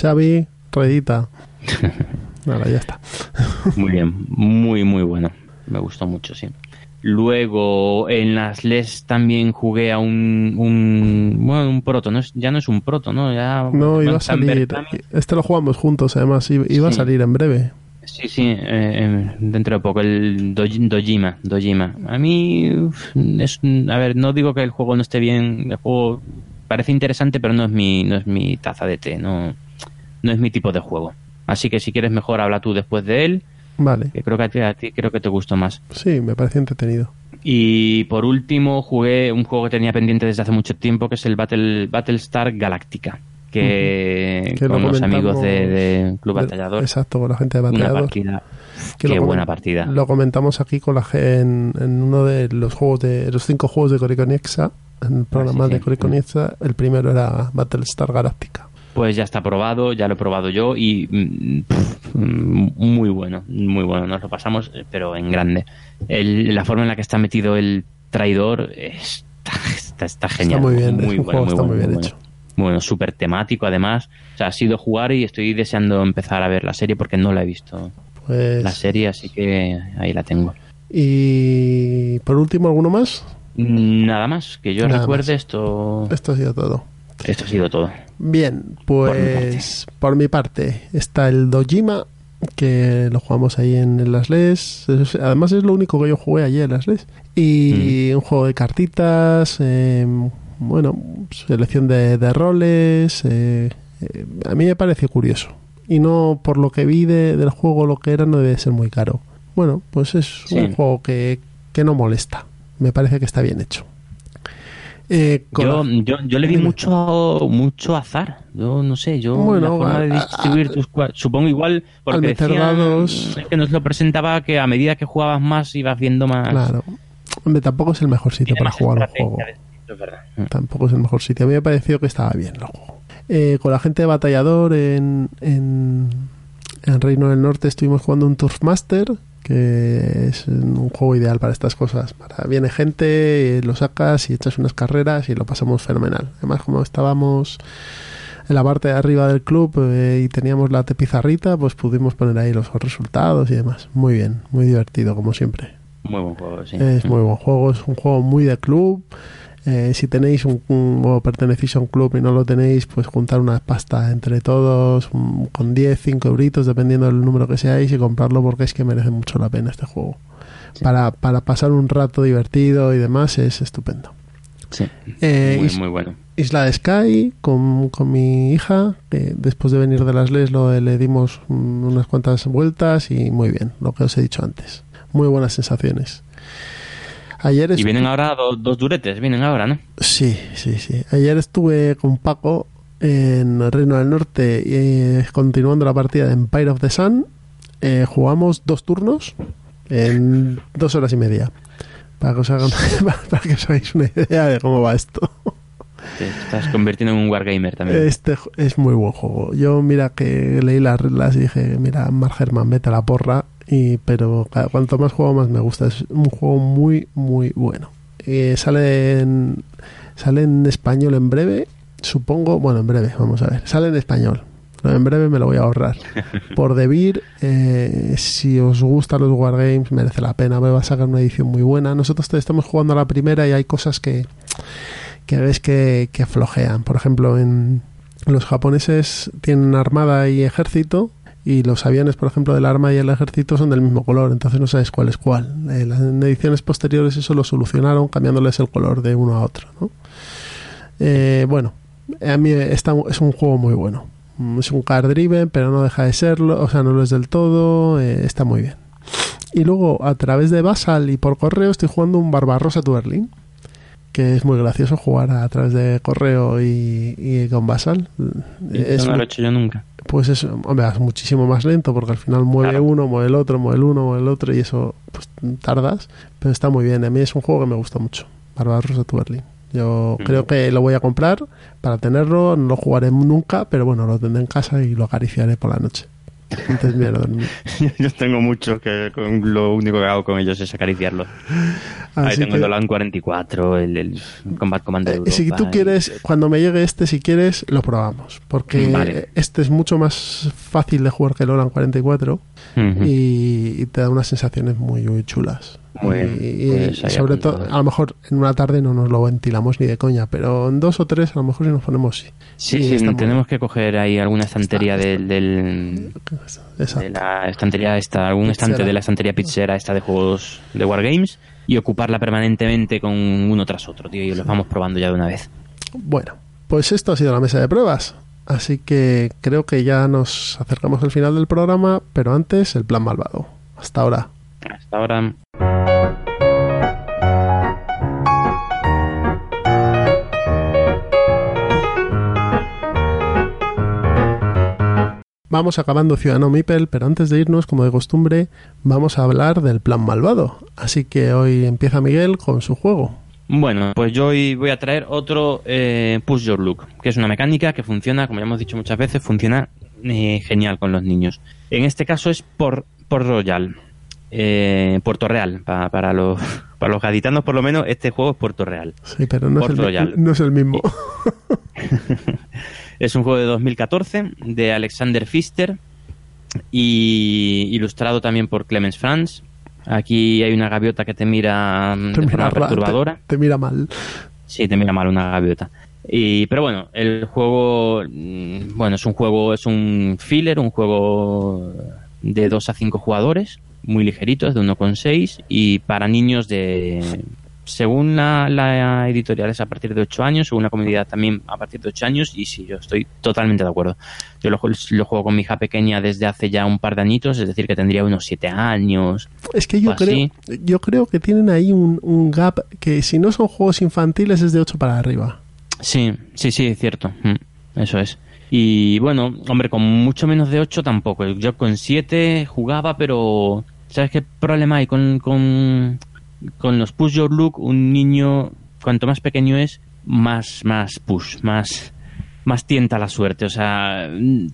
Xavi, reedita. [laughs] Ahora ya está. [laughs] Muy bien, muy, muy bueno. Me gustó mucho, sí. Luego en las LES también jugué a un, un bueno, un proto, no es, ya no es un proto, ¿no? Ya, No, iba a salir. Este lo jugamos juntos, además. Iba a salir en breve. Sí, sí, eh, eh, dentro de poco, el Doj- Dojima, Dojima. A mí, es, a ver, no digo que el juego no esté bien, el juego parece interesante, pero no es mi, no es mi taza de té, no, no es mi tipo de juego. Así que si quieres mejor habla tú después de él, Vale. que creo que a ti, a ti creo que te gustó más. Sí, me parece entretenido. Y por último jugué un juego que tenía pendiente desde hace mucho tiempo, que es el Battle, Battlestar Galactica, que, Que lo con los amigos de, de Club de- Batallador, Exacto, con la gente de Batallador. partida, Que qué lo buena partida. Lo comentamos aquí con la en, en uno de los juegos de los cinco juegos de Coriconexa, en el programa Ah, sí, de sí. Coriconexa, el primero era Battlestar Galactica. Pues ya está probado, ya lo he probado yo y mm, pff, mm, muy bueno, muy bueno. Nos lo pasamos, eh, pero en grande. El- la forma en la que está metido el traidor está, está, está genial. muy bien, muy bueno, juego, muy está bueno, muy bien hecho. Bueno, súper temático además. O sea, ha sido jugar y estoy deseando empezar a ver la serie porque no la he visto Pues, la serie, así que ahí la tengo. y por último, ¿alguno más? Nada más, que yo Nada recuerde más. esto. Esto ha sido todo. Esto ha sido todo. Bien, Por mi pues por mi parte está el Dojima, que lo jugamos ahí en las LES. Es- Además es lo único que yo jugué allí en las LES. Y un juego de cartitas, eh, bueno, selección de, de roles. eh, eh, a mí me pareció curioso. Y no, por lo que vi de- del juego, lo que era no debe ser muy caro. Bueno, pues es Sí. un juego que, que no molesta. Me parece que está bien hecho. Eh, Yo, yo, yo le vi mucho mucho azar. Yo no sé, yo Bueno, la forma de a- a- distribuir tus supongo igual porque meter decían dados- es que nos lo presentaba que a medida que jugabas más ibas viendo más Claro. Hombre, tampoco es el mejor sitio para jugar un juego. es verdad. Tampoco es el mejor sitio. A mí me pareció que estaba bien el juego. Eh, con la gente de Batallador en, en, en Reino del Norte estuvimos jugando un Turfmaster, que es un juego ideal para estas cosas. Para, viene gente, lo sacas y echas unas carreras y lo pasamos fenomenal. Además, como estábamos en la parte de arriba del club eh, y teníamos la pizarrita, pues pudimos poner ahí los resultados y demás. Muy bien, muy divertido, como siempre. Muy buen juego, sí. Es muy buen juego, es un juego muy de club. Eh, si tenéis un, un- o pertenecéis a un club y no lo tenéis, pues juntar una pasta entre todos un- con 10, 5 euritos, dependiendo del número que seáis, y comprarlo porque es que merece mucho la pena este juego. Para, para pasar un rato divertido y demás es estupendo. Sí. Eh, muy, muy bueno. Isla de Sky con, con mi hija, que después de venir de las LES lo, le dimos unas cuantas vueltas y muy bien, lo que os he dicho antes. Muy buenas sensaciones. Ayer Y vienen ahora dos, dos duretes, vienen ahora, ¿no? Sí, sí, sí. Ayer estuve con Paco en Reino del Norte eh, continuando la partida de Empire of the Sun. Eh, jugamos dos turnos en dos horas y media. Para que, os hagan- [laughs] para que os hagáis una idea de cómo va esto. Te estás convirtiendo en un wargamer también. Este es muy buen juego. Yo, mira, que leí las reglas y dije, mira, Mark Herman, vete a la porra. Y, pero cada- cuanto más juego, más me gusta. Es un juego muy, muy bueno. Eh, sale, en, sale en español en breve, supongo. Bueno, en breve, vamos a ver. Sale en español. Pero en breve me lo voy a ahorrar. [laughs] Por Debir, eh, si os gustan los Wargames, merece la pena. Me va a sacar una edición muy buena. Nosotros te- estamos jugando a la primera y hay cosas que, que ves que, que flojean. Por ejemplo, en los japoneses tienen armada y ejército y los aviones, por ejemplo, del arma y el ejército son del mismo color, entonces no sabes cuál es cuál. Eh, en ediciones posteriores eso lo solucionaron cambiándoles el color de uno a otro. ¿no? Eh, bueno, a mí está, es un juego muy bueno. Es un card driven, pero no deja de serlo, o sea, no lo es del todo, eh, está muy bien. Y luego, a través de Basal y por correo, estoy jugando un Barbarossa to Berlin, que es muy gracioso jugar a través de correo y, y con Basal. Es no lo he hecho yo nunca. pues es, hombre, es muchísimo más lento porque al final mueve Claro. uno, mueve el otro, mueve el uno, mueve el otro y eso pues tardas, pero está muy bien. A mí es un juego que me gusta mucho, Barbarossa to Berlin. Yo Ujú. creo que lo voy a comprar para tenerlo, no lo jugaré nunca, pero bueno, lo tendré en casa y lo acariciaré por la noche. Antes de ir a dormir. yo tengo muchos que con- lo único que hago con ellos es acariciarlos. Ahí Así tengo que- el Dolan 44, el, el Combat Commander Eh, Europa. si tú y- quieres, cuando me llegue este, si quieres, lo probamos. Porque Vale. este es mucho más fácil de jugar que el Olan 44 Ujú. y, y te da unas sensaciones muy, muy chulas. Muy y, bien, y- pues y sobre todo, a lo mejor en una tarde no nos lo ventilamos ni de coña, pero en dos o tres a lo mejor si nos ponemos sí. Sí, sí, tenemos que coger ahí alguna estantería Está- del, de la estantería esta, algún estante Pizzera. de la estantería pizzera esta de juegos de Wargames y ocuparla permanentemente con uno tras otro, tío, y los vamos probando ya de una vez. Bueno, pues esto ha sido la mesa de pruebas. Así que creo que ya nos acercamos al final del programa, pero antes el plan malvado. Hasta ahora. Hasta ahora. Vamos acabando Ciudadano Mipel, pero antes de irnos, como de costumbre, vamos a hablar del plan malvado. Así que hoy empieza Miguel con su juego. Bueno, pues yo hoy voy a traer otro eh, Push Your Look, que es una mecánica que funciona, como ya hemos dicho muchas veces, funciona eh, genial con los niños. En este caso es por, por Royal, eh, Puerto Real, pa- para, los, [laughs] para los gaditanos por lo menos este juego es Puerto Real. Sí, pero no, es Port el, mi- Royal. no es el mismo. [laughs] Es un juego de 2014 de Alexander Pfister y ilustrado también por Clemens Franz. Aquí hay una gaviota que te mira mm, Te de mira forma ra- perturbadora. Te, te mira mal. Sí, te mira mal una gaviota. Y, pero bueno, el juego, mm, bueno, es un juego, es un filler, un juego de 2 a 5 jugadores, muy ligerito, es de 1,6 y para niños de, según la, la editorial es a partir de 8 años, según la comunidad también a partir de 8 años y sí, yo estoy totalmente de acuerdo. Yo lo, jue- lo juego con mi hija pequeña desde hace ya un par de añitos, es decir, que tendría unos 7 años. Es que yo creo, así. yo creo que tienen ahí un, un gap que si no son juegos infantiles es de 8 para arriba. Sí, sí, sí, cierto. Mm, Eso es. Y bueno, hombre, con mucho menos de 8 tampoco. Yo con 7 jugaba, pero ¿sabes qué problema hay con, con, con los push your look? Un niño, cuanto más pequeño es, más, más push, más, más tienta la suerte. O sea,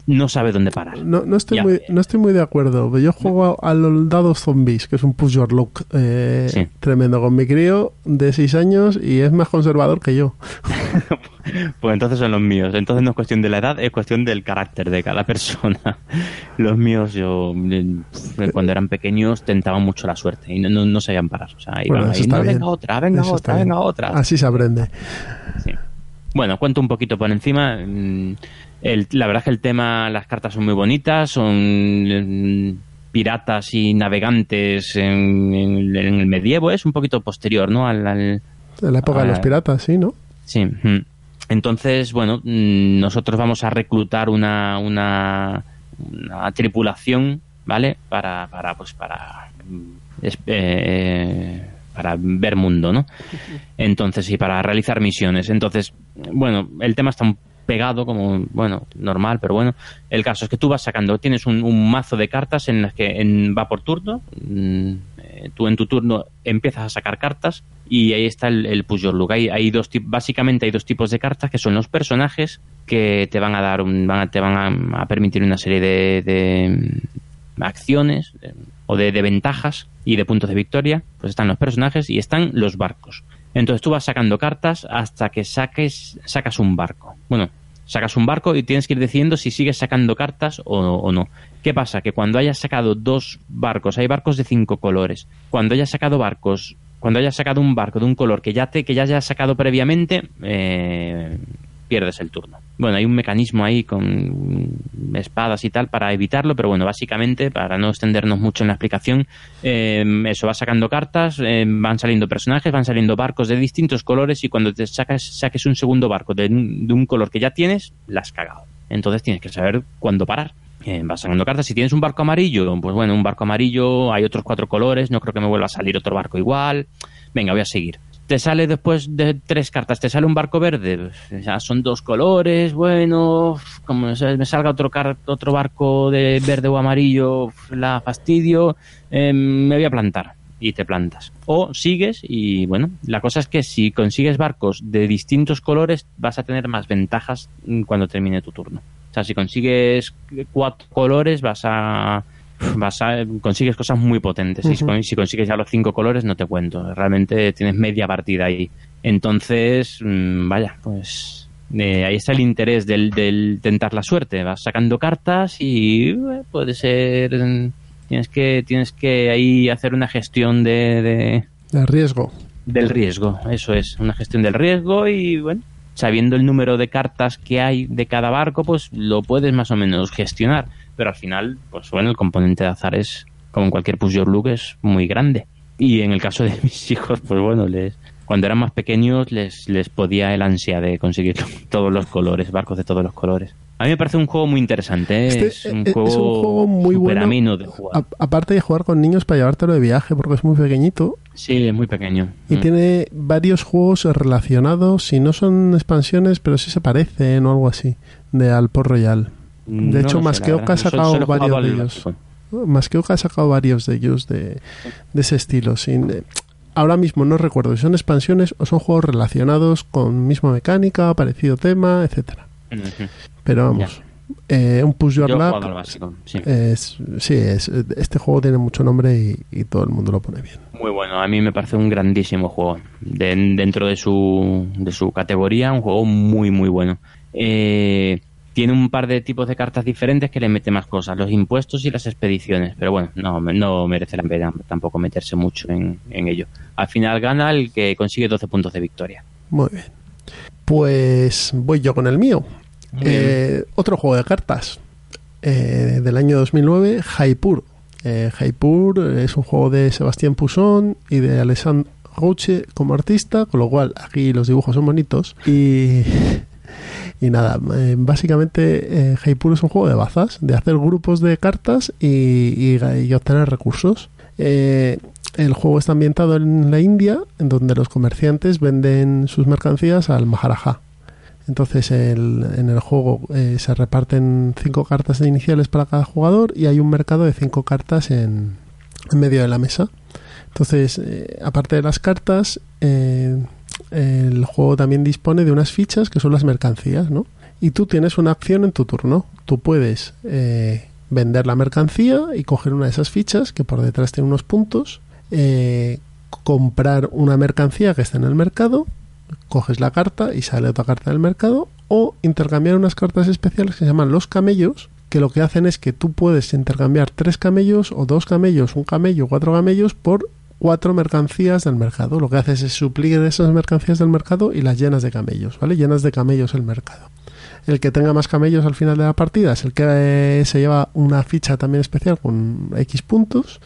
no sabe dónde parar. No, no, estoy Ya. muy, no estoy muy de acuerdo. Yo juego a, a los dados zombies, que es un push your look eh, Sí. tremendo con mi crío de 6 años y es más conservador que yo. [laughs] [laughs] Pues entonces son los míos. Entonces no es cuestión de la edad, es cuestión del carácter de cada persona. [laughs] Los míos, yo eh, cuando eran pequeños tentaban mucho la suerte y no, no, no sabían parar. O sea, iban Bueno, ahí, no, venga otra, venga Eso otra, bien. venga otra. Así se aprende. Sí. Bueno, cuento un poquito por encima. Mm, el- la verdad es que el tema, las cartas son muy bonitas, son mm, piratas y navegantes en, en- en el medievo, es un poquito posterior, ¿no? Al, la época de los piratas, sí, ¿no? Sí. mm. Entonces, bueno, mm, nosotros vamos a reclutar una, una, una tripulación, ¿vale? Para, para pues, para, mm, eh, para ver mundo, ¿no? Entonces, y para realizar misiones. Entonces, bueno, el tema está un pegado como, bueno, normal, pero bueno. El caso es que tú vas sacando, tienes un, un mazo de cartas en las que en- va por turno. Eh, tú en tu turno empiezas a sacar cartas y ahí está el, el push. Hay, dos básicamente hay dos tipos de cartas que son los personajes que te van a dar un, a- te van a, a permitir una serie de, de, mm, acciones eh, o de, de ventajas y de puntos de victoria. Pues están los personajes y están los barcos. Entonces tú vas sacando cartas hasta que saques sacas un barco. Bueno, sacas un barco y tienes que ir decidiendo si sigues sacando cartas o, o no. ¿Qué pasa? Que cuando hayas sacado dos barcos, hay barcos de cinco colores. Cuando hayas sacado barcos, cuando hayas sacado un barco de un color que ya te que ya hayas sacado previamente, eh, pierdes el turno. Bueno, hay un mecanismo ahí con espadas y tal para evitarlo, pero bueno, básicamente, para no extendernos mucho en la explicación, eh, eso, vas sacando cartas, eh, van saliendo personajes, van saliendo barcos de distintos colores y cuando te sacas, saques un segundo barco de, un- de un color que ya tienes, la has cagado. Entonces tienes que saber cuándo parar. Eh, vas sacando cartas. Si tienes un barco amarillo, pues bueno, un barco amarillo, hay otros cuatro colores, no creo que me vuelva a salir otro barco igual. Venga, voy a seguir. Te sale después de tres cartas, te sale un barco verde, pues, ya son dos colores, bueno, como me salga otro, car- otro barco de verde o amarillo, la fastidio, eh, me voy a plantar y te plantas. O sigues y bueno, la cosa es que si consigues barcos de distintos colores vas a tener más ventajas mm, cuando termine tu turno. O sea, si consigues cuatro colores vas a vas a consigues cosas muy potentes. Y si consigues ya los cinco colores no te cuento. Realmente tienes media partida ahí. Entonces, mm, vaya, pues eh, ahí está el interés del, del tentar la suerte. Vas sacando cartas y eh, puede ser mm, tienes que tienes que ahí hacer una gestión de, de- De riesgo. del riesgo. Eso es, una gestión del riesgo y bueno, sabiendo el número de cartas que hay de cada barco, pues lo puedes más o menos gestionar. Pero al final, pues bueno, el componente de azar es, como en cualquier push your look, es muy grande. Y en el caso de [laughs] mis hijos, pues bueno, les, cuando eran más pequeños les, les podía el ansia de conseguir [laughs] todos los colores, barcos de todos los colores. A mí me parece un juego muy interesante, ¿eh? Este, es, un eh, juego es un juego muy bueno. de jugar. A- aparte de jugar con niños para llevártelo de viaje, porque es muy pequeñito. Sí, es muy pequeño. Y Mm. tiene varios juegos relacionados, si no son expansiones, pero sí se parecen o algo así, de Alport Royal. No De hecho, verdad. ha sacado varios de ellos. Masqueoka ha sacado varios de ellos de, de ese estilo. Sin, eh, ahora mismo no recuerdo si son expansiones o son juegos relacionados con misma mecánica, parecido tema, etcétera. Pero vamos, eh, un Push Your Luck sí. es, sí, es, este juego tiene mucho nombre y, y todo el mundo lo pone bien. Muy bueno, a mí me parece un grandísimo juego. De- dentro de su, de su categoría, un juego muy, muy bueno. Eh, tiene un par de tipos de cartas diferentes que le mete más cosas, los impuestos y las expediciones. Pero bueno, no, no merece la pena tampoco meterse mucho en, en ello. Al final gana el que consigue 12 puntos de victoria. Muy bien. Pues voy yo con el mío. Eh, otro juego de cartas eh, del año 2009, Jaipur. Eh, Jaipur es un juego de Sebastián Pusón y de Alessandro Roche como artista, con lo cual aquí los dibujos son bonitos. Y, y nada, eh, básicamente eh, es un juego de bazas, de hacer grupos de cartas y, y- y obtener recursos. Eh, el juego está ambientado en la India, en donde los comerciantes venden sus mercancías al Maharaja. Entonces el- en el juego eh, se reparten cinco cartas iniciales para cada jugador y hay un mercado de cinco cartas en, en medio de la mesa. Entonces, eh, aparte de las cartas, eh, el juego también dispone de unas fichas que son las mercancías, ¿no? Y tú tienes una acción en tu turno. Tú puedes eh, vender la mercancía y coger una de esas fichas que por detrás tiene unos puntos, eh, comprar una mercancía que está en el mercado coges la carta y sale otra carta del mercado o intercambiar unas cartas especiales que se llaman los camellos que lo que hacen es que tú puedes intercambiar tres camellos o dos camellos, un camello, cuatro camellos por cuatro mercancías del mercado. Lo que haces es suplir esas mercancías del mercado y las llenas de camellos, ¿vale? Llenas de camellos el mercado. El que tenga más camellos al final de la partida es el que eh, se lleva una ficha también especial con X puntos.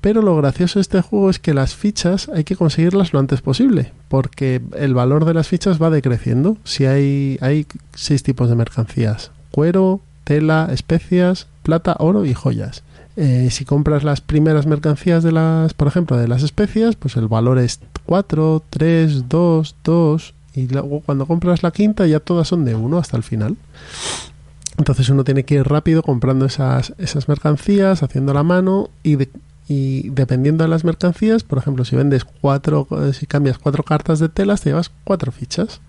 Pero lo gracioso de este juego es que las fichas hay que conseguirlas lo antes posible, porque el valor de las fichas va decreciendo. Si hay, hay seis tipos de mercancías: cuero, tela, especias, plata, oro y joyas. Eh, si compras las primeras mercancías de las, por ejemplo, de las especias, pues el valor es 4, 3, 2, 2 y luego cuando compras la quinta ya todas son de 1 hasta el final. Entonces uno tiene que ir rápido comprando esas, esas mercancías, haciendo la mano y, de- y dependiendo de las mercancías, por ejemplo, si vendes cuatro, si cambias cuatro cartas de telas, te llevas cuatro fichas.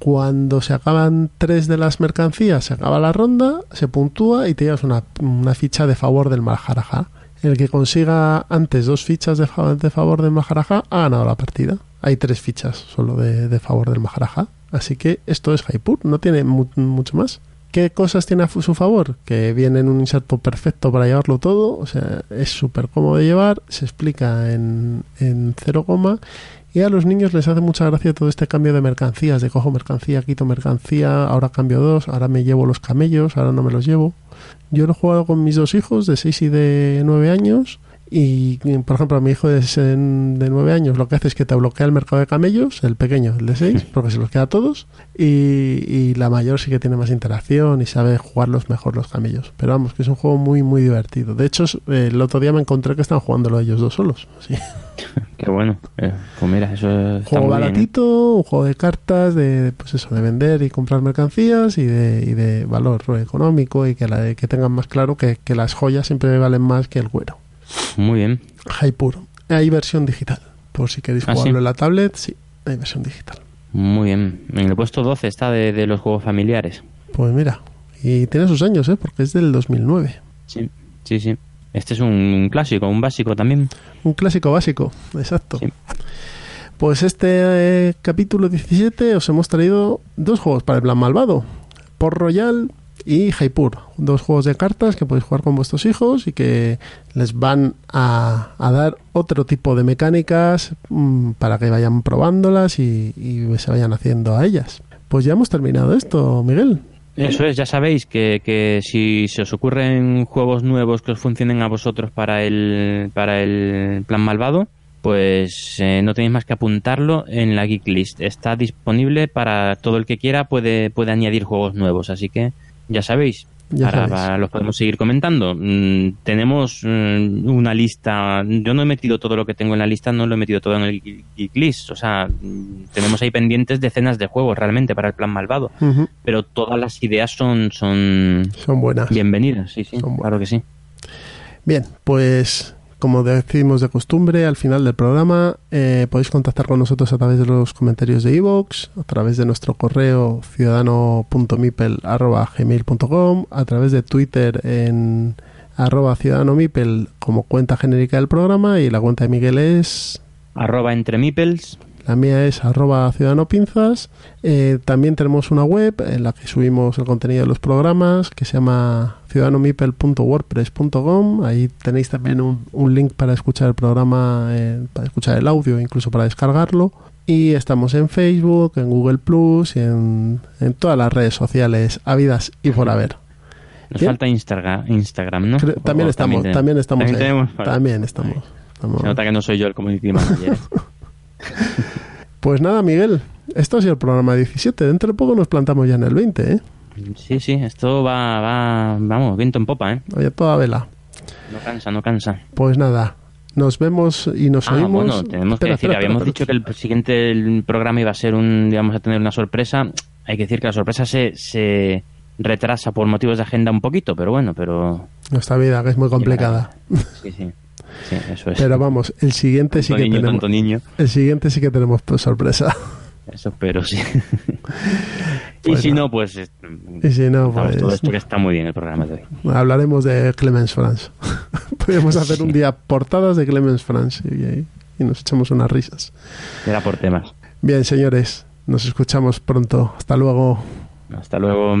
Cuando se acaban tres de las mercancías, se acaba la ronda, se puntúa y te llevas una, ficha de favor del Maharaja. El que consiga antes dos fichas de, de favor del Maharaja ha ganado la partida. Hay tres fichas solo de, de favor del Maharaja. Así que esto es Jaipur, no tiene mu- mucho más. ¿Qué cosas tiene a su favor? Que viene en un inserto perfecto para llevarlo todo, o sea, es súper cómodo de llevar, se explica en, en cero coma y a los niños les hace mucha gracia todo este cambio de mercancías, de cojo mercancía, quito mercancía, ahora cambio dos, ahora me llevo los camellos, ahora no me los llevo. Yo lo he jugado con mis dos hijos de 6 y de 9 años y, por ejemplo, a mi hijo de, se- de 9 años lo que hace es que te bloquea el mercado de camellos, el pequeño, el de 6, porque se los queda a todos y, y la mayor sí que tiene más interacción y sabe jugarlos mejor los camellos. Pero vamos, que es un juego muy, muy divertido. De hecho, el otro día me encontré que estaban jugándolo ellos dos solos. [laughs] Qué bueno. Eh, pues mira, eso está juego muy bien, ¿eh? baratito, un juego de cartas, de pues eso, de vender y comprar mercancías y de, y de valor económico y que, la, que tengan más claro que, que las joyas siempre valen más que el cuero. Muy bien. Jaipur. Hay versión digital. Por si queréis ¿Ah, jugarlo sí? en la tablet, sí, hay versión digital. Muy bien. En el puesto 12 está de, de los juegos familiares. Pues mira, y tiene sus años, ¿eh? Porque es del 2009. Sí, sí, sí. Este es un clásico, un básico también. Un clásico básico, exacto. Sí. Pues este eh, capítulo 17 os hemos traído dos juegos para el plan malvado. Port Royal y Jaipur. Dos juegos de cartas que podéis jugar con vuestros hijos y que les van a, a dar otro tipo de mecánicas mm, para que vayan probándolas y, y se vayan haciendo a ellas. Pues ya hemos terminado esto, Miguel. Eso es, ya sabéis que, que si se os ocurren juegos nuevos que os funcionen a vosotros para el, para el plan malvado, pues eh, no tenéis más que apuntarlo en la Geek List. Está disponible para todo el que quiera, puede, puede añadir juegos nuevos, así que ya sabéis. Ya Ahora los podemos seguir comentando. Mm, tenemos mm, una lista. Yo no he metido todo lo que tengo en la lista, no lo he metido todo en el Geek List. O sea, mm, tenemos ahí pendientes decenas de juegos realmente para el plan malvado pero todas las ideas son, son Son buenas. bienvenidas, sí, sí, claro que sí. Bien, pues como decimos de costumbre, al final del programa eh, podéis contactar con nosotros a través de los comentarios de iVoox, a través de nuestro correo ciudadano.mipel.gmail.com, a través de Twitter en arroba ciudadanomipel como cuenta genérica del programa y la cuenta de Miguel es Arroba entre meeples, la mía es arroba ciudadano pinzas. Eh, también tenemos una web en la que subimos el contenido de los programas que se llama ciudadanomipel.wordpress.com. Ahí tenéis también un, un link para escuchar el programa, eh, para escuchar el audio, incluso para descargarlo. Y estamos en Facebook, en Google Plus y en, en todas las redes sociales habidas y por haber. Nos Bien. falta Instagram, Instagram ¿no? Creo- también o estamos, tenemos- también estamos ahí. tenemos, vale. También estamos. estamos. Se nota que no soy yo el community manager. [laughs] Pues nada, Miguel, esto ha sido el programa 17. Dentro de poco nos plantamos ya en el 20, ¿eh? Sí, sí, esto va, va, vamos, viento en popa, ¿eh? Oye, toda vela. No cansa, no cansa. Pues nada, nos vemos y nos Ah, oímos. bueno, tenemos Espera, que decir, espera, habíamos espera, dicho que el siguiente el programa iba a ser un, íbamos a tener una sorpresa. Hay que decir que la sorpresa se, se retrasa por motivos de agenda un poquito, pero bueno, pero... Nuestra vida, que es muy complicada. Sí, sí, sí, eso es. Pero vamos, el siguiente sí que niño, tenemos. niño. El siguiente sí que tenemos pues, sorpresa. [laughs] Eso espero, sí. [laughs] y Pues si nada. no, pues... eh, Y si no, contamos todo pues esto que está muy bien el programa de hoy. hablaremos de Clemens France. [laughs] Podríamos hacer un día portadas de Clemens France y, y nos echamos unas risas. Era por temas. Bien, señores, nos escuchamos pronto. Hasta luego. Hasta luego.